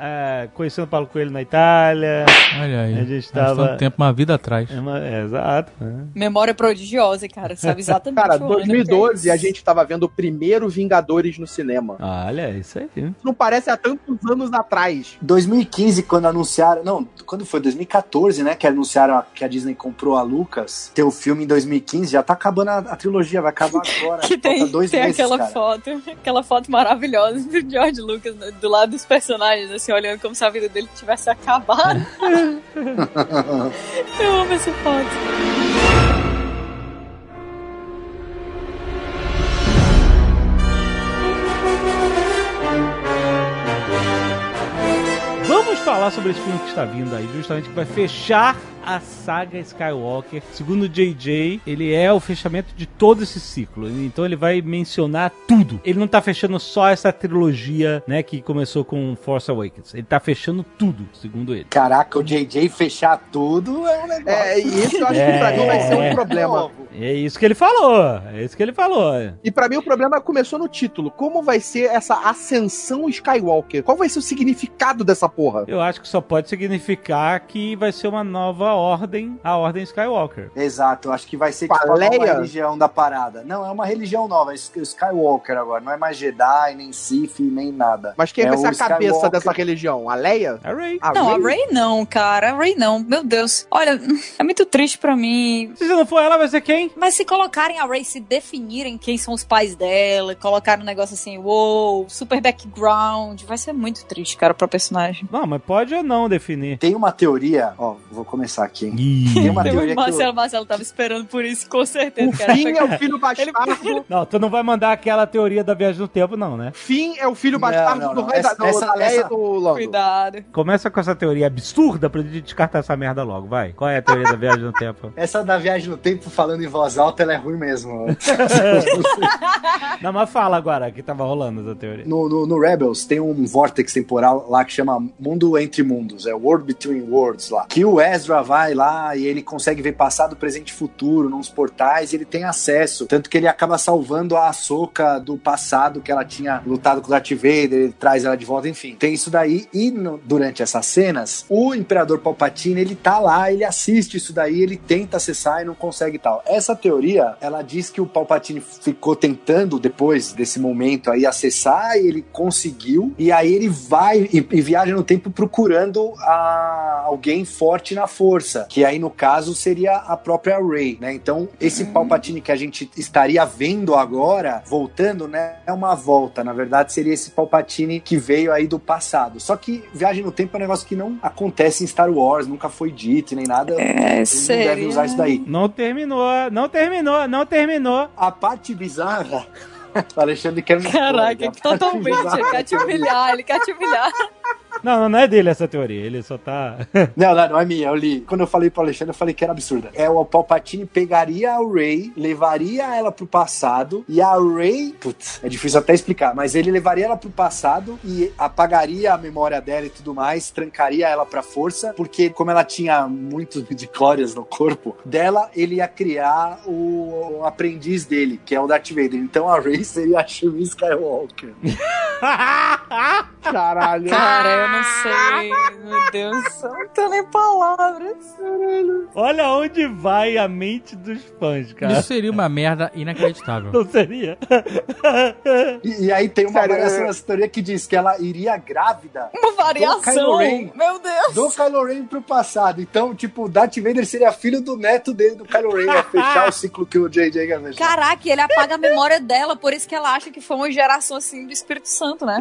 é, conhecendo o Paulo Coelho na Itália. Olha aí. A gente Faz tava- tanto tempo, uma vida atrás. É, uma- é, exato. né? Memória prodigiosa, cara. Sabe exatamente Cara, o ano que 2012 é a gente tava vendo o primeiro Vingadores no cinema. Olha, isso aí. Não parece há tantos anos atrás. 2015, quando anunciaram. Não, quando foi? 2014, né? Que anunciaram a- que a Disney comprou a Lucas. Tem o filme em 2015, já tá acabando a, a trilogia, vai acabar agora. Que tem, dois tem meses, aquela cara. foto, aquela foto maravilhosa do George Lucas né, do lado dos personagens, assim, olhando como se a vida dele tivesse acabado. Eu amo essa foto. Falar sobre esse filme que está vindo aí, justamente que vai fechar a saga Skywalker. Segundo o JJ, ele é o fechamento de todo esse ciclo. Então ele vai mencionar tudo. Ele não tá fechando só essa trilogia, né, que começou com Force Awakens. Ele tá fechando tudo, segundo ele. Caraca, o JJ fechar tudo é um negócio. É, e isso eu acho É, que pra mim vai ser um é. problema. É isso que ele falou. É isso que ele falou. E pra mim o problema começou no título. Como vai ser essa ascensão Skywalker? Qual vai ser o significado dessa porra? Eu acho que só pode significar que vai ser uma nova ordem, a ordem Skywalker. Exato, eu acho que vai ser tipo a nova Leia? religião da parada. Não, é uma religião nova, é Sk- Skywalker agora. Não é mais Jedi, nem Sith, nem nada. Mas quem É vai ser a cabeça Skywalker. dessa religião? A Leia? A Rey. A Não, a Rey? Ray não, cara. A Ray não. Meu Deus. Olha, é muito triste pra mim. Se não for ela, vai ser quem? Mas se colocarem a Ray, se definirem quem são os pais dela, colocarem um negócio assim, uou, super background, vai ser muito triste, cara, pra personagem. Não, mas pode ou não definir. Tem uma teoria, ó, vou começar aqui. hein? Ih. Tem uma teoria o que eu- Marcelo, Marcelo tava esperando por isso, com certeza. O cara. Finn é o filho bastardo. Não, tu não vai mandar aquela teoria da viagem no tempo, não, né? Finn é o filho Não, bastardo não, do não. rei da, Essa- do, essa- essa- do Lando. Cuidado. Começa com essa teoria absurda pra gente descartar essa merda logo, vai. Qual é a teoria da viagem no tempo? Essa da viagem no tempo, falando em voz alta, ela é ruim mesmo. Não, mas fala agora que tava rolando essa teoria. No, no, no Rebels tem um vórtex temporal lá que chama Mundo Entre Mundos, é World Between Worlds lá. Que o Ezra vai lá e ele consegue ver passado, presente e futuro nos portais e ele tem acesso. Tanto que ele acaba salvando a Ahsoka do passado que ela tinha lutado com o Darth Vader, ele traz ela de volta, enfim. Tem isso daí e no- durante essas cenas, o Imperador Palpatine, ele tá lá, ele assiste isso daí, ele tenta acessar e não consegue e tal. Essa teoria, ela diz que o Palpatine ficou tentando depois desse momento aí acessar e ele conseguiu e aí ele vai e, e viaja no tempo procurando a alguém forte na força, que aí no caso seria a própria Rey, né? Então, esse Palpatine que a gente estaria vendo agora, voltando, né? É uma volta, na verdade seria esse Palpatine que veio aí do passado. Só que viagem no tempo é um negócio que não acontece em Star Wars, nunca foi dito nem nada. É, Eles não sério. usar isso daí. Não terminou, não terminou, não terminou. A parte bizarra. O Alexandre quer me Caraca, totalmente. Ele quer te humilhar, ele quer te humilhar. Não, não, não é dele essa teoria, ele só tá. Não, não, não é minha, eu li. Quando eu falei pro Alexandre, eu falei que era absurda. É o Palpatine pegaria a Rey, levaria ela pro passado, e a Rey. Putz, é difícil até explicar, mas ele levaria ela pro passado e apagaria a memória dela e tudo mais, trancaria ela pra força, porque como ela tinha muitos midichlorians no corpo dela, ele ia criar o, o aprendiz dele, que é o Darth Vader. Então a Rey seria a Shmi Skywalker. Caralho. Cara, eu não sei. Meu Deus, eu não tenho nem palavras. Olha onde vai a mente dos fãs, cara. Isso seria uma merda inacreditável. Não seria? E, e aí tem uma Sério, variação nessa teoria que diz que ela iria grávida Uma variação. Ren. Meu Deus. do Kylo Ren pro passado. Então, tipo, o Darth Vader seria filho do neto dele, do Kylo Ren, ia fechar o ciclo que o JJ quer fechar. Caraca, ele apaga a memória dela, por isso que ela acha que foi uma geração assim do Espírito Santo, né?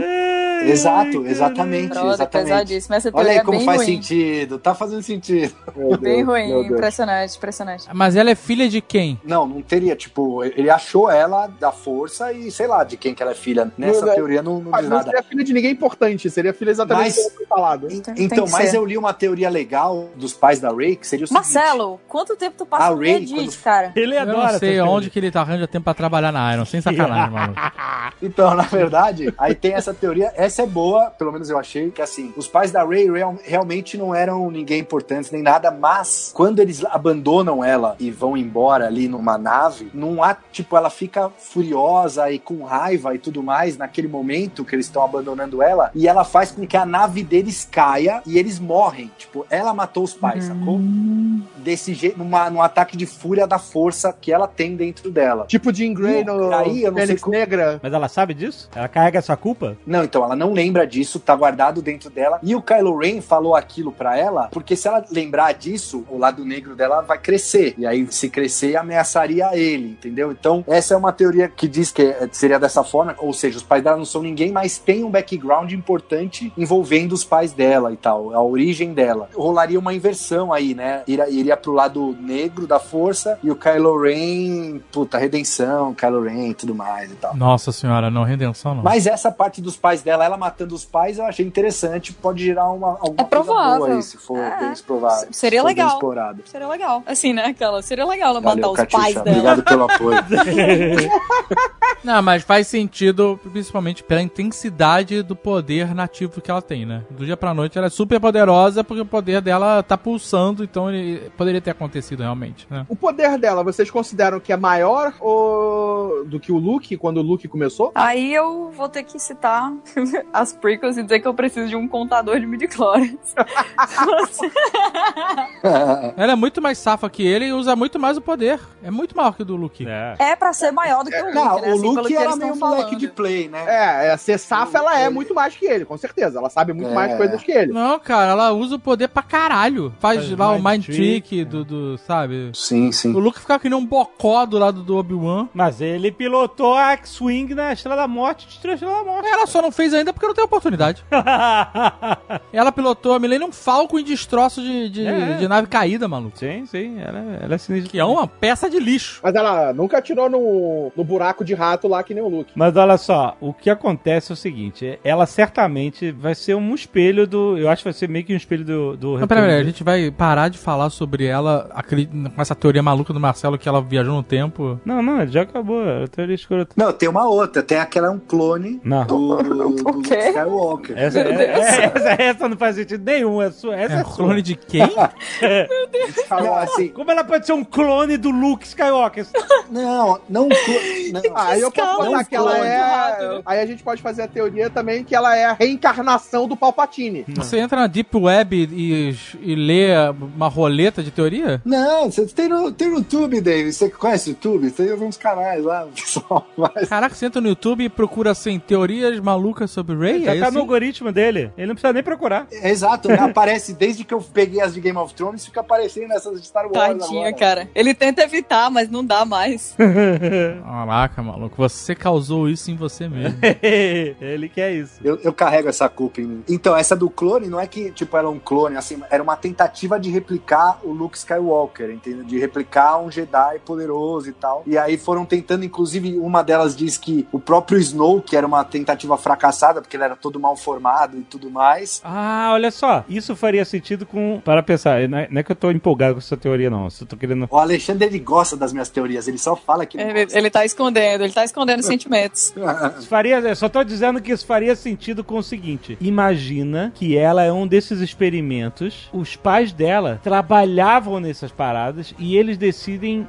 Exato, exatamente, Brother, exatamente. pesadíssimo. Essa Olha aí é como bem faz ruim. sentido. Tá fazendo sentido. Bem ruim, Deus. impressionante, impressionante. Mas ela é filha de quem? Não, não teria, tipo, ele achou ela da força e sei lá de quem que ela é filha. Nessa Não, teoria não, não diz não nada. seria filha de ninguém importante, seria filha exatamente Mas- foi falado. Então, que mas ser. eu li uma teoria legal dos pais da Ray, que seria o seguinte. Marcelo, quanto tempo tu passa no Ray, Reddit, quando- cara? Ele Eu adora. não sei onde que ele tá arranja tempo pra trabalhar na Iron, sem sacanagem, maluco. Então, na verdade, aí tem essa teoria, essa é boa, pelo menos eu achei, que assim, os pais da Ray real- realmente não eram ninguém importantes nem nada, mas quando eles abandonam ela e vão embora ali numa nave, não há, tipo, ela fica furiosa e com raiva e tudo mais naquele momento que eles estão abandonando ela, e ela faz com que a nave deles caia e eles morrem. Tipo, ela matou os pais, sacou? Desse jeito, numa, num ataque de fúria da força que ela tem dentro dela. Tipo Jean Grey no aí, eu não sei como- Negra. Mas ela sabe disso? Ela carrega essa culpa? Não, então ela não lembra disso, tá guardado dentro dela. E o Kylo Ren falou aquilo pra ela, porque se ela lembrar disso, o lado negro dela vai crescer. E aí, se crescer, ameaçaria ele, entendeu? Então, essa é uma teoria que diz que é- seria dessa forma, ou seja, os pais dela não são ninguém, mas tem um background importante envolvendo os pais dela e tal, a origem dela. Rolaria uma inversão aí, né? Iria, iria pro lado negro da força e o Kylo Ren, puta, redenção, Kylo Ren e tudo mais e tal. Nossa senhora, não, redenção não. Mas essa parte dos pais dela, ela matando os pais, eu achei interessante. Pode gerar uma, alguma É provável. coisa boa aí, se for É. bem explorado. Seria legal. Explorado. Seria legal. Assim, né? Aquela, seria legal ela Valeu, matar os Catiuxa. pais dela. Obrigado pelo apoio. Não, mas faz sentido, principalmente pela intensidade do poder nativo que ela tem, né? Do dia pra noite ela é super poderosa porque o poder dela tá pulsando, então ele poderia ter acontecido realmente, né? O poder dela, vocês consideram que é maior ou... do que o Luke, quando o Luke começou? Aí eu vou ter que citar as prequels e dizer que eu preciso de um contador de midichlorians. Ela é muito mais safa que ele e usa muito mais o poder. É muito maior que o do Luke. É. é pra ser maior do que o Luke, Não, né? o Assim, Luke era meio moleque de play, né? É, é, ser safa ela é muito mais que ele, com certeza. Ela sabe muito É. mais coisas que ele. Não, cara, ela usa o poder pra caralho. Faz Faz lá o mind trick, Trick do, do, sabe? Sim, sim. O Luke ficava que nem um bocó do lado do Obi-Wan. Mas ele pilotou a X-Wing na Estrela da Morte e destruiu a Estrela da Morte. Ela só não fez ainda porque não tem oportunidade. Ela pilotou a Millennium Falcon em destroço de, de, É. de nave caída, maluco. sim, sim, ela, ela é sinistra. Que é uma peça de lixo. Mas ela nunca atirou no, no buraco de rato lá que nem o Luke. Mas olha só, o que acontece é o seguinte: ela certamente vai ser um espelho do. Eu acho que vai ser meio que um espelho do. do Não, peraí, peraí, a gente vai parar de falar sobre ela com essa teoria maluca do Marcelo que ela viajou no tempo. Não, não, já acabou. A teoria escrota. Não, tem uma outra. Tem aquela, um clone Não. do, do O quê? Skywalker. Essa, é- é- essa, essa não faz sentido nenhum. É sua, essa é, É sua. clone de quem? Não, assim, Como ela pode ser um clone do Luke Skywalker? não, não. Não, Ah, aí eu posso falar que ela é. Aí a gente pode fazer a teoria também que ela é a reencarnação do Palpatine. Você entra na Deep Web e, e lê uma roleta de teoria? Não, você tem no, tem no YouTube, David. Você conhece o YouTube? Tem uns canais lá, pessoal faz. Caraca, você entra no YouTube e procura assim, teorias malucas sobre Ray? Já é tá assim? no algoritmo dele. Ele não precisa nem procurar. É, Exato, né? aparece desde que eu peguei as de Game of Thrones, fica aparecendo essas de Star Wars. Tadinha, agora. cara. Ele tenta evitar, mas não dá mais. Caraca, maluco, você causou isso em você mesmo. ele quer isso. Eu, eu carrego essa culpa em mim. Então, essa do clone não é que, tipo, era um clone, assim, era uma tentativa de replicar o Luke Skywalker, entendeu? De replicar um Jedi poderoso e tal. E aí foram tentando, inclusive, uma delas diz que o próprio Snoke era uma tentativa fracassada, porque ele era todo mal formado e tudo mais. Ah, olha só. Isso faria sentido com. Para pensar, não é, não é que eu tô empolgado com essa teoria, não. Eu tô querendo. O Alexandre, ele gosta das minhas teorias, ele só fala que não Ele, gosta. ele tá escondendo, ele tá escondendo sentimentos. Isso faria, eu só tô dizendo que isso faria sentido com o seguinte: imagina que ela é um desses experimentos, os pais dela trabalhavam nessas paradas e eles decidem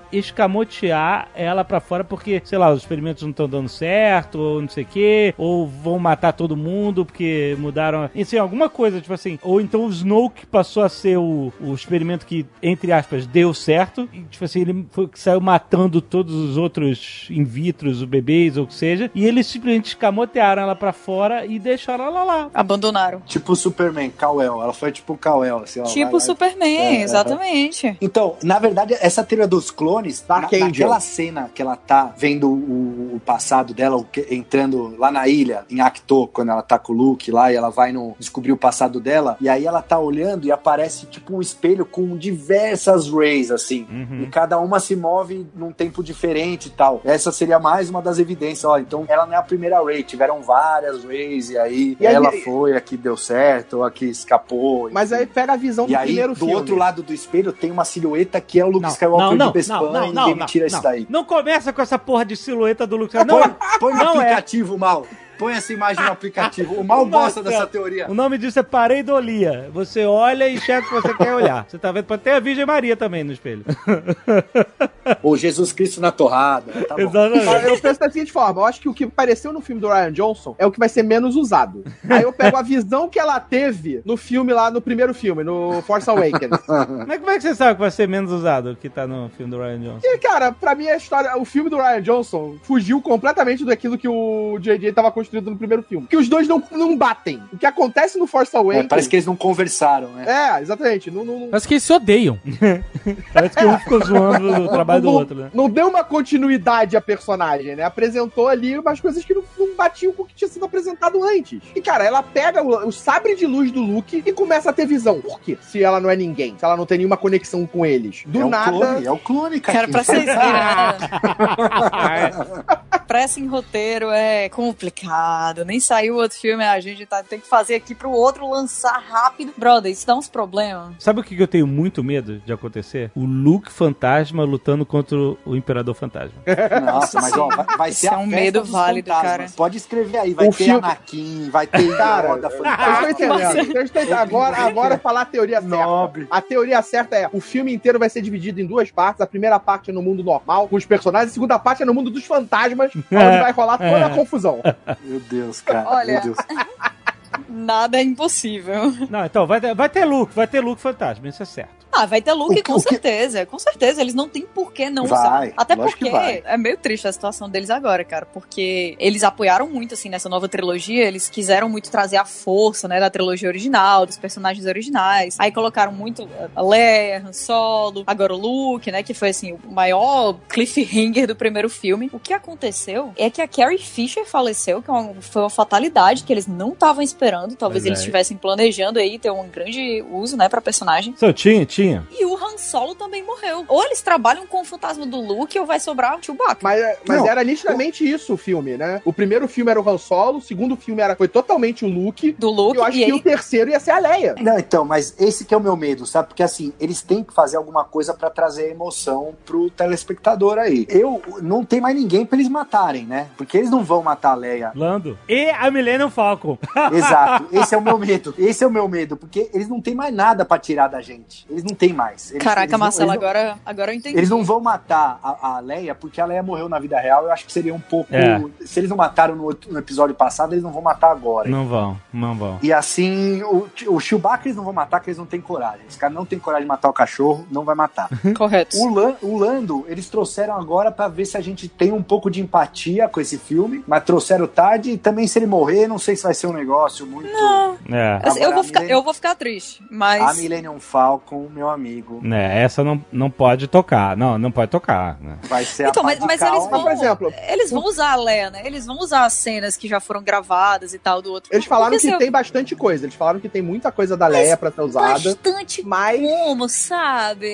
escamotear ela pra fora porque, sei lá, os experimentos não estão dando certo, ou não sei o quê, ou vão matar todo mundo porque mudaram. Assim, alguma coisa, tipo assim. Ou então o Snoke passou a ser o, o experimento que, entre aspas, deu certo. E, tipo assim, ele foi, saiu matando todos os outros in vitros, os bebês, ou o que seja. E eles simplesmente escamotearam ela pra fora e deixaram ela lá. Abandonaram. Tipo o Superman, Kal-El. Ela foi tipo o Kal-El, assim, ó. tipo vai lá- Superman, É, exatamente. Então, na verdade, essa teoria dos clones, na, naquela cena que ela tá vendo o, o passado dela, o que- entrando lá na ilha, em Acto, quando ela tá com o Luke lá, e ela vai no, descobrir o passado dela, e aí ela tá olhando e aparece tipo um espelho com diversas rays, assim. E cada uma se move num tempo diferente e tal. Essa seria mais uma das evidências, ó. Então, ela não é a primeira ray, tiveram várias rays, e aí E aí- ela foi, aqui deu certo, aqui escapou. Mas aí pega a visão E do aí, primeiro do filme. outro lado do espelho, tem uma silhueta que é o Luke Não, Skywalker não, não, de Bespan não, não, e não, ninguém me tira não, isso não. daí. Não começa com essa porra de silhueta do Luke. Não, Põe, põe no não é. aplicativo, Mal. Põe essa imagem no aplicativo. O Mal gosta dessa teoria. O nome disso é pareidolia. Você olha e enxerga o que você quer olhar. Você tá vendo? Pode ter a Virgem Maria também no espelho. Ou Jesus Cristo na torrada. Tá. Exatamente. Eu penso da seguinte forma, eu acho que o que apareceu no filme do Ryan Johnson é o que vai ser menos usado. Aí eu pego a visão que ela teve no filme lá, no primeiro filme, no Force Awakens. Mas como é que você sabe que vai ser menos usado que tá no filme do Ryan Johnson? E, cara, pra mim a história, o filme do Ryan Johnson fugiu completamente daquilo que o J.J. tava construindo no primeiro filme. Que os dois não, não batem. O que acontece no Force É, Awakens... parece que eles não conversaram, né? É, exatamente. Não, não, não- Parece que eles se odeiam. Parece que um ficou zoando o trabalho do outro, né? Não deu uma continuidade à personagem, né? Apresentou ali umas coisas que não, não batiam com o que tinha sido apresentado antes. E, cara, ela pega o, o sabre de luz do Luke e começa a ter visão. Por quê? Se ela não é ninguém, se ela não tem nenhuma conexão com eles. Do é o nada. clone, é o clone, cara. Cara, pra vocês verem? Pressa em roteiro é complicado. Nem saiu outro filme, a gente tá, tem que fazer aqui pro outro lançar rápido. Brother, isso dá uns problemas. Sabe o que que eu tenho muito medo de acontecer? O Luke fantasma lutando contra o Imperador Fantasma. Nossa, mas ó, vai, vai ser Isso a é um festa medo dos válido, fantasmas. cara. Pode escrever aí, vai O ter filme- Anakin, vai ter Cara, Yoda Eu estou fantasma. entendendo. Eu estou entendendo. Agora, agora falar a teoria certa. Nobre. A teoria certa é: o filme inteiro vai ser dividido em duas partes. A primeira parte é no mundo normal, com os personagens, a segunda parte é no mundo dos fantasmas, onde vai rolar toda a confusão. Meu Deus, cara. Olha. Meu Deus. Nada é impossível. Não, então, vai ter, vai ter Luke, vai ter Luke fantasma, isso é certo. Ah, vai ter Luke, que- com o que- certeza. Com certeza. Eles não têm por que não Vai, usar. Até porque é meio triste a situação deles agora, cara. Porque eles apoiaram muito, assim, nessa nova trilogia. Eles quiseram muito trazer a força, né, da trilogia original, dos personagens originais. Aí colocaram muito a Leia, Han Solo, agora o Luke, né, que foi, assim, o maior cliffhanger do primeiro filme. O que aconteceu é que a Carrie Fisher faleceu, que é foi uma fatalidade que eles não estavam esperando. Talvez Pois eles é. estivessem planejando aí ter um grande uso, né, pra personagem. Só tinha, tinha. E o Han Solo também morreu. Ou eles trabalham com o fantasma do Luke ou vai sobrar o Chewbacca. Mas, mas Não. era nitidamente isso o filme, né? O primeiro filme era o Han Solo, o segundo filme era, foi totalmente o Luke. Do E Luke eu acho e que aí... o terceiro ia ser a Leia. Não, então, mas esse que é o meu medo, sabe? Porque assim, eles têm que fazer alguma coisa pra trazer emoção pro telespectador aí. Eu não tem mais ninguém pra eles matarem, né? Porque eles não vão matar a Leia. Lando. E a Millennium Falcon. Exato. Esse é o meu medo. Esse é o meu medo, porque eles não têm mais nada pra tirar da gente. Eles não não tem mais. Eles, Caraca, eles não- Marcelo, não- agora, agora eu entendi. Eles não vão matar a, a Leia porque a Leia morreu na vida real. Eu acho que seria um pouco. É. Se eles não mataram no, no episódio passado, eles não vão matar agora. Não vão, não vão. E assim, o, o Chewbacca eles não vão matar porque eles não têm coragem. Os caras não têm coragem de matar o cachorro, não vai matar. Correto. O, Lan- o Lando, eles trouxeram agora pra ver se a gente tem um pouco de empatia com esse filme, mas trouxeram tarde e também se ele morrer, não sei se vai ser um negócio muito. É. Assim, eu, Agora, vou a ficar, Millennium- eu vou ficar triste, A mas. Millennium Falcon, meu amigo, É, essa não, não pode tocar. Não, não pode tocar. né? vai ser Então, a mas, mas eles vão. por exemplo, eles vão usar a Leia, né? Eles vão usar as cenas que já foram gravadas e tal do outro. Eles falaram Porque que eu- tem bastante coisa. Eles falaram que tem muita coisa da Leia pra ser usada. Bastante Mas como, sabe?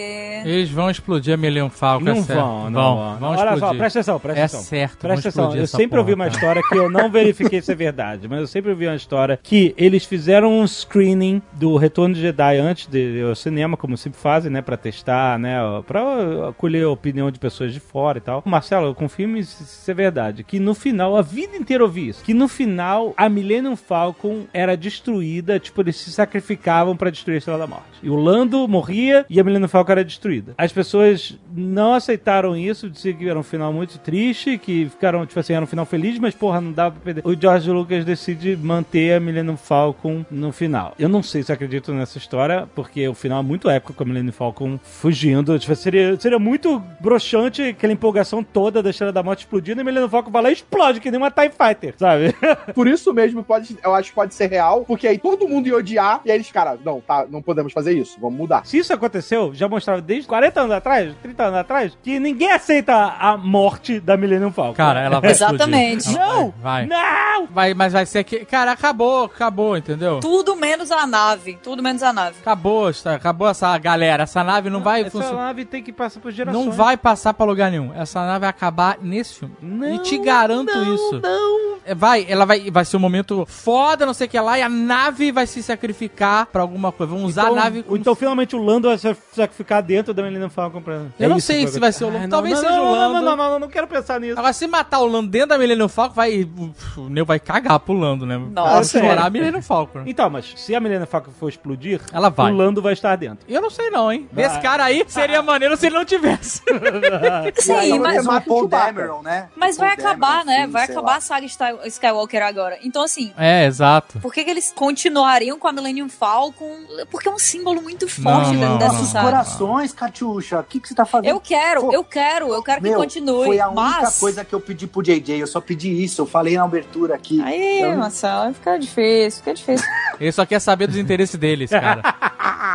Eles vão explodir a Millennium Falcon, Não é certo. vão, não vão. vão Olha só, explodir. presta atenção, presta É atenção. certo, vão Presta atenção, eu sempre ouvi uma cara. história que eu não verifiquei se é verdade, mas eu sempre ouvi uma história que eles fizeram um screening do Retorno de Jedi antes de ao cinema, como sempre fazem, né, pra testar, né, pra acolher a opinião de pessoas de fora e tal. Marcelo, confirme se isso é verdade, que no final, a vida inteira eu ouvi isso, que no final a Millennium Falcon era destruída, tipo, eles se sacrificavam pra destruir a Estrela da Morte. E o Lando morria e a Millennium Falcon era destruída. As pessoas não aceitaram isso, diziam que era um final muito triste, que ficaram, tipo assim, era um final feliz, mas porra, não dava pra perder. O George Lucas decide manter a Millennium Falcon no final. Eu não sei se acredito nessa história, porque o final é muito épico com a Millennium Falcon fugindo. Tipo, seria, seria muito broxante aquela empolgação toda da Estrela da Morte explodindo e a Millennium Falcon vai lá e explode, que nem uma TIE Fighter, sabe? por isso mesmo pode, eu acho que pode ser real, porque aí todo mundo ia odiar, e aí eles, cara, não, tá, não podemos fazer isso, vamos mudar. Se isso aconteceu, já mostrava desde 40 anos atrás, 30 anos atrás, que ninguém aceita a morte da Millennium Falcon. Cara, ela vai Exatamente. explodir. Não! Vai. Não! Vai, mas vai ser que. Cara, acabou, acabou, entendeu? Tudo menos a nave. Tudo menos a nave. Acabou, está- acabou essa galera. Essa nave não vai Essa funcionar. nave tem que passar por gerações. Não vai passar pra lugar nenhum. Essa nave vai acabar nesse filme. Não, e te garanto não, isso. Não, É, Vai, ela vai, vai ser um momento foda, não sei o que lá, e a nave vai se sacrificar pra alguma coisa. Vão usar então, a nave. ou Então, finalmente, o Lando vai se sacrificar dentro da Millennium Falcon pra... Eu É não sei se vai ser o Lando. não, Talvez não, seja não, o não, Lando. Não, não, não, não, não quero pensar nisso. Agora, se matar o Lando dentro da Millennium Falcon, vai. O Neo vai cagar pro Lando, né? Nossa. Vai estourar a Millennium Falcon. Então, mas se a Millennium Falcon for explodir, Ela vai. o Lando vai estar dentro. Eu não sei não, hein? Vai. Esse cara aí seria maneiro se ele não tivesse. Sim, Aí mas, o Paul. Dameron, né? mas Paul vai acabar, Dameron, né? Finn, Vai acabar lá. a saga Sky- Skywalker agora. Então, assim, é, exato. por que, que eles continuariam com a Millennium Falcon? Porque é um símbolo muito forte Não, dentro não, dessa não. Saga. corações, Catiuxa, o que, que você tá fazendo? Eu quero, Pô, eu quero, eu quero que Meu, continue. Foi a única mas. coisa que eu pedi pro JJ, eu só pedi isso, eu falei na abertura aqui. Aí, Eu- Marcelo, fica difícil, fica difícil. Ele só quer saber dos interesses deles, cara.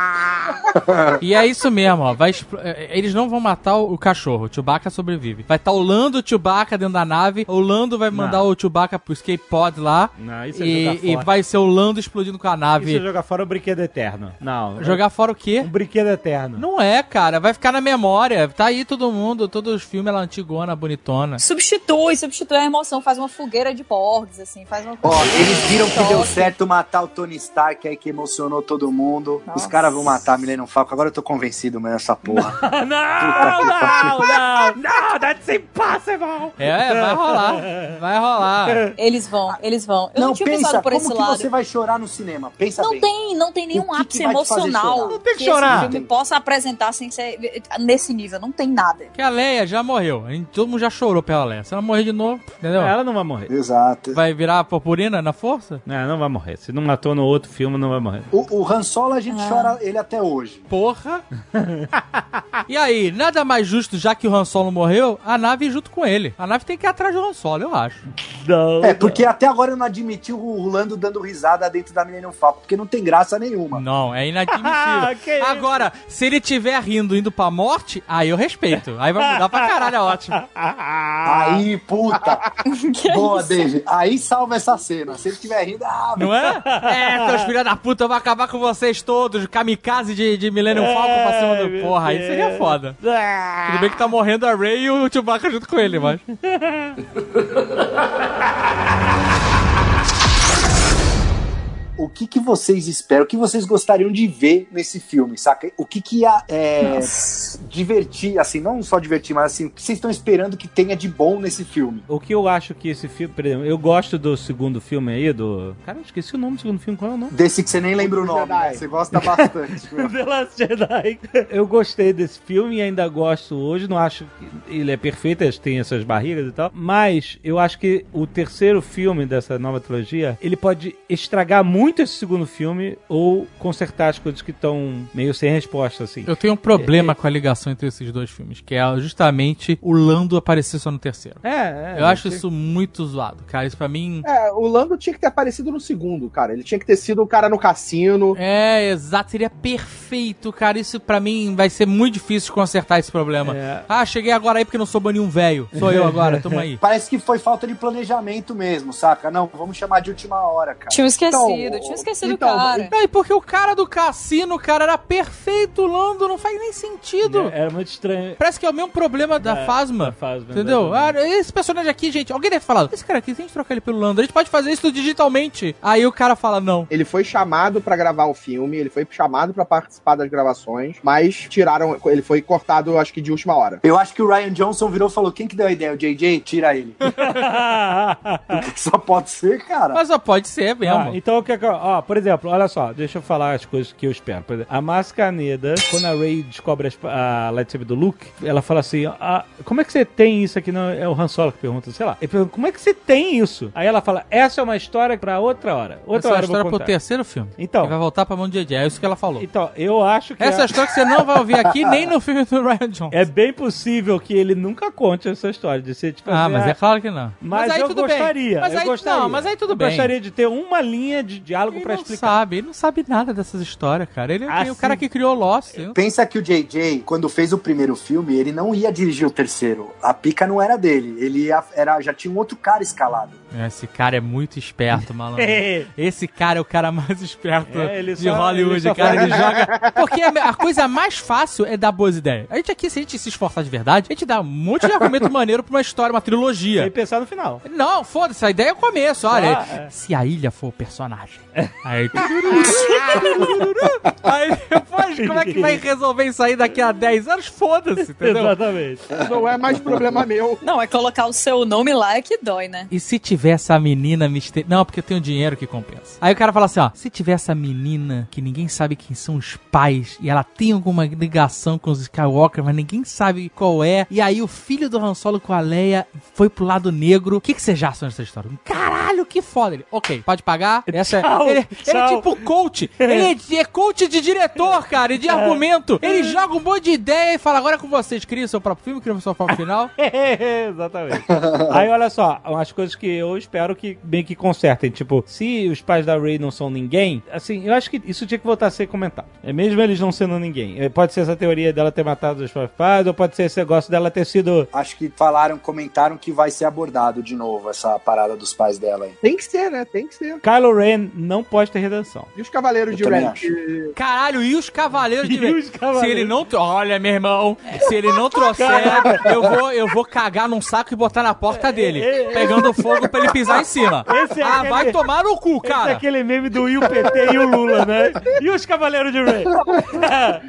e é isso mesmo, ó. Vai expl- eh, Eles não vão matar o cachorro. O Chewbacca sobrevive. Vai estar o Lando o Chewbacca dentro da nave. O Lando vai mandar Não. o Chewbacca pro escape pod lá. Não, isso é E, jogar e fora. vai ser o Lando explodindo com a Isso é nave. jogar fora o brinquedo eterno. Não. Jogar fora o quê? Um brinquedo eterno. Não é, cara. Vai ficar na memória. Tá aí todo mundo, todos os filmes, ela antigona, bonitona. Substitui, substitui a emoção, faz uma fogueira de porgs, assim, faz uma Ó, eles viram que deu certo matar o Tony Stark aí que emocionou todo mundo. Os Nossa. caras vão matar a Millennium Falcon. Agora eu tô convencido, mano, essa porra. não, não, não, não, that's impossible. É, é, vai rolar. Vai rolar. Eles vão, eles vão. Eu não, tinha pensa, pensado por como esse que lado. você vai chorar no cinema? Pensa Não bem. tem, não tem nenhum que ápice que emocional? Não tem que esse chorar. filme possa apresentar sem ser nesse nível. Não tem nada. Que a Leia já morreu. A gente- Todo mundo já chorou pela Leia. Se ela morrer de novo, entendeu? Ela não vai morrer. Exato. Vai virar purpurina na força? Não, não vai morrer. Se não matou no outro filme, não vai morrer. O, o Han Solo a gente Ah. chora ele até hoje. Porra! e aí, nada mais justo, já que o Han Solo morreu, a nave ir junto com ele. A nave tem que ir atrás do Han Solo, eu acho. Não. É, porque até agora eu não admiti o Lando dando risada dentro da Millennium Falcon, porque não tem graça nenhuma. Não, é inadmissível. Agora, se ele tiver rindo indo pra morte, aí eu respeito. Aí vai mudar pra caralho, é ótimo. Aí, puta. Que Boa, isso? Dave. Aí salva essa cena. Se ele estiver rindo, ah, Não é? É, seus filhos da puta, eu vou acabar com vocês todos. Kamikaze de, de Millennium Falcon pra cima do. Porra, aí seria foda. Tudo bem que tá morrendo a Rey e o Chewbacca junto com ele, mas. o que, que vocês esperam, o que vocês gostariam de ver nesse filme, saca? O que que ia é, divertir, assim, não só divertir, mas assim, o que vocês estão esperando que tenha de bom nesse filme? O que eu acho que esse filme. Por exemplo, eu gosto do segundo filme aí, do. Cara, eu esqueci o nome do segundo filme, qual é o nome? Desse que você nem lembra o nome, Jedi. né? Você gosta bastante. The Last Jedi. Eu gostei desse filme e ainda gosto hoje. Não acho que ele é perfeito, tem essas barrigas e tal. Mas eu acho que o terceiro filme dessa nova trilogia, ele pode estragar muito esse segundo filme ou consertar as coisas que estão meio sem resposta, assim. Eu tenho um problema com a ligação entre esses dois filmes, que é justamente o Lando aparecer só no terceiro. É, é. Eu acho isso muito zoado, cara. Isso pra mim. É, o Lando tinha que ter aparecido no segundo, cara. Ele tinha que ter sido o cara no cassino. É, exato, seria perfeito, cara. Isso pra mim vai ser muito difícil de consertar esse problema. É. Ah, cheguei agora aí porque não sou nenhum velho. Sou eu agora, tamo aí. Parece que foi falta de planejamento mesmo, saca? Não, vamos chamar de última hora, cara. Tinha esquecido, Então, tinha esquecido então, o cara. É, e porque o cara do cassino, cara, era perfeito, o Lando, não faz nem sentido. Era muito estranho. Parece que é o mesmo problema da É, Fasma. da Phasma, Entendeu? Ah, esse personagem aqui, gente, alguém deve ter falado, esse cara aqui, se a gente trocar ele pelo Lando, a gente pode fazer isso digitalmente. Aí o cara fala, não. Ele foi chamado pra gravar o filme, ele foi chamado pra participar das gravações, mas tiraram, ele foi cortado, acho que de última hora. Eu acho que o Ryan Johnson virou e falou: quem que deu a ideia? O JJ? Tira ele. Só pode ser, cara. Mas só pode ser mesmo. Ah, então o que é que. Ó, por exemplo, olha só, deixa eu falar as coisas que eu espero. Por exemplo, a Mascaneda, quando a Ray descobre as- a lightsaber do Luke, ela fala assim: ah, como é que você tem isso aqui? Não, é o Han Solo que pergunta, sei lá. Ele pergunta, como é que você tem isso? Aí ela fala: essa é uma história pra outra hora. Outra Essa é a hora eu vou história pro terceiro filme. Então. Que vai voltar pra mão de JJ. É isso que ela falou. Então, eu acho que. Essa é a história que você não vai ouvir aqui, nem no filme do Ryan Johnson. É bem possível que ele nunca conte essa história de ser tipo Ah, assim, mas é claro que não. Mas, aí eu tudo bem. gostaria. Mas eu aí, gostaria. Não, mas aí tudo eu bem. gostaria de ter uma linha de diálogo Ele pra não explicar. sabe, ele não sabe nada dessas histórias, cara. Ele é Ah, o sim. cara que criou Lost. Pensa que o JJ, quando fez o primeiro filme, ele não ia dirigir o terceiro. A pica não era dele. Ele ia, era, já tinha um outro cara escalado. Esse cara é muito esperto, malandro. Esse cara é o cara mais esperto É, ele de só- Hollywood, ele cara. Ele joga. Porque a, coisa mais fácil é dar boas ideias. A gente aqui, se a gente se esforçar de verdade, a gente dá um monte de argumento maneiro pra uma história, uma E trilogia. pensar no final. Não, foda-se, a ideia é o começo, olha. Ah, é. Se a ilha for o personagem. Aí. aí depois, como é que vai resolver isso aí daqui a 10 anos? Foda-se, entendeu? Exatamente. Não é mais problema meu. Não, é colocar o seu nome lá é que dói, né? E se tiver essa menina misteriosa. Não, porque eu tenho dinheiro que compensa. Aí o cara fala assim: ó, se tiver essa menina que ninguém sabe quem são os pais e ela tem alguma ligação com os Skywalker, mas ninguém sabe qual é. E aí o filho do Han Solo com a Leia foi pro lado negro. O que, que vocês já acham dessa história? Caralho, que foda. Ele, ok, pode pagar. Essa é- Tchau, ele, ele é tipo coach. Ele é, é coach de diretor, cara, e de argumento. Ele joga um monte de ideia e fala: agora é com vocês. Cria seu próprio filme, cria o seu próprio final. Exatamente. Aí olha só, umas coisas que eu espero que bem que consertem. Tipo, se os pais da Ray não são ninguém, assim, eu acho que isso tinha que voltar a ser comentado. É mesmo eles não sendo ninguém. É, Pode ser essa teoria dela ter matado os pais, ou pode ser esse negócio dela ter sido. Acho que falaram, comentaram que vai ser abordado de novo essa parada dos pais dela aí. Tem que ser, né? Tem que ser. Kylo Ren não pode ter redenção. E os Cavaleiros Eu de Ren? que- Caralho, e os cavaleiros de E Ren? os Cavaleiros? Se ele não. Olha, meu irmão, se ele não trouxer, eu vou, eu vou cagar num saco e botar na porta dele, pegando fogo pra ele pisar em cima. Esse é ah, aquele- vai tomar no cu, Esse é cara. aquele meme do Will PT e o Lula, né? E os Cavaleiros de Ray?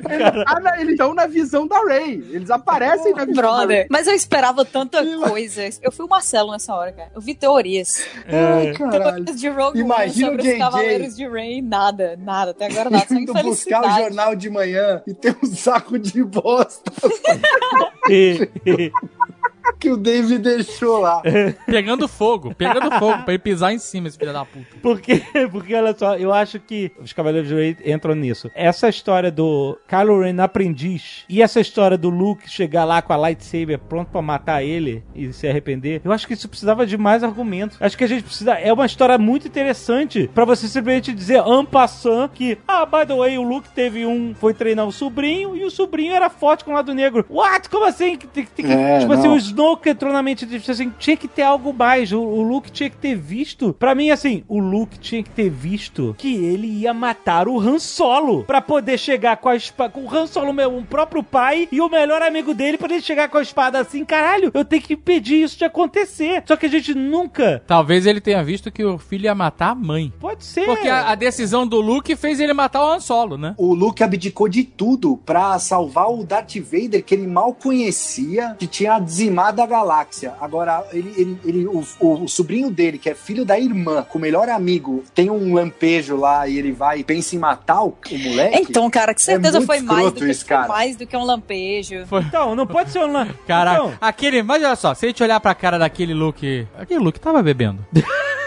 Eles, ah, na- eles estão na visão da Ray. Eles aparecem na visão da Ray. Brother, mas eu esperava tanta coisa. Eu fui o Marcelo nessa hora, cara. Eu vi teorias. Ai, caralho. Teorias de Rogue Imagina sobre o JJ. os Cavaleiros de Rey. Nada, nada. Até agora nada. Só buscar o jornal de manhã e ter um saco de bosta E- e- que o David deixou lá. Pegando fogo, pegando fogo pra ele pisar em cima, esse filho da puta. Porque, porque olha só, eu acho que os Cavaleiros de Rey entram nisso. Essa história do Kylo Ren aprendiz e essa história do Luke chegar lá com a lightsaber pronto pra matar ele e se arrepender, eu acho que isso precisava de mais argumentos. Acho que a gente precisa. É uma história muito interessante pra você simplesmente dizer en passant que, ah, by the way, o Luke teve um. Foi treinar o sobrinho e o sobrinho era forte com o lado negro. What? Como assim? Tem, tem, É, tipo assim, não. Snoke Snoke entrou na mente de assim, tinha que ter algo mais. O, o Luke tinha que ter visto. Pra mim, assim, o Luke tinha que ter visto que ele ia matar o Han Solo pra poder chegar com a espada. Com o Han Solo, meu, o próprio pai e o melhor amigo dele, pra ele chegar com a espada assim, caralho, eu tenho que impedir isso de acontecer. Só que a gente nunca. Talvez ele tenha visto que o filho ia matar a mãe. Pode ser. Porque a, a decisão do Luke fez ele matar o Han Solo, né? O Luke abdicou de tudo pra salvar o Darth Vader, que ele mal conhecia, que tinha dizimado a galáxia. Agora, ele, ele, ele- o, o- o sobrinho dele, que é filho da irmã, com o melhor amigo, tem um lampejo lá e ele vai e pensa em matar o, o moleque. Então, cara, que certeza É foi mais do que isso, foi mais do que um lampejo. Então, não pode ser um. lan- Caraca, Então, aquele. Mas olha só, se a gente olhar pra cara daquele Luke. Aquele Luke tava bebendo.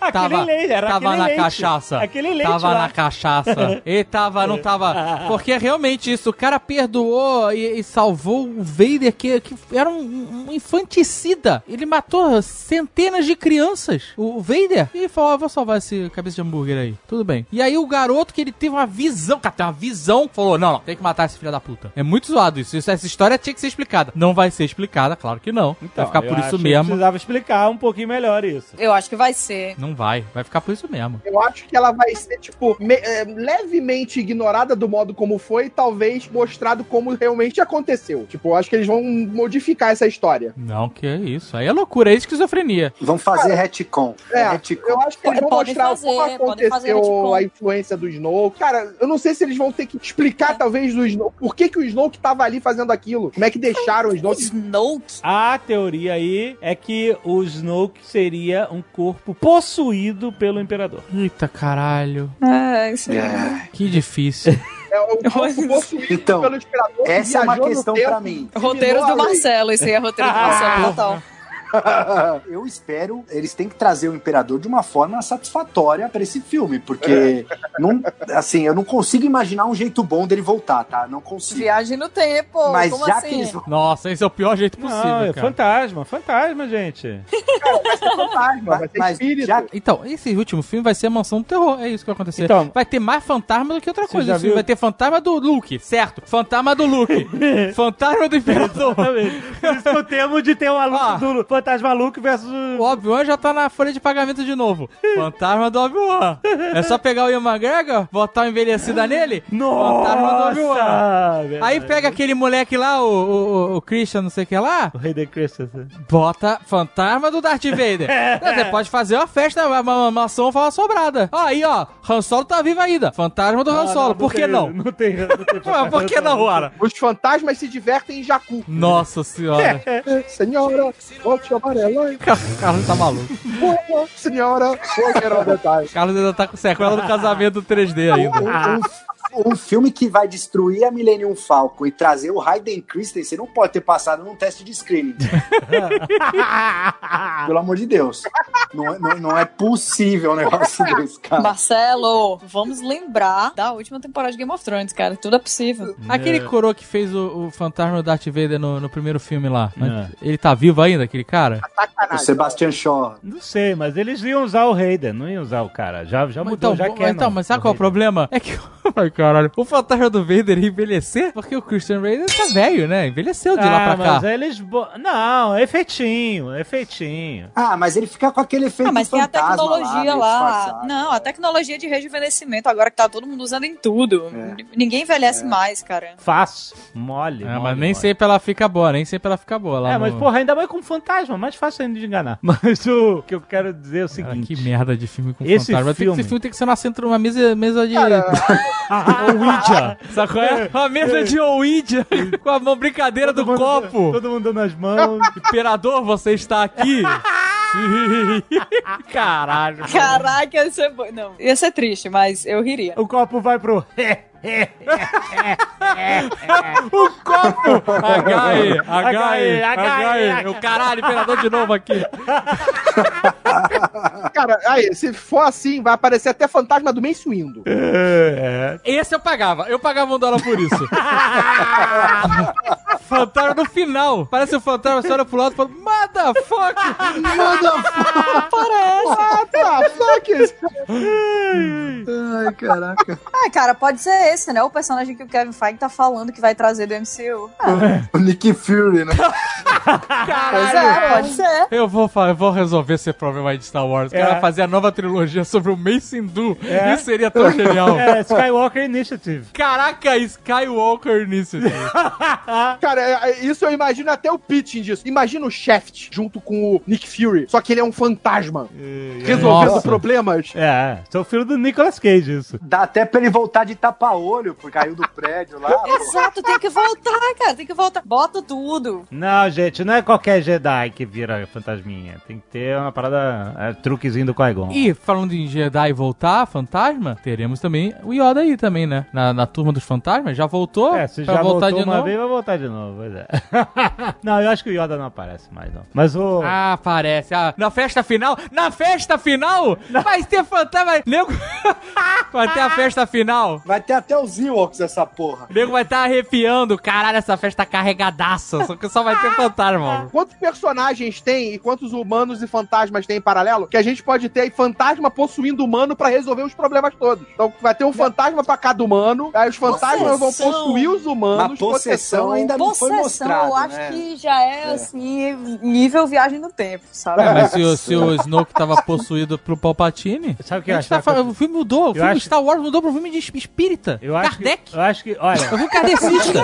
aquele Tava, leite, era tava aquele na leite. cachaça. Aquele leite Tava lá. na cachaça. Ele tava, não tava. Porque é realmente isso, o cara perdoou e, e salvou o Vader, que, que era um, um infanticida. Ele matou centenas de crianças. O, Vader. E ele falou: "Ó, vou salvar esse cabeça de hambúrguer aí. Tudo bem. E aí o garoto que ele teve uma visão, cara, tem uma visão, falou: não, não, tem que matar esse filho da puta. É muito zoado isso. isso. Essa história tinha que ser explicada. Não vai ser explicada, claro que não. Então, vai ficar eu por isso mesmo. precisava explicar um pouquinho melhor isso. Eu acho que vai ser. Não vai. Vai ficar por isso mesmo. Eu acho que ela vai ser, tipo, me- é, levemente ignorada do modo como foi e talvez mostrado como realmente aconteceu. Tipo, eu acho que eles vão modificar essa história. Não, que é isso. Aí é loucura, é esquizofrenia. Vamos fazer retcon. É, retcon. eu acho que eles vão Podem mostrar fazer, como aconteceu a influência do Snoke. Cara, eu não sei se eles vão ter que explicar, talvez, do Snoke, por que, que o Snoke tava ali fazendo aquilo. Como é que deixaram o Snoke. Snoke. A teoria aí é que o Snoke seria um corpo possuído pelo Imperador. Eita caralho. É, isso aí. É. Que difícil. É o corpo possuído Então, pelo Imperador. Essa é uma questão pra mim. Roteiros do. Marcelo, esse aí é roteiro do Marcelo total. Eu espero, eles têm que trazer o Imperador de uma forma satisfatória pra esse filme, porque não, assim, eu não consigo imaginar um jeito bom dele voltar, tá? Não consigo. Viagem no tempo, Mas como já assim? que eles Nossa, esse é o pior jeito possível, Não, é cara. fantasma, fantasma, gente. fantasma, vai ter mas espírito. já Então, esse último filme vai ser a mansão do terror. É isso que vai acontecer. Então- vai ter mais fantasma do que outra coisa. já Esse filme viu? vai ter fantasma do Luke, certo? Fantasma do Luke. fantasma do Imperador. Exatamente. Por isso temo de ter uma luta Ah. do fantasma Luke versus. O Obi-Wan já tá na folha de pagamento de novo. Fantasma do Obi-Wan. É só pegar o Ian McGregor, botar uma envelhecida nele. Fantasma do Obi-Wan. Nossa! Aí pega aquele moleque lá, o, o, o Christian, não sei o que lá, O Rei de Christopher. bota fantasma do Darth Vader. Você pode fazer uma festa, uma, uma, uma mansão fala sobrada. Ó, aí, ó, Han Solo tá vivo ainda. Fantasma do Han Solo, por que tem- não? Não tem. Não tem por que não, Ora? Os fantasmas se divertem em Jakku. Nossa senhora. Senhora, volte amarela. Carlos tá maluco. Boa, senhora, vou detalhe. Carlos ainda tá com sequela do casamento 3D ainda. um, um filme que vai destruir a Millennium Falcon e trazer o Hayden Christensen não pode ter passado num teste de screening. Pelo amor de Deus. Não, é- não, não é possível um negócio desse, cara. Marcelo, vamos lembrar da última temporada de Game of Thrones, cara. Tudo é possível. Aquele coroa que fez o, o fantasma do Darth Vader no, no primeiro filme lá. É. Ele tá vivo ainda, aquele cara? O Sebastian Shaw. Não sei, mas eles iam usar o Hayden, não iam usar o cara. Já, já mudou, então, já quer. então, mas sabe qual é o problema? É que. Caralho. O fantasma do Vader envelhecer porque o Christian Vader tá velho, né? Envelheceu de lá Ah, pra cá. mas eles. bo- Não, é efeitinho, é efeitinho. Ah, mas ele fica com aquele efeito Ah, mas tem a tecnologia lá. disfarçado. Não, a tecnologia de rejuvenescimento agora que tá todo mundo usando em tudo. É. Ninguém envelhece mais, cara. Fácil, mole. É, mole, mas nem mole. sempre ela fica boa, nem sempre ela fica boa lá. É, no- mas porra, ainda mais com fantasma, mais fácil ainda de enganar. Mas o que eu quero dizer é o Cara, seguinte. que merda de filme com Esse fantasma. Tem que- filme- Esse filme tem que ser na centro, uma mesa, mesa de. Ouija! Sabe qual é? Uma mesa de Ouija com a mão brincadeira do copo. Todo mundo dando as mãos. Imperador, você está aqui? Caralho. Caraca, ia ser bom. Não, ia ser triste, mas eu riria. o copo vai pro. O copo! H-E, H-E, H-E. O caralho, imperador de novo aqui. Cara, aí, se for assim, vai aparecer até fantasma do Mace Windu. é. Esse eu pagava. Eu pagava um dólar por isso. fantasma no final. Parece o fantasma, você olha pro lado e fala, motherfucker! Parece. Tá, fuck it. Ai, caraca. Ah, cara, pode ser esse, né? O personagem que o Kevin Feige tá falando que vai trazer do MCU. Ah, O Nick Fury, né? Pois é, pode ser. Eu vou, eu vou resolver esse problema aí de Star Wars. É. Quero fazer a nova trilogia sobre o Mace Windu. É. Isso seria tão genial. É, Skywalker Initiative. Caraca, Skywalker Initiative. Cara, é- é- isso eu imagino até o pitching disso. Imagina o Shaft junto com o Nick Fury, só que ele é um fantasma resolvendo Nossa. problemas. É, sou filho do Nicolas Cage, isso. Dá até pra ele voltar de tapa-olho, porque caiu do prédio lá. Exato, tem que voltar, cara. Tem que voltar. Bota tudo. Não, gente, não é qualquer Jedi que vira fantasminha. Tem que ter uma parada, é, truquezinho do Qui-Gon. E falando em Jedi voltar, fantasma, teremos também o Yoda aí também, né? Na, na turma dos fantasmas, já voltou É, se já voltar voltou de uma novo. vez, vai voltar de novo, pois é. não, eu acho que o Yoda não aparece mais, não. Mas o... Ah, parece. Ah, na festa final? Na festa final? Vai ter fantasma. Nego... vai ter a festa final. Vai ter até os Ewoks essa porra. O nego vai estar arrepiando. Caralho, essa festa tá carregadaça. Só que só vai ter fantasma, mano. Quantos personagens tem e quantos humanos e fantasmas tem em paralelo? Que a gente pode ter aí fantasma possuindo humano pra resolver os problemas todos. Então vai ter um fantasma pra cada humano, aí os fantasmas vão Possessão. possuir os humanos. Mas possessão ainda não foi Possessão, mostrado, eu acho né? que já é, assim, nível viagem no tempo, sabe? É, mas se, o- se o Snoke tava possuído pro Palpatine. Sabe o que eu a acho? tá o filme mudou. O filme acho- Star Wars mudou pro filme de espírita. Eu acho Kardec. que, eu acho que, olha, Eu vi kardecista.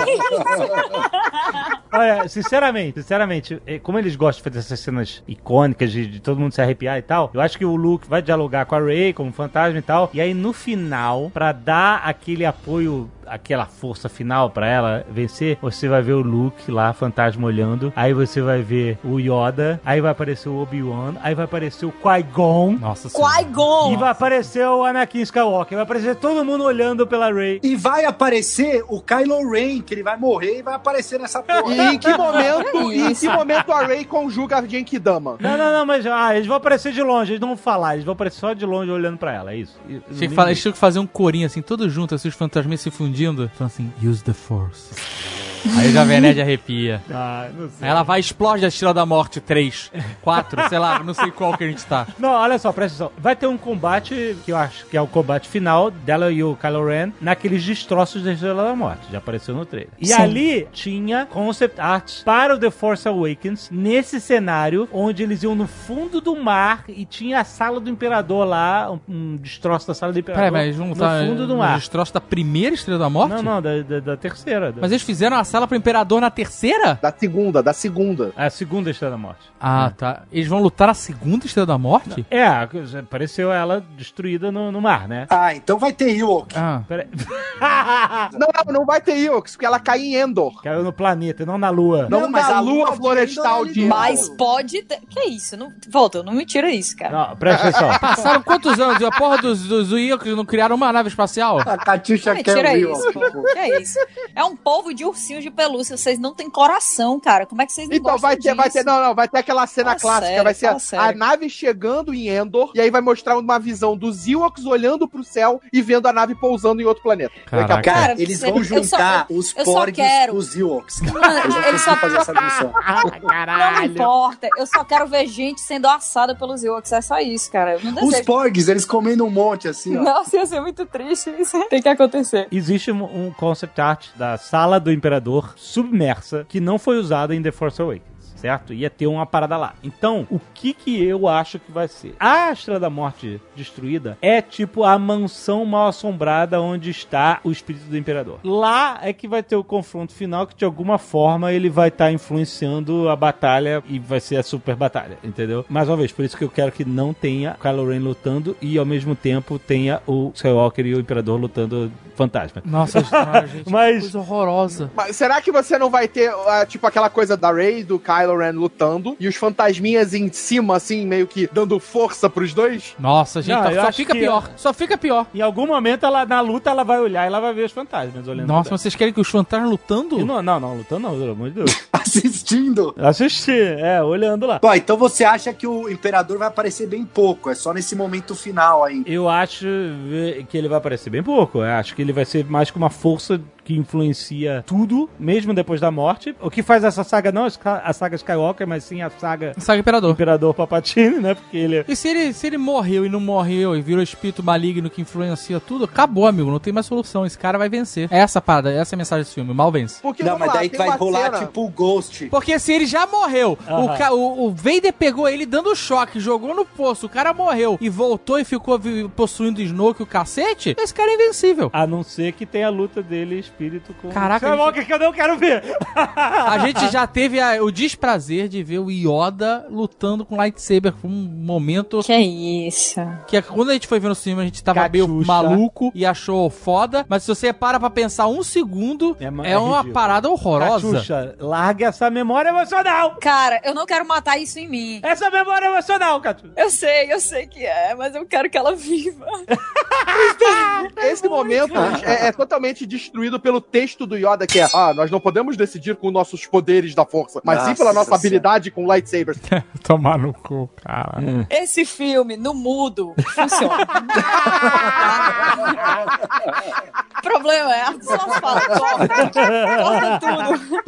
olha, sinceramente, sinceramente, eh, como eles gostam de fazer essas cenas icônicas de, de todo mundo se arrepiar e tal, eu acho que o Luke vai dialogar com a Rey como fantasma e tal, e aí no final, pra dar aquele apoio aquela força final pra ela vencer, você vai ver o Luke lá, fantasma olhando, aí você vai ver o Yoda, aí vai aparecer o Obi-Wan, aí vai aparecer o Qui-Gon, Nossa senhora. Qui-Gon! e vai aparecer o Anakin Skywalker, vai aparecer todo mundo olhando pela Rey. E vai aparecer o Kylo Ren, que ele vai morrer e vai aparecer nessa porra. E em que momento, e em que momento a Rey conjuga a Genkidama? Não, não, não, mas ah, eles vão aparecer de longe, eles não vão falar, eles vão aparecer só de longe olhando pra ela, é isso. Tinha que, falar, eles tinham que fazer um corinho assim, todos juntos, assim, os fantasmas se fundindo. Falando assim, use the force. Aí Jovem Nerd arrepia. Ah, não sei. Aí ela vai e explode a Estrela da Morte 3, 4, sei lá, não sei qual que a gente tá. Não, olha só, presta atenção. Vai ter um combate, que eu acho que é o combate final dela e o Kylo Ren, naqueles destroços da Estrela da Morte. Já apareceu no trailer. E Sim. ali tinha concept art para o The Force Awakens, nesse cenário, onde eles iam no fundo do mar e tinha a sala do Imperador lá, um, um destroço da sala do Imperador. Peraí, mas não no tá fundo do mar. destroço da primeira Estrela da Morte? Não, não, da, da, da terceira. da- Mas eles fizeram a sala pro Imperador na terceira? Da segunda, da segunda. A segunda Estrela da Morte. Ah, tá. Eles vão lutar na segunda Estrela da Morte? É, apareceu ela destruída no, no mar, né? Ah, então vai ter Ewok. Ah. Peraí. Não, não, vai ter Ewoks, porque ela cai em Endor. Caiu no planeta, não na lua. Não, Não, mas na a lua lua florestal de de Endor, Mas pode ter... Que isso? Não... Volta, não me tira isso, cara. Não, presta atenção. Passaram quantos anos? A porra dos, dos Ewoks não criaram uma nave espacial? A Katusha Me quer tira o isso, pô. Que é isso? É um povo de ursinhos de pelúcia. Vocês não têm coração, cara. Como é que vocês não Então vai ter, vai ter, disso? não, não, vai ter aquela cena Fala clássica, sério, vai ser fala a, a nave chegando em Endor, e aí vai mostrar uma visão dos Ewoks olhando pro céu e vendo a nave pousando em outro planeta. Daqui a Caraca. pouco- Cara, Cara, eles eu vão só- juntar os eu só porgs quero- com os Ewoks, cara. Vão eles só- fazer essa missão. Não importa. Eu só quero ver gente sendo assada pelos Ewoks. É só isso, cara. Eu não Os porgs, eles comendo um monte, assim, ó. Nossa, ia ser muito triste. Isso tem que acontecer. Existe um, um concept art da sala do Imperador submersa que não foi usada em The Force Awakens. Certo? Ia ter uma parada lá. Então, o que que eu acho que vai ser? A Estrela da Morte destruída é tipo a mansão mal assombrada onde está o espírito do Imperador. Lá é que vai ter o confronto final que de alguma forma ele vai estar influenciando a batalha e vai ser a super batalha, entendeu? Mais uma vez, por isso que eu quero que não tenha Kylo Ren lutando e ao mesmo tempo tenha o Skywalker e o Imperador lutando fantasma. Nossa, gente, Mas- coisa horrorosa. Mas será que você não vai ter, ah, tipo, aquela coisa da Rey, do Kylo Ren lutando, e os fantasminhas em cima, assim, meio que dando força pros dois? Nossa, gente, Não, eu só acho fica que- pior. Só fica pior. Em algum momento, ela, na luta, ela vai olhar e ela vai ver os fantasmas olhando. Nossa, pra mas vocês querem que os fantasmas lutando? ela. E não, não, não, lutando não, pelo amor de Deus. Assistindo. Assistir, é, olhando lá. Bom, então você acha que o Imperador vai aparecer bem pouco, é só nesse momento final aí. Eu acho eh, que ele vai aparecer bem pouco. Eu acho que ele vai ser mais com uma força que influencia tudo, mesmo depois da morte. O que faz essa saga não a saga Skywalker, mas sim a saga Saga Imperador. Imperador Palpatine, né? Porque ele E se ele, se ele morreu e não morreu e virou espírito maligno que influencia tudo, acabou, amigo. Não tem mais solução. Esse cara vai vencer. É essa parada, essa é a mensagem desse filme. O mal vence. Porque, Não, mas lá, daí vai rolar cena- tipo o Ghost. Porque se ele já morreu, o, Aham. ca- o, o Vader pegou ele dando choque, jogou no poço, o cara morreu e voltou e ficou possuindo Snoke o cacete, esse cara é invencível. A não ser que tenha a luta dele espírito com Caraca, Skywalker, que eu não quero ver. A gente já teve a- o desprazer de ver o Yoda lutando com lightsaber. Foi um momento Que é isso? que quando a gente foi ver no cinema, a gente tava meio Catiuxa. maluco e achou foda. Mas se você para pra pensar um segundo, É é, é uma ridículo. parada horrorosa. Catiuxa, larga essa memória emocional. Cara, eu não quero matar isso em mim. Essa memória emocional, Catiuxa. Eu sei, eu sei que é, mas eu quero que ela viva. Esse momento é, é totalmente destruído pelo texto do Yoda, que é: Ah, nós não podemos decidir com nossos poderes da força, mas sim pela Nossa nossa habilidade com lightsabers. Tomar no cu, cara. Esse filme, no mudo, funciona. o problema é, só fala, corta, corta tudo.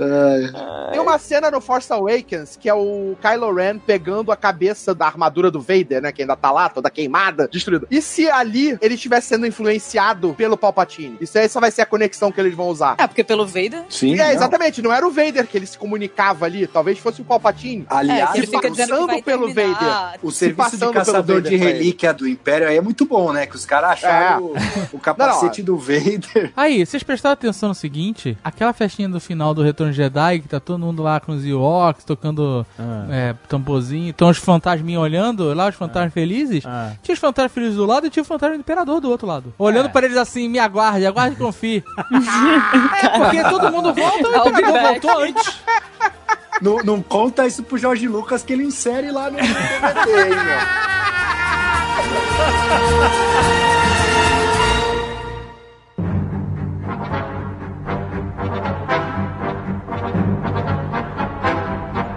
Tem uma cena no Force Awakens que é o Kylo Ren pegando a cabeça da armadura do Vader, né? Que ainda tá lá, toda queimada, destruída. E se ali ele estivesse sendo influenciado pelo Palpatine? Isso aí essa vai ser a conexão que eles vão usar. É, porque pelo Vader... Sim, é, não. exatamente, não era o Vader que ele se comunicava ali, talvez fosse o Palpatine. É, Aliás, que ele fica passando pelo. Vader. o se serviço de passando pelo caçador de relíquia do Império aí é muito bom, né? Que os caras acharam o, o capacete do Vader. Aí, vocês prestaram atenção no seguinte? Aquela festinha do final do Retorno de Jedi, que tá todo mundo lá com os Ewoks, tocando é, tamborzinho, estão os fantasminhas olhando, lá os fantasmas felizes. Ah. Tinha os fantasmas felizes do lado e tinha o fantasma do Imperador do outro lado. Olhando É. pra eles assim, me aguarde, aguarde e confie. é, porque todo mundo volta, o I'll be Imperador voltou antes. não, não conta isso pro Jorge Lucas que ele insere lá no hein,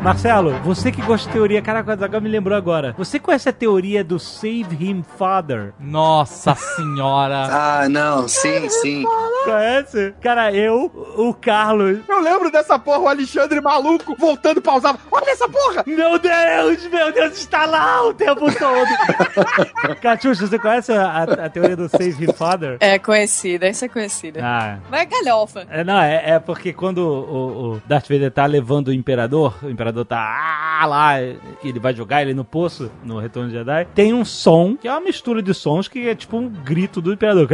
Marcelo, você que gosta de teoria, caraca, agora me lembrou agora. Você conhece a teoria do Save Him Father? Nossa senhora. Ah, não, sim, sim. Conhece? Cara, eu, o Carlos. Eu lembro dessa porra, o Alexandre maluco, voltando e pausava. Olha essa porra! Meu Deus, meu Deus, está lá o tempo todo. Catiuxa, você conhece a, a teoria do Save Him Father? É conhecida, essa é conhecida. Ah, Mas é galhofa. É, não, é, é porque quando o, o Darth Vader tá levando o Imperador, o Imperador tá ah, lá, ele vai jogar ele no poço, no Retorno de Jedi, tem um som, que é uma mistura de sons, que é tipo um grito do Imperador. que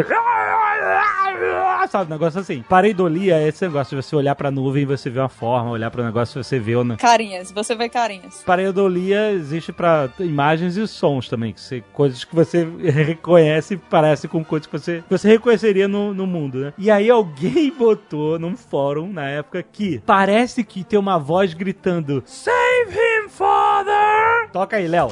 é- Sabe, um negócio assim. Pareidolia é esse negócio de você olhar pra nuvem e você vê uma forma, olhar pro negócio e você vê o... Carinhas, você vê carinhas. Pareidolia existe pra imagens e sons também, que você, coisas que você reconhece e parece com coisas que você, você reconheceria no, no mundo, né? E aí alguém botou num fórum na época que parece que tem uma voz gritando Save him, father! Toca aí, Léo.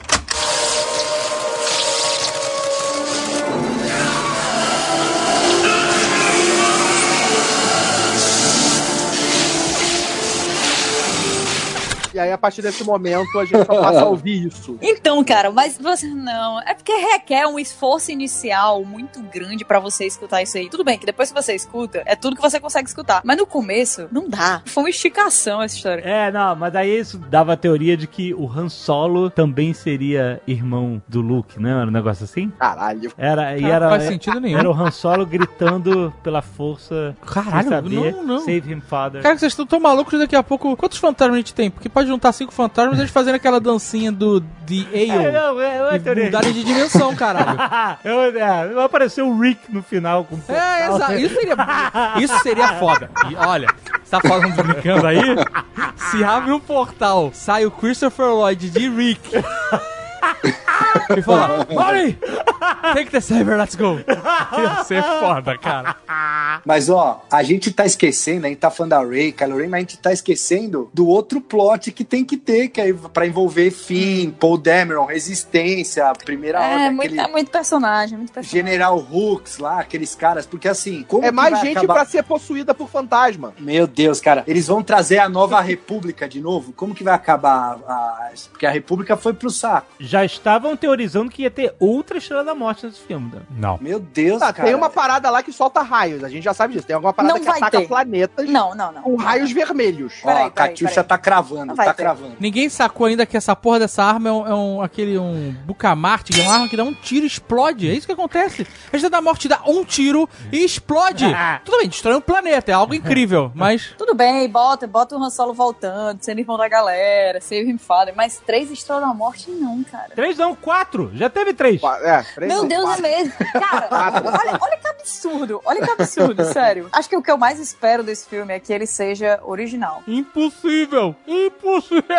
E aí, a partir desse momento, a gente só passa a ouvir isso. Então, cara, mas você não. É porque requer um esforço inicial muito grande pra você escutar isso aí. Tudo bem que depois que você escuta, é tudo que você consegue escutar. Mas no começo, não dá. Foi uma esticação essa história. É, não, mas aí isso dava a teoria de que o Han Solo também seria irmão do Luke, né? Era um negócio assim? Caralho. Era, e Não era, faz sentido nenhum. Era o Han Solo gritando pela força. Caralho, sem saber, não, não. Save him, father. Cara, vocês estão tão malucos daqui a pouco. Quantos fantasmas a gente tem? Porque pode juntar cinco fantasmas e eles fazendo aquela dancinha do The É, Ale. não, é, não é E teoria. mudarem de dimensão, caralho. Eu, é, vai aparecer o Rick no final com É, exato. Isso seria, isso seria foda. E olha, você tá falando brincando aí? Se abre um portal, sai o Christopher Lloyd de Rick. E fala, Molly! Take the saber, let's go! Ia ser foda, cara. Mas ó, a gente tá esquecendo, a gente tá falando da Ray, Kylo Ren, mas a gente tá esquecendo do outro plot que tem que ter, que é pra envolver Finn, Paul Dameron, Resistência, Primeira É, Ordem, muito, aquele é muito personagem, muito personagem. General Hooks lá, aqueles caras, porque assim, como É que mais vai gente acabar- pra ser possuída por fantasma. Meu Deus, cara, eles vão trazer a nova República de novo? Como que vai acabar a... Porque a República foi pro saco. Já estavam teorizando que ia ter outra Estrela da Morte nesse filme. né? Não. Meu Deus, Ah, cara. tem uma parada lá que solta raios. A gente já sabe disso. Tem alguma parada Não que ataca ter. planetas Não, não, não. com raios vermelhos. Ó, Peraí, a Catiuxa tá cravando, tá ter. cravando. Ninguém sacou ainda que essa porra dessa arma é um, é um- aquele um bucamarte, que é uma arma que dá um tiro e explode. É isso que acontece. A gente da morte dá um tiro e explode. Tudo bem, destrói um planeta, é algo incrível, mas Tudo bem, bota, bota o Han Solo voltando, sendo irmão da galera, save him father, mas três estrelas da morte não, cara. Três não, quatro. Já teve três. É, três Meu Deus, quatro. é mesmo. Cara, olha, olha que absurdo. Olha que absurdo, sério. Acho que o que eu mais espero desse filme é que ele seja original. impossível. Impossível.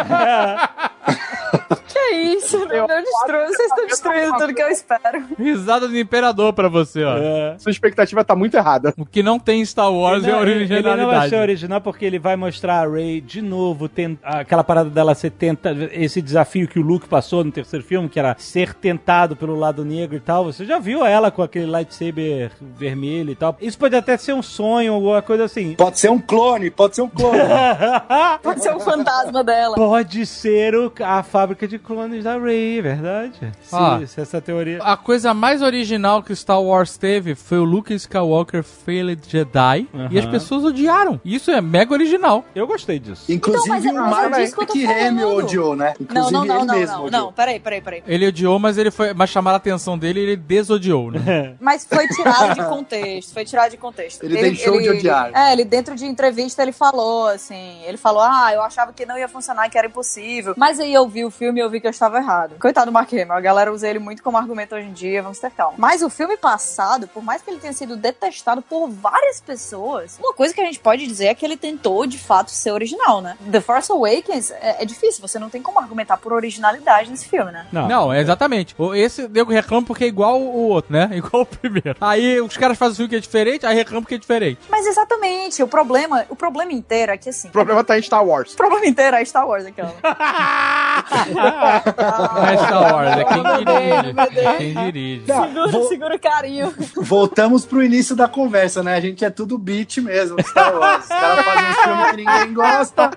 Que é isso? Não, não destrói. Vocês estão destruindo tudo que eu espero. Risada do imperador pra você, ó. É. Sua expectativa tá muito errada. O que não tem em Star Wars é Não, ele- originalidade. Ele não vai ser original porque ele vai mostrar a Rey de novo, ten- aquela parada dela ser tenta, esse desafio que o Luke passou no terceiro filme, que era ser tentado pelo lado negro e tal. Você já viu ela com aquele lightsaber vermelho e tal. Isso pode até ser um sonho ou alguma coisa assim. Pode ser um clone, pode ser um clone. Pode ser o fantasma dela. Pode ser o- a fábrica de clones da Rey, é verdade? Se, Ah. se essa teoria. A coisa mais original que Star Wars teve foi o Luke Skywalker Failed Jedi e as pessoas odiaram. Isso é mega original. Eu gostei disso. Inclusive Então, mas é- o é Mark disso que Hamill falando. odiou, né? Não, Inclusive não, não, ele não, mesmo não, odiou. não. Peraí, peraí, peraí. Ele odiou, mas ele foi. Mas chamaram a atenção dele e ele desodiou, né? Mas foi tirado de contexto, foi tirado de contexto. Ele deixou de odiar. É, ele dentro de entrevista ele falou assim, ele falou, ah, eu achava que não ia funcionar, que era impossível. Mas aí eu vi o filme e eu vi que eu estava errado. Coitado do Mark Hamill, a galera usa ele muito como argumento hoje em dia, vamos ter calma. Mas o filme passado, por mais que ele tenha sido detestado por várias pessoas, uma coisa que a gente pode dizer é que ele tentou, de fato, ser original, né? The Force Awakens é, é difícil, você não tem como argumentar por originalidade nesse filme, né? Não. Não, é exatamente. O- Esse nego reclama porque é igual o outro, né? Igual o primeiro. Aí os caras fazem filme que é diferente, aí reclamam que é diferente. Mas exatamente, o problema, o problema inteiro é que assim, O problema tá em Star Wars. o problema inteiro é Star Wars, aquela. Não é Star Wars, é quem dirige. É quem dirige. Não, Segura, vou- segura o carinho. Voltamos pro início da conversa, né? A gente é tudo beat mesmo, Star Wars. Os caras fazem um filme que ninguém gosta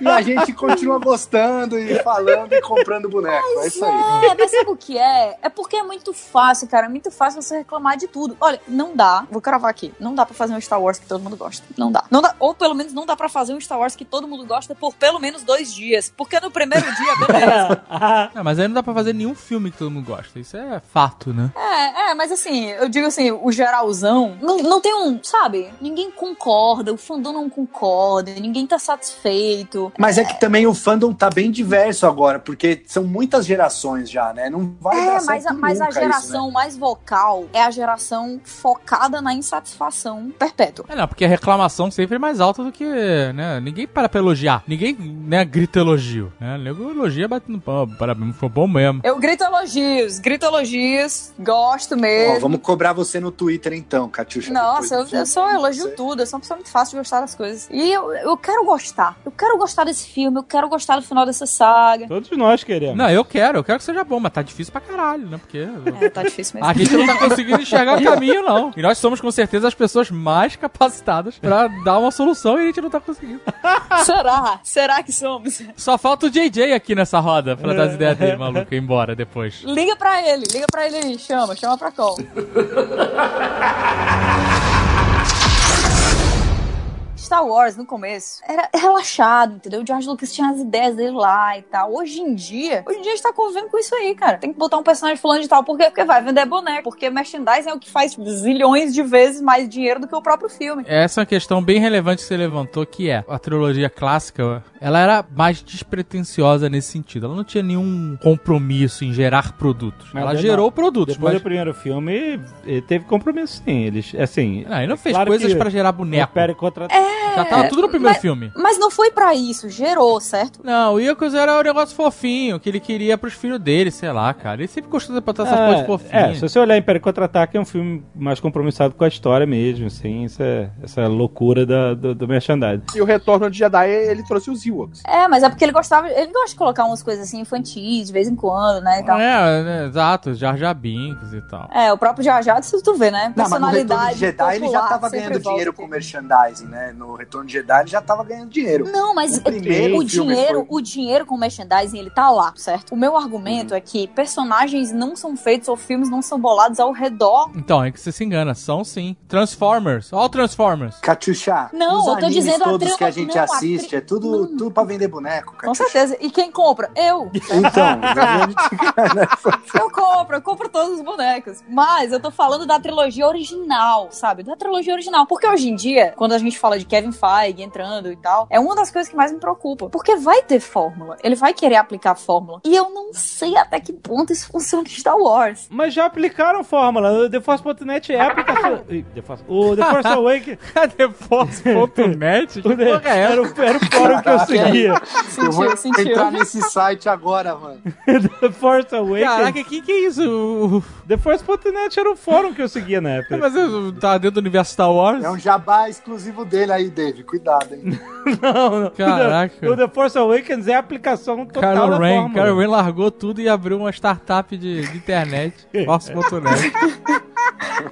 e a gente continua gostando e falando e comprando boneco. É isso aí. É, mas sabe o que é? É porque é muito fácil, cara. É muito fácil você reclamar de tudo. Olha, não dá. Vou cravar aqui. Não dá pra fazer um Star Wars que todo mundo gosta. Não dá. Não dá. Ou pelo menos não dá pra fazer um Star Wars que todo mundo gosta por pelo menos dois dias. Porque no primeiro dia, beleza. Não, mas aí não dá pra fazer nenhum filme que todo mundo gosta. Isso é fato, né? É, é, mas assim, eu digo assim, o geralzão não, não tem um, sabe? Ninguém concorda, o fandom não concorda, ninguém tá satisfeito. Mas é que também o fandom tá bem diverso agora, porque são muitas gerações já, né? Não vai É, dar mas, certo a, mas a geração isso, né? mais vocal é a geração focada na insatisfação perpétua. É, não, porque a reclamação sempre é mais alta do que, né? Ninguém para pra elogiar. Ninguém, né, grita elogio. Né? O nego elogia batendo pão. Parabéns, foi bom mesmo. Eu grito elogios, grito elogios, gosto Ó, mesmo. vamos cobrar você no Twitter então, Catiuxa. Nossa, eu, eu elogio sei. tudo, eu sou uma pessoa muito fácil de gostar das coisas. E eu, eu quero gostar. Eu quero gostar desse filme, eu quero gostar do final dessa saga. Todos nós queremos. Não, eu quero, eu quero que seja bom, mas tá difícil pra caralho, né? Porque É, tá difícil mesmo. a gente não tá conseguindo enxergar o caminho, não. E nós somos com certeza as pessoas mais capacitadas pra dar uma solução e a gente não tá conseguindo. Será? Será que somos? Só falta o JJ aqui nessa roda pra dar as ideias dele, maluco, ir embora depois. Liga pra ele, liga pra ele aí, chama, chama pra call. Star Wars, no começo, era relaxado, entendeu? O George Lucas tinha as ideias dele lá e tal. Hoje em dia, hoje em dia a gente tá convivendo com isso aí, cara. Tem que botar um personagem fulano de tal. Por quê? Porque vai vender boneco. Porque merchandising é o que faz zilhões de vezes mais dinheiro do que o próprio filme. Essa é uma questão bem relevante que você levantou, que é a trilogia clássica, ela era mais despretensiosa nesse sentido. Ela não tinha nenhum compromisso em gerar produtos. Mas ela não. gerou produtos, Depois mas... do primeiro filme, ele teve compromisso sim. Eles, assim. Não, ele não fez claro coisas pra gerar o boneco. Império contra. Já tava tudo no primeiro filme. Mas não foi pra isso, gerou, certo? Não, o Iacos era um negócio fofinho, que ele queria pros filhos dele, sei lá, cara. Ele sempre gostou de botar essas coisas É, fofinhas. se você olhar Império Contra-Ataque, é um filme mais compromissado com a história mesmo, assim, essa, essa loucura da, do, do merchandising. E o Retorno de Jedi, ele trouxe os Ewoks. É, mas é porque ele gostava, ele gosta de colocar umas coisas assim infantis de vez em quando, né? E tal. É, né, exato, Jar Jar Binks e tal. É, o próprio Jar Jar, se tu vê, né? Não, mas no Retorno Personalidade de Jedi ele já popular tava ganhando dinheiro com merchandising, né? No Retorno de Jedi, ele já tava ganhando dinheiro. Não, mas O primeiro o dinheiro, foi- o dinheiro com merchandising, ele tá lá, certo? O meu argumento Uhum. é que personagens não são feitos ou filmes não são bolados ao redor. Então, é que você se engana. São sim. Transformers. Ó o Transformers. Catiuxa, Não, os eu tô dizendo a todos trilha- que a gente não, a assiste, tri- é tudo, tudo pra vender boneco, Com Catiuxa. certeza. E quem compra? Eu. Então, a gente- Eu compro, eu compro todos os bonecos. Mas eu tô falando da trilogia original, sabe? Da trilogia original. Porque hoje em dia, quando a gente fala de Kevin Feige entrando e tal, é uma das coisas que mais me preocupa. Porque vai ter fórmula. Ele vai querer aplicar a fórmula. E eu não sei até que ponto isso funciona em Star Wars. Mas já aplicaram a fórmula. O TheForce.net é a aplicação. The Force- O The Force Awake. Cadê Force.net? Que o The- porra é era, o, era o fórum que eu seguia. eu vou Sentiu, sentiu. entrar nesse site agora, mano. The Force Awake. Caraca, que que é isso? The Force.net era o fórum que eu seguia na época. Mas eu tá dentro do universo Star Wars? É um jabá exclusivo dele aí, Dave. Cuidado, hein? Não, não. Caraca. O The, o The Force Awakens é a aplicação total Kylo da Ren, fórmula. Kylo Ren largou tudo e abriu uma startup de, de internet. Force.net.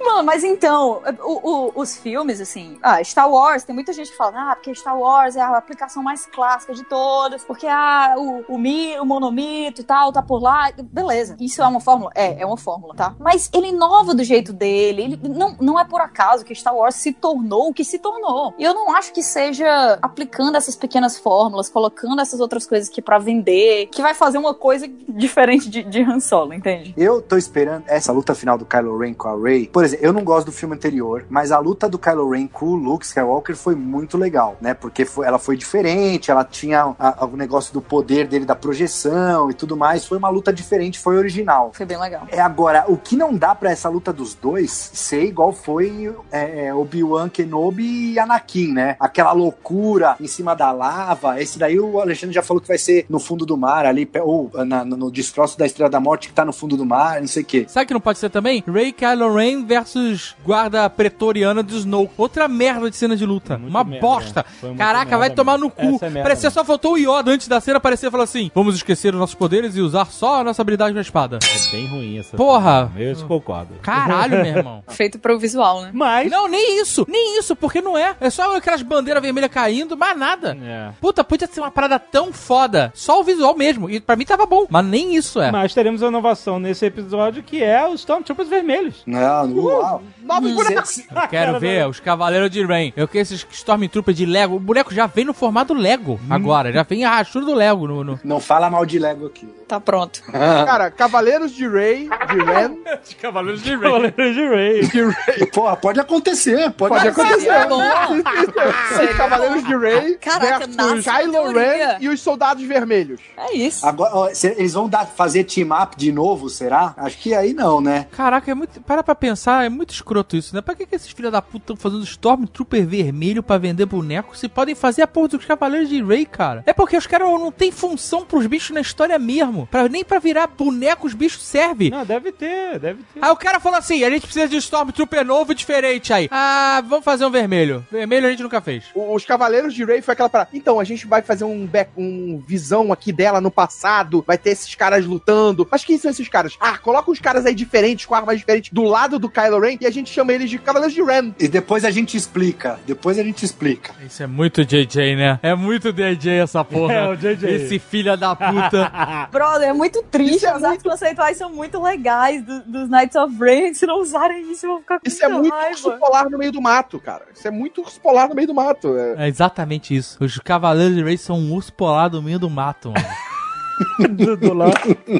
Mano, mas então, o- o- os filmes, assim, ah, Star Wars, tem muita gente que fala, ah, porque Star Wars é a aplicação mais clássica de todas, porque ah, o, o, mi, o monomito e tal, tá por lá. Beleza, isso é uma fórmula? É, é uma fórmula, tá? Mas ele inova do jeito dele, ele, não, não é por acaso que Star Wars se tornou o que se tornou. E eu não acho que seja aplicando essas pequenas fórmulas, colocando essas outras coisas aqui pra vender, que vai fazer uma coisa diferente de, de Han Solo, entende? Eu tô esperando essa luta final do Kylo Ren com a Rey. Por exemplo, eu não gosto do filme anterior, mas a luta do Kylo Ren com o Luke Skywalker foi muito legal, né? Porque foi- ela foi diferente, ela tinha a- o negócio do poder dele, da projeção e tudo mais. Foi uma luta diferente, foi original. Foi bem legal. É agora, o que não dá pra essa luta dos dois ser igual foi é, é, Obi-Wan Kenobi e Anakin, né? Aquela loucura em cima da lava. Esse daí o Alexandre já falou que vai ser no fundo do mar ali, ou na- no destroço da Estrela da Morte que tá no fundo do mar, não sei o quê. Sabe que não pode ser também? Ray Kylo Ren versus guarda pretoriana do Snow. Outra merda de cena de luta. Muito Uma merda, bosta. muito Caraca, merda vai tomar no mesmo. cu. É Parecia só faltou o Yoda antes da cena aparecer e falar assim: vamos esquecer os nossos poderes e usar só a nossa habilidade na espada. É bem ruim essa. Porra. cena. Eu concordo. Caralho, meu irmão. Feito pro visual, né? Mas. Não, nem isso. Nem isso, porque não é. É só aquelas bandeiras vermelhas caindo, mais nada. É. Puta, podia ser uma parada tão foda. Só o visual mesmo. E pra mim tava bom. Mas nem isso é. Mas teremos uma inovação nesse episódio que é os Stormtroopers vermelhos. Não, uau. Novos bonecos. Eu quero ver os Cavaleiros de Rain. Eu quero esses Stormtroopers de Lego. O boneco já vem no formato Lego agora. Já vem a rachura do Lego no. no... Não fala mal de Lego aqui. Tá pronto. Cara, Cavaleiros de Rey, de Ren. Os Cavaleiros de Cavaleiros de Rey. Porra, pode acontecer, pode, Pode acontecer. Seria bom. Os Cavaleiros de Rey Caraca, versus Kylo. Ren e os Soldados Vermelhos. É isso. Agora, ó, cê- eles vão dar, fazer team up de novo, será? Acho que aí não, né? Caraca, é muito. Para pra pensar, é muito escroto isso, né? Pra que, que esses filhos da puta estão fazendo Stormtrooper vermelho pra vender boneco se podem fazer a porra dos Cavaleiros de Rey, cara? É porque os caras não têm função pros bichos na história mesmo. Pra, nem pra virar boneco os bichos servem. Não, deve ter, deve ter. Aí o cara falou assim: a gente precisa de um Stormtrooper novo e diferente aí. Ah, vamos fazer um vermelho. Vermelho a gente nunca fez. Os Cavaleiros de Rey foi aquela parada. Então, a gente vai fazer um, back, um visão aqui dela no passado. Vai ter esses caras lutando. Mas quem são esses caras? Ah, coloca uns caras aí diferentes, com armas diferentes, do lado do Kylo Ren e a gente chama eles de Cavaleiros de Ren. E depois a gente explica. Depois a gente explica. Isso é muito JJ, né? É muito DJ essa porra. É, o JJ. Esse filho da puta. Brother, é muito triste. Isso é As artes conceituais são muito legais do- dos Knights of Rain. Se não usarem isso, eu vou ficar com Isso é muito raiva. urso polar no meio do mato, cara. Isso é muito urso polar no meio do mato. É. É exatamente isso. Os Cavaleiros de Rey são um urso polar no meio do mato, mano. do, do lado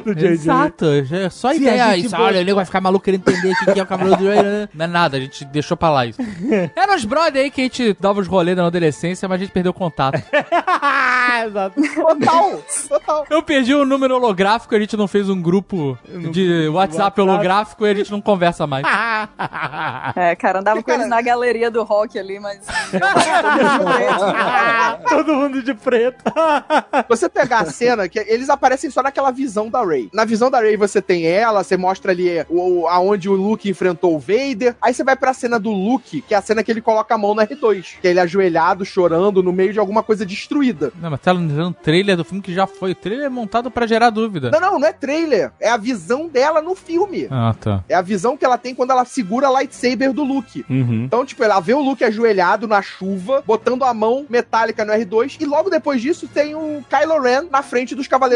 do JJ. Exato. É só Se ideia. Isso, olha, o nego vai ficar maluco querendo entender o que que é o Cavaleiro de Rey. né? Não é nada, a gente deixou pra lá isso. Era os brother aí que a gente dava os rolês na adolescência, mas a gente perdeu o contato. Exato. Total, total. Eu perdi o número holográfico, a gente não fez um grupo de WhatsApp holográfico e a gente não conversa mais. É, cara, andava com eles na galeria do rock ali, mas. Todo mundo de preto. Você pegar a cena que eles eles aparecem só naquela visão da Rey. Na visão da Rey você tem ela, você mostra ali o, aonde o Luke enfrentou o Vader. Aí você vai pra cena do Luke, que é a cena que ele coloca a mão no R2. Que é ele ajoelhado, chorando, no meio de alguma coisa destruída. Não, mas tá um trailer do filme que já foi. O trailer é montado para gerar dúvida. Não, não, não é trailer. É a visão dela no filme. Ah, tá. É a visão que ela tem quando ela segura a lightsaber do Luke. Uhum. Então, tipo, ela vê o Luke ajoelhado na chuva, botando a mão metálica no R2, e logo depois disso tem o Kylo Ren na frente dos Cavaleiros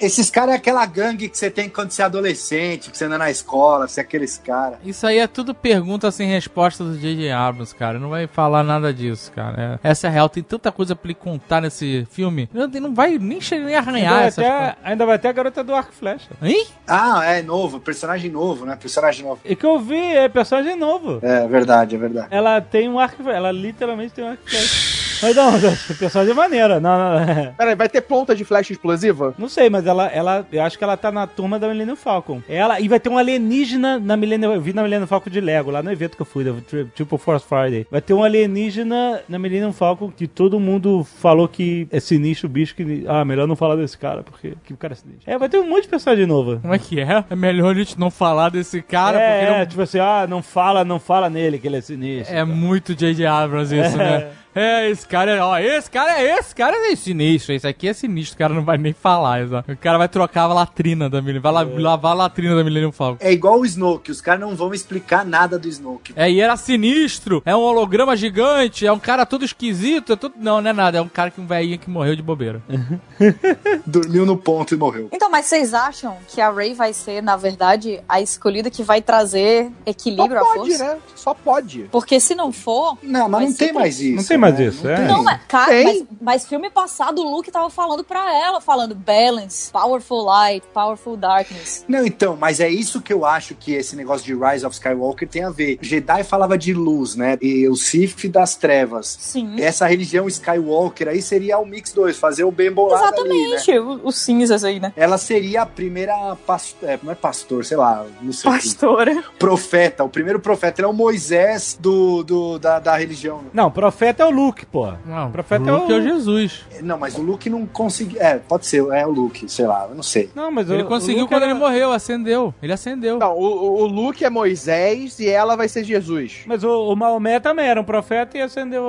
Esses caras é aquela gangue que você tem quando você é adolescente, que você anda na escola, você é aqueles caras. Isso aí é tudo pergunta sem resposta do J.J. Abrams, cara. Não vai falar nada disso, cara. É- essa é a real. Tem tanta coisa pra ele contar nesse filme. Não, não vai nem chegar nem Ainda arranhar vai, essas ter, coisas. a- ainda vai ter a garota do arco e flecha. Hein? Ah, é novo, personagem novo, né? Personagem novo. E que eu vi é personagem novo. É verdade, é verdade. Ela tem um arco e flecha. Ela literalmente tem um arco e flecha. Mas não, personagem maneira. Não, não, Peraí, vai ter ponta de flecha explosiva? não sei, mas ela, ela, eu acho que ela tá na turma da Millennium Falcon. Ela, e vai ter um alienígena na Millennium, eu vi na Millennium Falcon de Lego, lá no evento que eu fui, da tipo Force Friday. Vai ter um alienígena na Millennium Falcon que todo mundo falou que é sinistro o bicho, que, ah, melhor não falar desse cara, porque que o cara é sinistro. É, vai ter um monte de personagem novo. Como é que é? É melhor a gente não falar desse cara, é, porque é, não... tipo assim, ah, não fala, não fala nele que ele é sinistro. É muito J.J. Abrams isso, né? É, esse cara é, ó, esse cara é esse, cara é sinistro, esse aqui é sinistro, o cara não vai nem falar, exato. O cara vai trocar a latrina da Millennium, vai la- lavar a latrina da Millennium Falcon. É igual o Snoke, os caras não vão explicar nada do Snoke. É, e era sinistro, é um holograma gigante, é um cara todo esquisito, é tudo... Não, não é nada, é um cara que um velhinho que morreu de bobeira. Dormiu no ponto e morreu. Então, mas vocês acham que a Rey vai ser, na verdade, a escolhida que vai trazer Só equilíbrio à pode, força? né? Só pode. Porque se não for. Não, mas não ser tem mais isso. Não tem mais isso, Não é. Não, mas, cara, Tem. mas, mas filme passado o Luke tava falando pra ela, falando balance, powerful light, powerful darkness. Não, então, mas é isso que eu acho que esse negócio de Rise of Skywalker tem a ver. Jedi falava de luz, né? E o Sith das trevas. Sim. Essa religião Skywalker aí seria o Mix 2, fazer o bem bolado ali, né? Exatamente, o- os cinzas aí, né? Ela seria a primeira pastor, é, não é pastor, sei lá, não sei o que. Pastora. profeta, o primeiro profeta, ele é o Moisés do, do da, da religião. Não, profeta é o Luke, pô. Não, o profeta Luke é é o... o Jesus. Não, mas o Luke não conseguiu, é, pode ser, é o Luke, sei lá, eu não sei. Não, mas Ele o, conseguiu o quando era- ele morreu, acendeu. Ele acendeu. Não, o, o- o Luke é Moisés e ela vai ser Jesus. Mas o, o Maomé também era um profeta e acendeu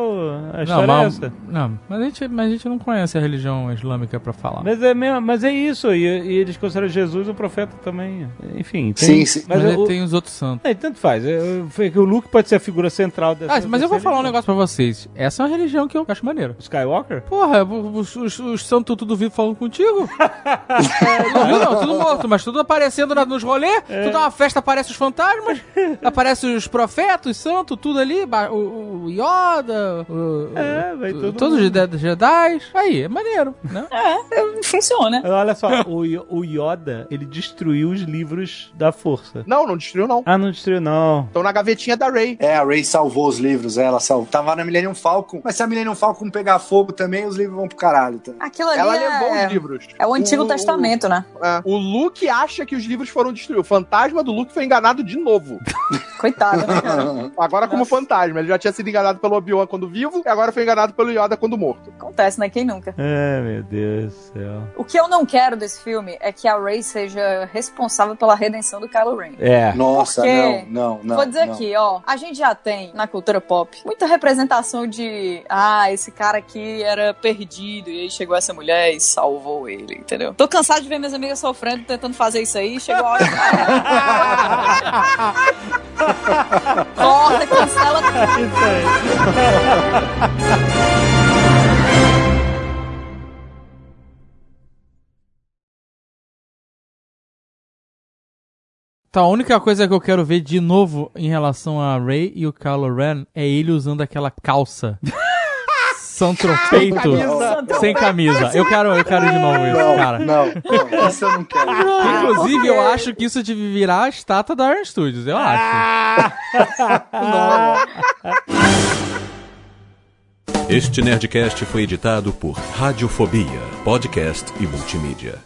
a história não, é mas, essa. não mas, a gente, mas a gente não conhece a religião islâmica pra falar. Mas é, mesmo, mas é isso, e, e eles consideram Jesus um profeta também. Enfim, tem, Sim, sim. Mas, Mas, o, tem os outros santos. é, tanto faz. É, foi que o Luke pode ser a figura central dessa. Ah, mas eu vou falar um negócio pra vocês. Essa é uma religião que eu acho maneira. Skywalker? Porra, os, os, os santos tudo vivo falando contigo? não, viu não, tudo morto, mas tudo aparecendo na- nos rolês. Tudo é uma festa, aparece os fantasmas, aparece os profetas, os santos, tudo ali. O, o Yoda, o, É, vai o- todo todos os mundo. Jedi- Jedi. Aí, é maneiro, né? É, funciona. Mas Olha só, o, o Yoda, ele destruiu os livros da força. Não, não destruiu, não. Ah, não destruiu, não. Estão na gavetinha da Rey. É, a Rey salvou os livros, ela salvou. Tava na Millennium Falcon, mas se a Millennium Falcon pegar fogo também, os livros vão pro caralho. Tá? Aquilo ali Ela é, levou os livros. é o Antigo O- Testamento, né? É. O Luke acha que os livros foram destruídos. O fantasma do Luke foi enganado de novo. Coitado, né? Agora como fantasma. Ele já tinha sido enganado pelo Obi-Wan quando vivo e agora foi enganado pelo Yoda quando morto. Acontece, né? Quem nunca? É, meu Deus do céu. O que eu não quero desse filme é que a Rey seja responsável pela redenção do Kylo Ren. É. Nossa, Porque- não, não, não. Vou dizer não. aqui, ó, a gente já tem na cultura pop muita representação de ah, esse cara aqui era perdido e aí chegou essa mulher e salvou ele, entendeu? Tô cansado de ver minhas amigas sofrendo tentando fazer isso aí, chegou a hora. Corta, cancela Isso aí. Tá, a única coisa que eu quero ver de novo em relação a Ray e o Kylo Ren é ele usando aquela calça. Santo peito camisa. sem camisa. Eu quero, eu quero de novo isso, Não, cara. não, não, isso eu não quero. Inclusive, eu acho que isso deve virar a estátua da Iron Studios, eu acho. Este Nerdcast foi editado por Radiofobia, podcast e multimídia.